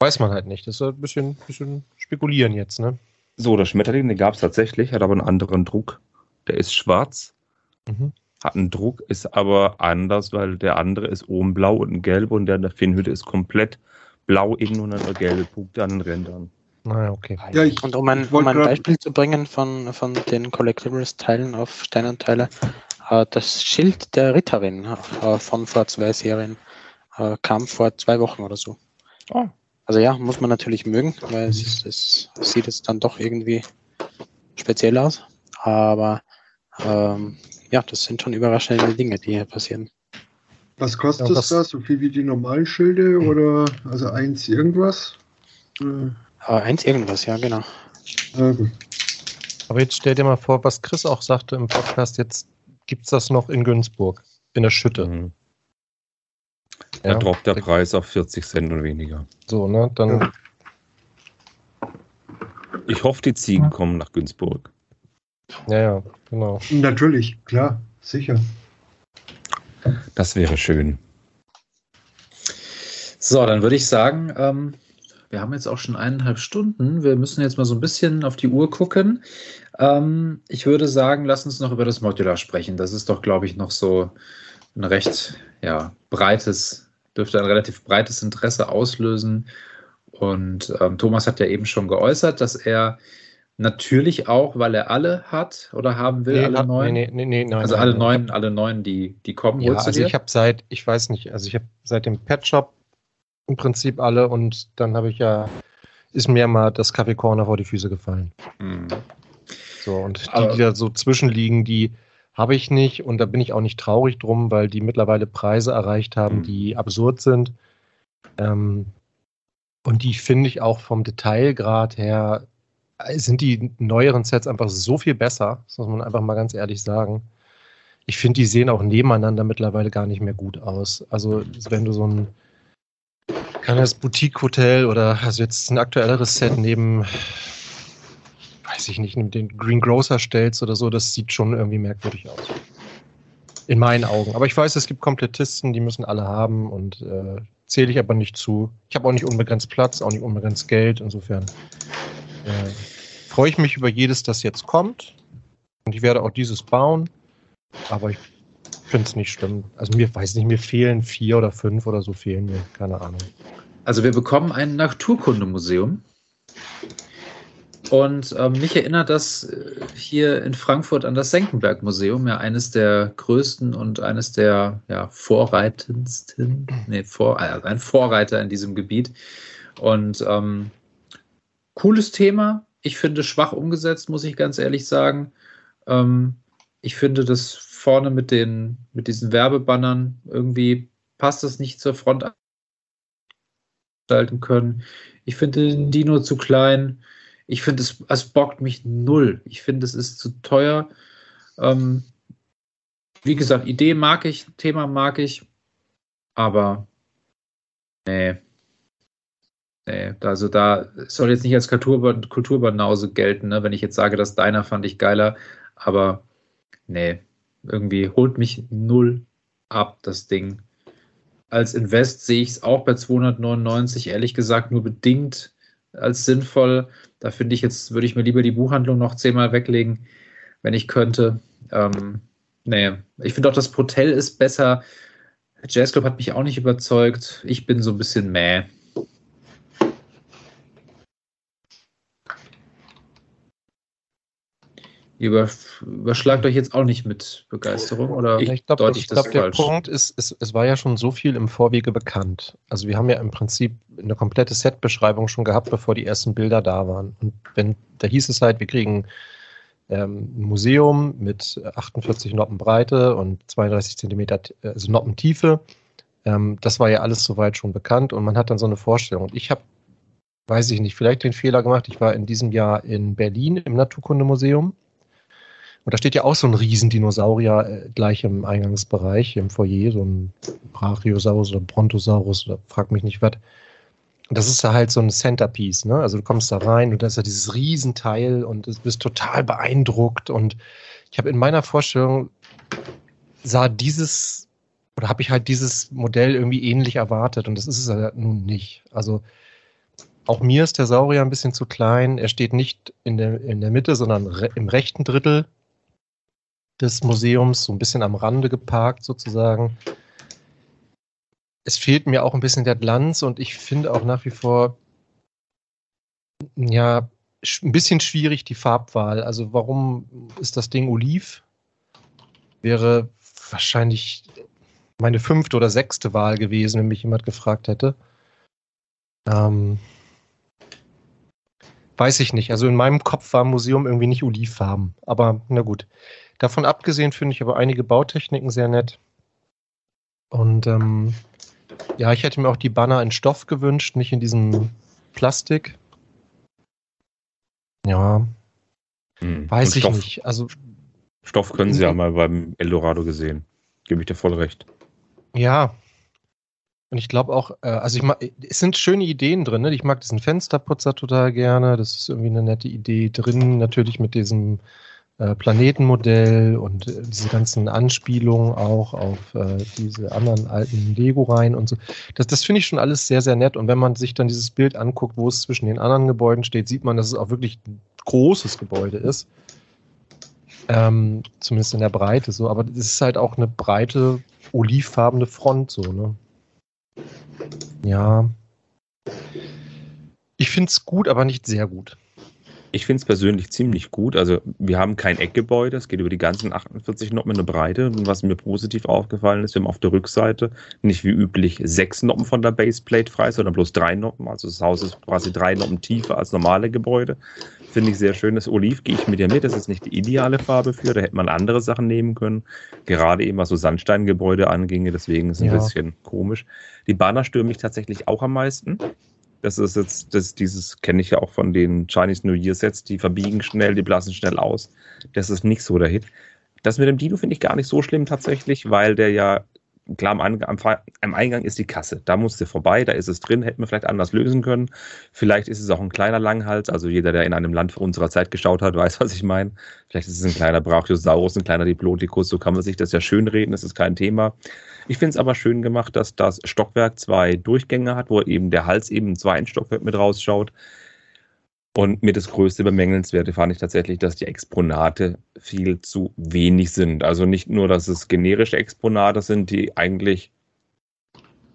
Weiß man halt nicht. Das ist ein bisschen, bisschen spekulieren jetzt, ne?
So, der Schmetterling, den gab es tatsächlich, hat aber einen anderen Druck. Der ist schwarz, mhm. hat einen Druck, ist aber anders, weil der andere ist oben blau und gelb und der in der Finnhütte ist komplett blau innen und dann gelbe Punkte an den Rändern.
Naja, okay.
Ja, ich, und um ein, um ein Beispiel zu bringen von, von den Collectibles-Teilen auf Stein und Teile, äh, das Schild der Ritterin äh, von vor zwei Serien äh, kam vor zwei Wochen oder so. Oh. Also ja, muss man natürlich mögen, weil es, ist, es sieht jetzt dann doch irgendwie speziell aus. Aber ähm, ja, das sind schon überraschende Dinge, die hier passieren.
Was kostet ja, was, das? So viel wie die normalen Schilde oder also eins irgendwas?
Äh. Aber eins irgendwas, ja, genau.
Okay. Aber jetzt stell dir mal vor, was Chris auch sagte im Podcast, jetzt gibt es das noch in Günzburg, in der Schütte. Mhm.
Da ja, droppt der Preis auf 40 Cent und weniger.
So, ne? Dann.
Ich hoffe, die Ziegen ja. kommen nach Günzburg.
Ja, ja, genau.
Natürlich, klar, sicher.
Das wäre schön.
So, dann würde ich sagen, ähm, wir haben jetzt auch schon eineinhalb Stunden. Wir müssen jetzt mal so ein bisschen auf die Uhr gucken. Ähm, ich würde sagen, lass uns noch über das Modular sprechen. Das ist doch, glaube ich, noch so ein recht ja, breites, dürfte ein relativ breites Interesse auslösen. Und ähm, Thomas hat ja eben schon geäußert, dass er natürlich auch, weil er alle hat oder haben will, nee, alle neun. Nee, nee, nee, nein, also nein, alle neun, alle neun, die, die kommen.
Ja, also ich habe seit, ich weiß nicht, also ich habe seit dem Pet Shop im Prinzip alle und dann habe ich ja, ist mir mal das Kaffee Corner vor die Füße gefallen. Mhm. So, und die, die da so zwischenliegen, die habe ich nicht und da bin ich auch nicht traurig drum, weil die mittlerweile Preise erreicht haben, mhm. die absurd sind. Ähm, und die finde ich auch vom Detailgrad her, sind die neueren Sets einfach so viel besser, das muss man einfach mal ganz ehrlich sagen. Ich finde, die sehen auch nebeneinander mittlerweile gar nicht mehr gut aus. Also, wenn du so ein kann das Boutique-Hotel oder also jetzt ein aktuelleres Set neben, weiß ich nicht, neben den Green Grocer stellst oder so, das sieht schon irgendwie merkwürdig aus. In meinen Augen. Aber ich weiß, es gibt Komplettisten, die müssen alle haben und äh, zähle ich aber nicht zu. Ich habe auch nicht unbegrenzt Platz, auch nicht unbegrenzt Geld. Insofern äh, freue ich mich über jedes, das jetzt kommt. Und ich werde auch dieses bauen. Aber ich finde es nicht schlimm. Also mir weiß nicht, mir fehlen vier oder fünf oder so fehlen mir, keine Ahnung.
Also wir bekommen ein Naturkundemuseum. Und ähm, mich erinnert das äh, hier in Frankfurt an das Senckenberg-Museum, ja eines der größten und eines der ja, vorreitendsten, nee, vor, also ein Vorreiter in diesem Gebiet. Und ähm, cooles Thema. Ich finde schwach umgesetzt, muss ich ganz ehrlich sagen. Ähm, ich finde das vorne mit den mit diesen Werbebannern irgendwie passt das nicht zur Front gestalten können. Ich finde den Dino zu klein. Ich finde, es, es bockt mich null. Ich finde, es ist zu teuer. Ähm, wie gesagt, Idee mag ich, Thema mag ich, aber nee. Nee, also da soll jetzt nicht als Kultur, Kulturbanause gelten, ne? wenn ich jetzt sage, das deiner fand ich geiler, aber nee, irgendwie holt mich null ab, das Ding. Als Invest sehe ich es auch bei 299, ehrlich gesagt, nur bedingt als sinnvoll. Da finde ich jetzt, würde ich mir lieber die Buchhandlung noch zehnmal weglegen, wenn ich könnte. Ähm, nee, ich finde auch, das Hotel ist besser. Jazzclub hat mich auch nicht überzeugt. Ich bin so ein bisschen mäh. Überschlagt euch jetzt auch nicht mit Begeisterung oder
ich glaube, glaub, der falsch? Punkt ist, es, es war ja schon so viel im Vorwege bekannt. Also wir haben ja im Prinzip eine komplette Setbeschreibung schon gehabt, bevor die ersten Bilder da waren. Und wenn da hieß es halt, wir kriegen ähm, ein Museum mit 48 Noppen Breite und 32 Zentimeter also Noppen Tiefe. Ähm, das war ja alles soweit schon bekannt und man hat dann so eine Vorstellung. Und ich habe, weiß ich nicht, vielleicht den Fehler gemacht. Ich war in diesem Jahr in Berlin im Naturkundemuseum und da steht ja auch so ein Riesendinosaurier äh, gleich im Eingangsbereich, im Foyer, so ein Brachiosaurus oder Brontosaurus oder frag mich nicht was. Das ist ja halt so ein Centerpiece, ne? Also du kommst da rein und da ist ja dieses Riesenteil und du bist total beeindruckt. Und ich habe in meiner Vorstellung sah dieses oder habe ich halt dieses Modell irgendwie ähnlich erwartet und das ist es ja nun nicht. Also auch mir ist der Saurier ein bisschen zu klein. Er steht nicht in der, in der Mitte, sondern re im rechten Drittel des Museums, so ein bisschen am Rande geparkt sozusagen. Es fehlt mir auch ein bisschen der Glanz und ich finde auch nach wie vor, ja, ein bisschen schwierig die Farbwahl. Also warum ist das Ding oliv? Wäre wahrscheinlich meine fünfte oder sechste Wahl gewesen, wenn mich jemand gefragt hätte. Ähm, weiß ich nicht. Also in meinem Kopf war Museum irgendwie nicht olivfarben. Aber na gut. Davon abgesehen finde ich aber einige Bautechniken sehr nett. Und ähm, ja, ich hätte mir auch die Banner in Stoff gewünscht, nicht in diesem Plastik. Ja. Hm. Weiß ich nicht. Also,
Stoff können Sie ja mal beim Eldorado gesehen. Gebe ich dir voll recht.
Ja. Und ich glaube auch, äh, also ich mag, es sind schöne Ideen drin. Ne? Ich mag diesen Fensterputzer total gerne. Das ist irgendwie eine nette Idee drin. Natürlich mit diesem äh, Planetenmodell und äh, diese ganzen Anspielungen auch auf äh, diese anderen alten Lego-Reihen und so. Das, das finde ich schon alles sehr, sehr nett. Und wenn man sich dann dieses Bild anguckt, wo es zwischen den anderen Gebäuden steht, sieht man, dass es auch wirklich ein großes Gebäude ist. Ähm, zumindest in der Breite so. Aber es ist halt auch eine breite, olivfarbene Front so, ne? Ja. Ich finde es gut, aber nicht sehr gut.
Ich finde es persönlich ziemlich gut. Also wir haben kein Eckgebäude, es geht über die ganzen 48 Noppen in der Breite. Und was mir positiv aufgefallen ist, wir haben auf der Rückseite nicht wie üblich sechs Noppen von der Baseplate frei, sondern bloß drei Noppen. Also das Haus ist quasi drei Noppen tiefer als normale Gebäude. Finde ich sehr schön. Das Oliv gehe ich mit dir mit. Das ist nicht die ideale Farbe für. Da hätte man andere Sachen nehmen können. Gerade eben was so Sandsteingebäude anginge. Deswegen ist es ein ja. bisschen komisch. Die Banner stören mich tatsächlich auch am meisten. Das ist jetzt, das, dieses kenne ich ja auch von den Chinese New Year Sets, die verbiegen schnell, die blassen schnell aus. Das ist nicht so der Hit. Das mit dem Dino finde ich gar nicht so schlimm tatsächlich, weil der ja, klar, am, am, am, Eingang ist die Kasse. Da muss der vorbei, da ist es drin, hätten wir vielleicht anders lösen können. Vielleicht ist es auch ein kleiner Langhals, also jeder, der in einem Land unserer Zeit geschaut hat, weiß, *laughs* was ich meine. Vielleicht ist es ein kleiner Brachiosaurus, ein kleiner Diploticus, so kann man sich das ja schön reden, das ist kein Thema. Ich finde es aber schön gemacht, dass das Stockwerk zwei Durchgänge hat, wo eben der Hals eben zwei ein Stockwerk mit rausschaut. Und mir das größte Bemängelnswerte fand ich tatsächlich, dass die Exponate viel zu wenig sind. Also nicht nur, dass es generische Exponate sind, die eigentlich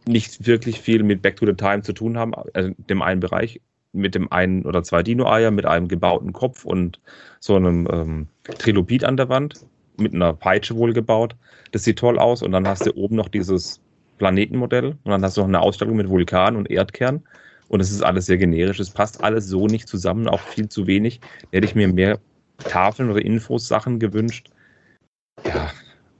nicht wirklich viel mit Back to the Time zu tun haben, also dem einen Bereich, mit dem einen oder zwei Dino-Eier, mit einem gebauten Kopf und so einem ähm, Trilobit an der Wand, mit einer Peitsche wohl gebaut. Das sieht toll aus. Und dann hast du oben noch dieses Planetenmodell und dann hast du noch eine Ausstattung mit Vulkan und Erdkern. Und es ist alles sehr generisch. Es passt alles so nicht zusammen, auch viel zu wenig. Da hätte ich mir mehr Tafeln oder Infos, Sachen gewünscht. Ja,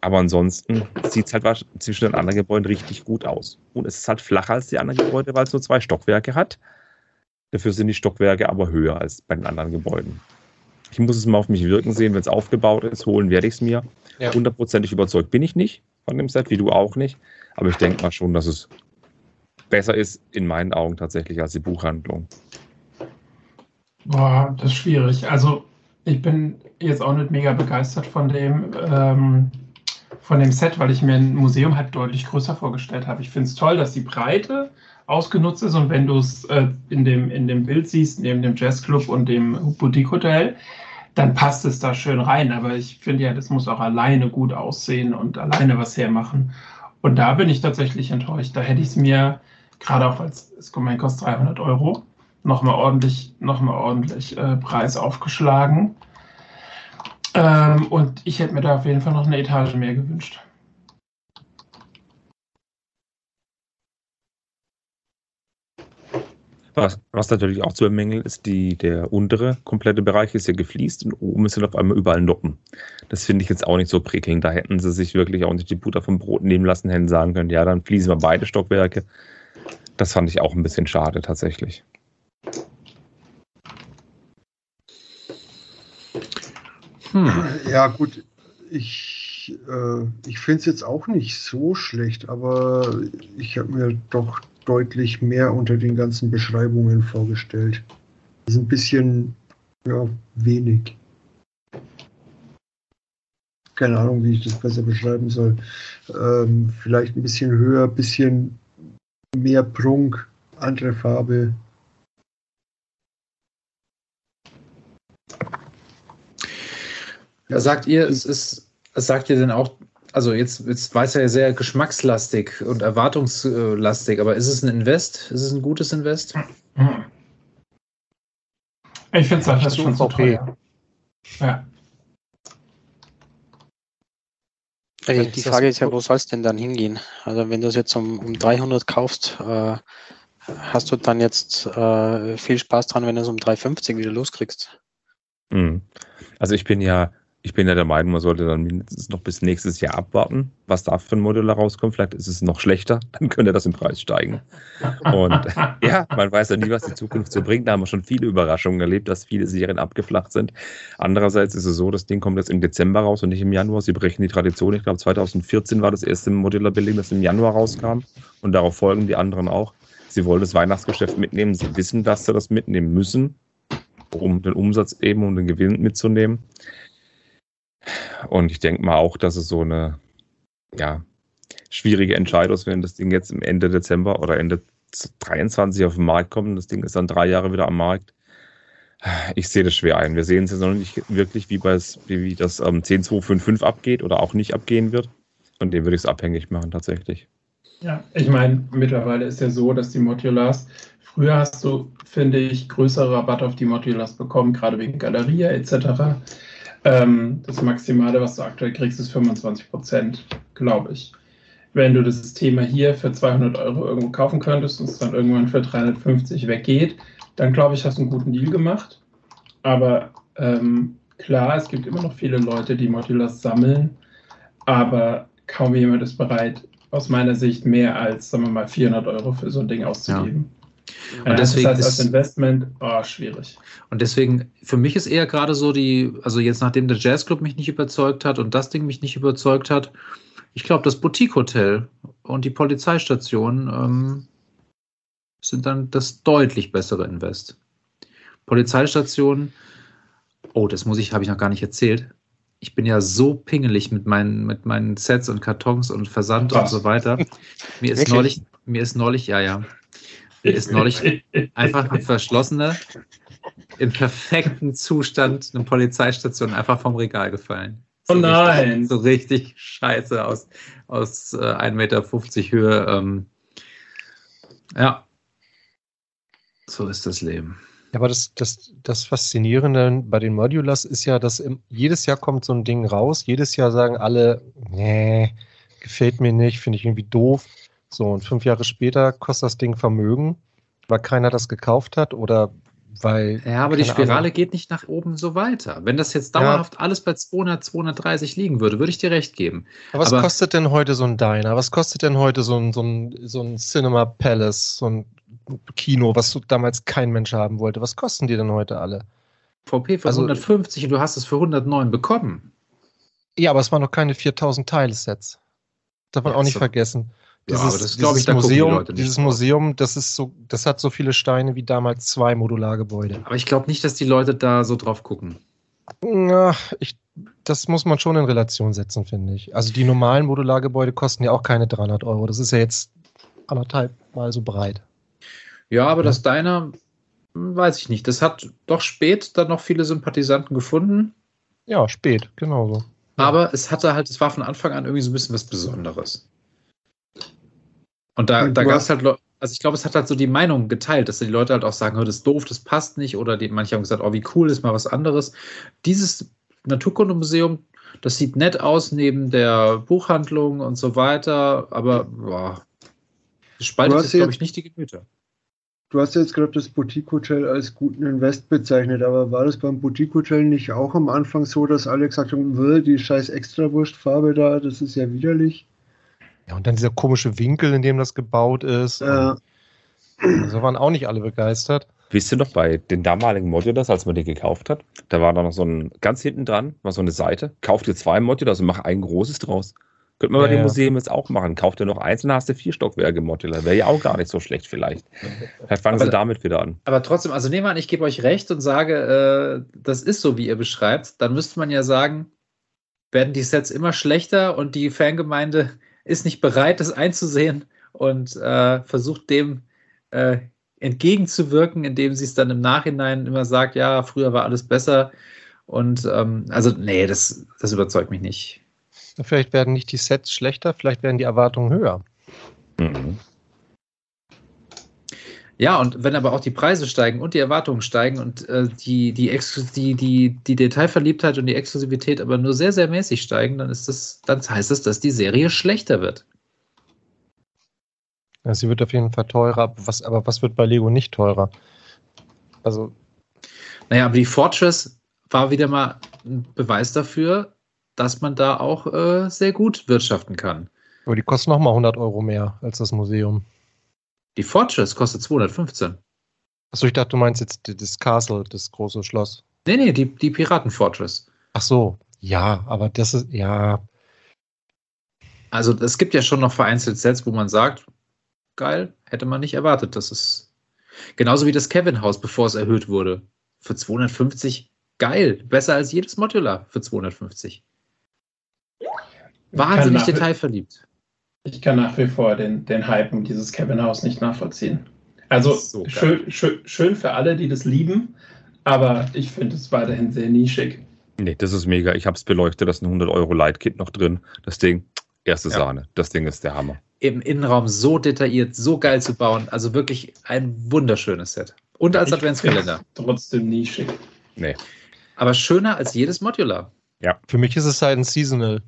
aber ansonsten sieht es halt zwischen den anderen Gebäuden richtig gut aus. Und es ist halt flacher als die anderen Gebäude, weil es nur zwei Stockwerke hat. Dafür sind die Stockwerke aber höher als bei den anderen Gebäuden. Ich muss es mal auf mich wirken sehen, wenn es aufgebaut ist, holen werde ich es mir. Hundertprozentig ja. überzeugt bin ich nicht von dem Set, wie du auch nicht. Aber ich denke mal schon, dass es besser ist in meinen Augen tatsächlich als die Buchhandlung.
Boah, das ist schwierig. Also ich bin jetzt auch nicht mega begeistert von dem, ähm, von dem Set, weil ich mir ein Museum halt deutlich größer vorgestellt habe. Ich finde es toll, dass die Breite ausgenutzt ist und wenn du es äh, in, dem, in dem Bild siehst, neben dem Jazzclub und dem Boutique Hotel, dann passt es da schön rein. Aber ich finde ja, das muss auch alleine gut aussehen und alleine was hermachen. Und da bin ich tatsächlich enttäuscht. Da hätte ich es mir, gerade auch als es kostet 300 Euro, nochmal ordentlich, noch mal ordentlich äh, Preis aufgeschlagen. Ähm, und ich hätte mir da auf jeden Fall noch eine Etage mehr gewünscht.
Was, was, natürlich auch zu bemängeln ist, die, der untere komplette Bereich ist ja gefliest und oben sind auf einmal überall Noppen. Das finde ich jetzt auch nicht so prickelnd. Da hätten sie sich wirklich auch nicht die Butter vom Brot nehmen lassen, hätten sagen können, ja, dann fließen wir beide Stockwerke. Das fand ich auch ein bisschen schade tatsächlich.
Hm. Ja, gut, ich, äh, ich finde es jetzt auch nicht so schlecht, aber ich habe mir doch deutlich mehr unter den ganzen Beschreibungen vorgestellt. Das ist ein bisschen ja, wenig. Keine Ahnung, wie ich das besser beschreiben soll. Ähm, vielleicht ein bisschen höher, ein bisschen mehr Prunk, andere Farbe.
Sagt ihr, es ist, sagt ihr denn auch, also jetzt, jetzt weiß er ja sehr geschmackslastig und erwartungslastig, aber ist es ein Invest? Ist es ein gutes Invest?
Ich finde es halt schon so okay. teuer. Ja.
Die Frage ist ja, wo soll es denn dann hingehen? Also wenn du es jetzt um, um 300 kaufst, äh, hast du dann jetzt äh, viel Spaß dran, wenn du es um 350 wieder loskriegst?
Hm. Also ich bin ja ich bin ja der Meinung, man sollte dann mindestens noch bis nächstes Jahr abwarten, was da für ein Modell rauskommt. Vielleicht ist es noch schlechter, *laughs* dann könnte das im Preis steigen. Und *laughs* ja, man weiß ja nie, was die Zukunft so bringt. Da haben wir schon viele Überraschungen erlebt, dass viele Serien abgeflacht sind. Andererseits ist es so, das Ding kommt jetzt im Dezember raus und nicht im Januar. Sie brechen die Tradition. Ich glaube, 2014 war das erste Modular Building, das im Januar rauskam. Und darauf folgen die anderen auch. Sie wollen das Weihnachtsgeschäft mitnehmen. Sie wissen, dass sie das mitnehmen müssen, um den Umsatz eben, um den Gewinn mitzunehmen. Und ich denke mal auch, dass es so eine ja, schwierige Entscheidung ist, wenn das Ding jetzt im Ende Dezember oder Ende 23 auf den Markt kommt. Das Ding ist dann drei Jahre wieder am Markt. Ich sehe das schwer ein. Wir sehen es jetzt noch nicht wirklich, wie, wie das ähm, 10255 abgeht oder auch nicht abgehen wird. Von dem würde ich es abhängig machen, tatsächlich.
Ja, ich meine, mittlerweile ist ja so, dass die Modulars, früher hast du, finde ich, größere Rabatt auf die Modulars bekommen, gerade wegen Galeria etc. Ähm, das Maximale, was du aktuell kriegst, ist 25 Prozent, glaube ich. Wenn du das Thema hier für 200 Euro irgendwo kaufen könntest und es dann irgendwann für 350 weggeht, dann glaube ich, hast du einen guten Deal gemacht. Aber ähm, klar, es gibt immer noch viele Leute, die Modulars sammeln, aber kaum jemand ist bereit, aus meiner Sicht mehr als, sagen wir mal, 400 Euro für so ein Ding auszugeben. Und ja, deswegen das heißt, als Investment, oh, schwierig.
Und deswegen, für mich ist eher gerade so die, also jetzt nachdem der Jazzclub mich nicht überzeugt hat und das Ding mich nicht überzeugt hat, ich glaube, das Boutique-Hotel und die Polizeistation ähm, sind dann das deutlich bessere Invest. Polizeistation, oh, das muss ich, habe ich noch gar nicht erzählt. Ich bin ja so pingelig mit meinen, mit meinen Sets und Kartons und Versand Was? und so weiter. Mir ist neulich, mir ist neulich, ja, ja, mir ist neulich einfach ein verschlossener, im perfekten Zustand eine Polizeistation einfach vom Regal gefallen.
So oh nein!
Richtig, so richtig scheiße aus, aus äh, 1,50 Meter Höhe. Ähm, ja. So ist das Leben.
Ja, aber das, das, das Faszinierende bei den Modulars ist ja, dass im, jedes Jahr kommt so ein Ding raus. Jedes Jahr sagen alle, nee, gefällt mir nicht, finde ich irgendwie doof. So, und fünf Jahre später kostet das Ding Vermögen, weil keiner das gekauft hat oder weil.
Ja, aber die Spirale
Ahnung.
geht nicht nach oben so weiter. Wenn das jetzt dauerhaft alles bei 200, 230 liegen würde, würde ich dir recht geben.
Aber was
aber-
kostet denn heute so ein Diner? Was kostet denn heute so ein, so ein, so ein Cinema Palace, so ein Kino, was damals kein Mensch haben wollte? Was kosten die denn heute alle?
VP für
Also-
150 und du hast es für 109 bekommen.
Ja, aber es waren noch keine 4000 Teile-Sets. Darf man
Ja,
auch nicht
so-
vergessen.
Ja,
Dieses,
aber das glaub ich, da die
Museum,
nicht
dieses. Museum, das ist so, das hat so viele Steine wie damals zwei Modulargebäude.
Aber ich glaube nicht, dass die Leute da so drauf gucken.
Ja, ich, das muss man schon in Relation setzen, finde ich. Also die normalen Modulargebäude kosten ja auch keine 300 Euro. Das ist ja jetzt anderthalb Mal so breit.
Ja, aber das Deiner, hm, weiß ich nicht. Das hat doch spät dann noch viele Sympathisanten gefunden.
Ja, spät, genauso.
Aber es hatte halt, es war von Anfang an irgendwie so ein bisschen was Besonderes. Und da, da gab es halt, Leu- also ich glaube, es hat halt so die Meinung geteilt, dass die Leute halt auch sagen, "Oh, das ist doof, das passt nicht. Oder die, manche haben gesagt, oh, wie cool, ist mal was anderes. Dieses Naturkundemuseum, das sieht nett aus neben der Buchhandlung und so weiter, aber boah, das spaltet jetzt, glaube ich, nicht die Gemüter.
Du hast jetzt gerade das Boutique Hotel als guten Invest bezeichnet, aber war das beim Boutique Hotel nicht auch am Anfang so, dass alle gesagt haben, "Will, die scheiß Extrawurstfarbe da, das ist ja widerlich?
Ja, und dann dieser komische Winkel, in dem das gebaut ist.
Äh,
Und so waren auch nicht alle begeistert.
Wisst ihr noch, bei den damaligen Modulars, als man die gekauft hat, da war da noch so ein, ganz hinten dran, war so eine Seite, kauft ihr zwei Modulars und mach ein großes draus. Könnte man
Ja,
bei dem
ja.
Museum jetzt auch machen. Kauft ihr noch eins, dann hast du vier Stockwerke Modular. Wäre ja auch gar nicht so schlecht vielleicht. Vielleicht fangen
Aber-
sie damit wieder an.
Aber trotzdem, also nehmen wir an, ich gebe euch recht und sage, äh, das ist so, wie ihr beschreibt, dann müsste man ja sagen, werden die Sets immer schlechter und die Fangemeinde ist nicht bereit, das einzusehen und äh, versucht dem äh, entgegenzuwirken, indem sie es dann im Nachhinein immer sagt, ja, früher war alles besser. Und ähm, also, nee, das, das überzeugt mich nicht.
Vielleicht werden nicht die Sets schlechter, vielleicht werden die Erwartungen höher.
Mhm.
Ja, und wenn aber auch die Preise steigen und die Erwartungen steigen und äh, die, die, Exklu- die, die, die Detailverliebtheit und die Exklusivität aber nur sehr, sehr mäßig steigen, dann ist das, dann heißt das, dass die Serie schlechter wird.
Ja, sie wird auf jeden Fall teurer, aber was, aber was wird bei Lego nicht teurer? Also,
Naja, aber die Fortress war wieder mal ein Beweis dafür, dass man da auch äh, sehr gut wirtschaften kann.
aber die kosten nochmal 100 Euro mehr als das Museum.
Die Fortress kostet 215.
Achso, ich dachte, du meinst jetzt das Castle, das große Schloss.
Nee, nee, die, die Piraten-Fortress.
Ach so, ja, aber das ist, ja,
Also es gibt ja schon noch vereinzelt Sets, wo man sagt, geil, hätte man nicht erwartet. Das ist genauso wie das Kevin-Haus, bevor es erhöht wurde. Für 250, geil, besser als jedes Modular für 250. Wahnsinnig detailverliebt.
Ich kann nach wie vor den, den Hype um dieses Cabin House nicht nachvollziehen. Also
So
schön, schön, schön für alle, die das lieben, aber ich finde es weiterhin sehr nischig.
Nee, das ist mega. Ich habe es beleuchtet, da ist ein 100 Euro Light-Kit noch drin. Das Ding, erste
Ja.
Sahne. Das Ding ist der Hammer.
Im Innenraum so detailliert, so geil zu bauen. Also wirklich ein wunderschönes Set. Und als
Ich
Adventskalender.
Trotzdem nischig.
Nee.
Aber schöner als jedes Modular.
für mich ist es halt ein Seasonal.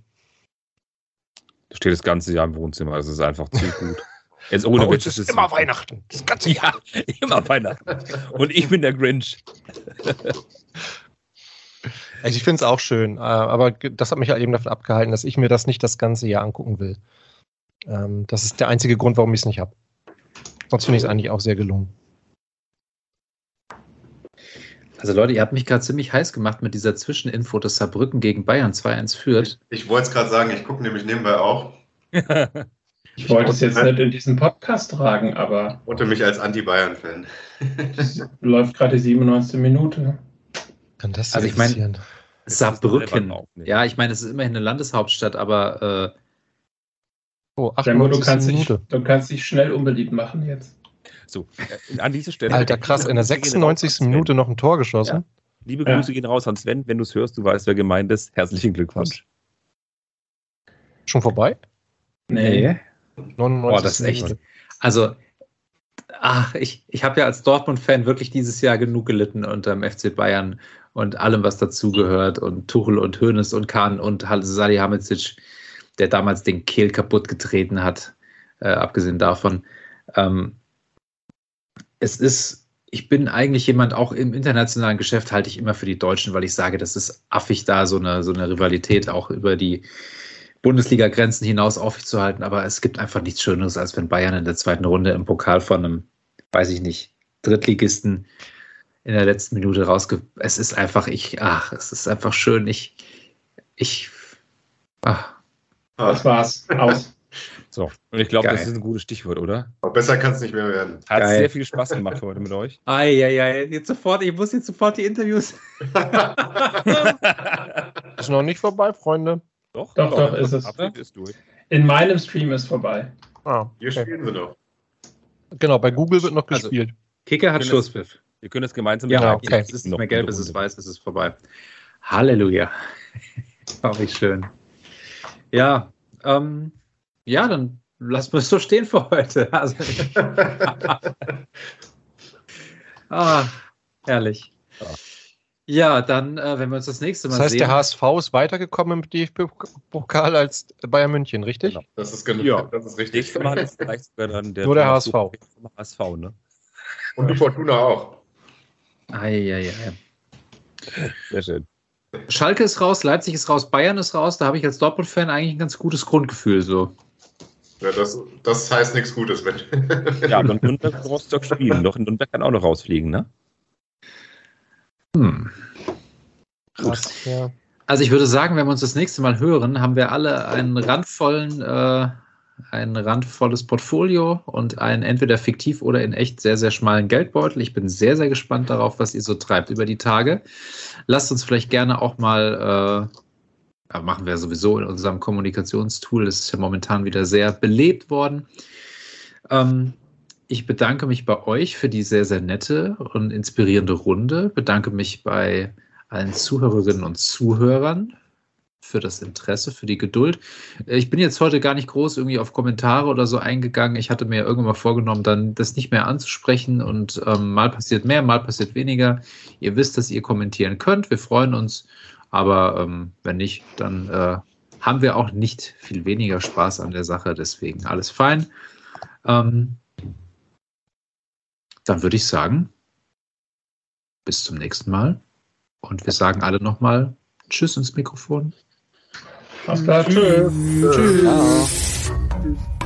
Da steht das ganze Jahr im Wohnzimmer. Also es ist einfach zu gut. *laughs* Jetzt ohne
Bei uns
Witz, es
ist immer Weihnachten. Das ganze *laughs*
Ja, immer Weihnachten. Und ich bin der Grinch. *laughs*
Also ich finde es auch schön, äh, aber das hat mich halt eben davon abgehalten, dass ich mir das nicht das ganze Jahr angucken will. Ähm, das ist der einzige Grund, warum ich es nicht habe. Sonst finde ich es eigentlich auch sehr gelungen.
Also Leute, ihr habt mich gerade ziemlich heiß gemacht mit dieser Zwischeninfo, dass Saarbrücken gegen Bayern 2-1 führt.
Ich wollte es gerade sagen, ich gucke nämlich nebenbei auch. *laughs*
Ich wollte es jetzt nicht in diesen Podcast tragen, aber
Oute mich als Anti-Bayern-Fan.
es *laughs* läuft gerade die 97. Minute.
Kann das
Also ich mein-
passieren?
Saarbrücken. Ja, ich meine, es ist immerhin eine Landeshauptstadt, aber äh,
Oh,
Django, du
98.
kannst, dich,
Minute.
du kannst dich schnell unbeliebt machen jetzt.
So, äh, an dieser Stelle.
Alter, krass, in der
Grüße gehen raus
96.
an Sven.
Minute noch ein Tor geschossen.
Ja. Liebe
Ja.
Grüße gehen raus an Sven. Wenn du es hörst, du weißt, wer gemeint ist. Herzlichen Glückwunsch.
Schon vorbei?
Nee.
99.
Oh, das ist echt. Also ach, ich, ich habe ja als Dortmund-Fan wirklich dieses Jahr genug gelitten unter dem FC Bayern und allem, was dazugehört und Tuchel und Hoeneß und Kahn und Salihamidzic, der damals den Kehl kaputt getreten hat, äh, abgesehen davon. Ähm, es ist, ich bin eigentlich jemand, auch im internationalen Geschäft halte ich immer für die Deutschen, weil ich sage, das ist affig da, so eine, so eine Rivalität auch über die Bundesliga-Grenzen hinaus aufrechtzuerhalten. Aber es gibt einfach nichts Schöneres, als wenn Bayern in der zweiten Runde im Pokal von einem, weiß ich nicht, Drittligisten in der letzten Minute rausge. Es ist einfach, ich, ach, es ist einfach schön. Ich, ich, ach.
Das war's. Aus.
So, und ich glaube, das ist ein gutes Stichwort, oder?
Aber besser kann es nicht mehr werden.
Hat Geil. sehr viel Spaß gemacht heute mit euch. *laughs*
Eieiei, jetzt sofort, ich muss jetzt sofort die Interviews. *laughs*
ist noch nicht vorbei, Freunde.
Doch, doch, doch, ist es. Ist durch. In meinem Stream ist vorbei.
Ah, okay. Hier spielen wir noch.
Genau, bei Google wird noch also, gespielt.
Kicker hat Schlusspfiff.
Wir können es gemeinsam
Ja, okay. Es ist nicht mehr gelb, es ist weiß, es ist vorbei. Halleluja. *laughs* oh, wie schön. Ja, ähm, ja, dann lassen wir es so stehen für heute. *laughs* Also, *laughs* ah, herrlich. Ja, dann, äh, wenn wir uns das nächste Mal
sehen. Das heißt,
sehen,
der HSV ist weitergekommen im DFB-Pokal als Bayern München, richtig? Genau.
Das ist genau, ja. das ist richtig.
Mal ist dann
der Nur der HSV.
HSV ne?
Und die Fortuna auch.
Eieiei.
Sehr schön.
Schalke ist raus, Leipzig ist raus, Bayern ist raus. Da habe ich als Dortmund-Fan eigentlich ein ganz gutes Grundgefühl. So.
Ja, das, das heißt nichts Gutes, wenn. *laughs*
ja, und Nürnberg Rostock spielen. Doch, Nürnberg kann auch noch rausfliegen, ne?
Hm. Krass, ja. Also ich würde sagen, wenn wir uns das nächste Mal hören, haben wir alle einen randvollen, äh, ein randvolles Portfolio und einen entweder fiktiv oder in echt sehr, sehr schmalen Geldbeutel. Ich bin sehr, sehr gespannt darauf, was ihr so treibt über die Tage. Lasst uns vielleicht gerne auch mal äh, ja, machen wir sowieso in unserem Kommunikationstool. Das ist ja momentan wieder sehr belebt worden. Ähm, ich bedanke mich bei euch für die sehr, sehr nette und inspirierende Runde. Bedanke mich bei allen Zuhörerinnen und Zuhörern für das Interesse, für die Geduld. Ich bin jetzt heute gar nicht groß irgendwie auf Kommentare oder so eingegangen. Ich hatte mir irgendwann mal vorgenommen, dann das nicht mehr anzusprechen und ähm, mal passiert mehr, mal passiert weniger. Ihr wisst, dass ihr kommentieren könnt. Wir freuen uns aber ähm, wenn nicht, dann äh, haben wir auch nicht viel weniger Spaß an der Sache. Deswegen alles fein. Ähm, dann würde ich sagen, bis zum nächsten Mal. Und wir sagen alle nochmal Tschüss ins Mikrofon.
Tschüss. Tschüss. Tschüss. Tschüss.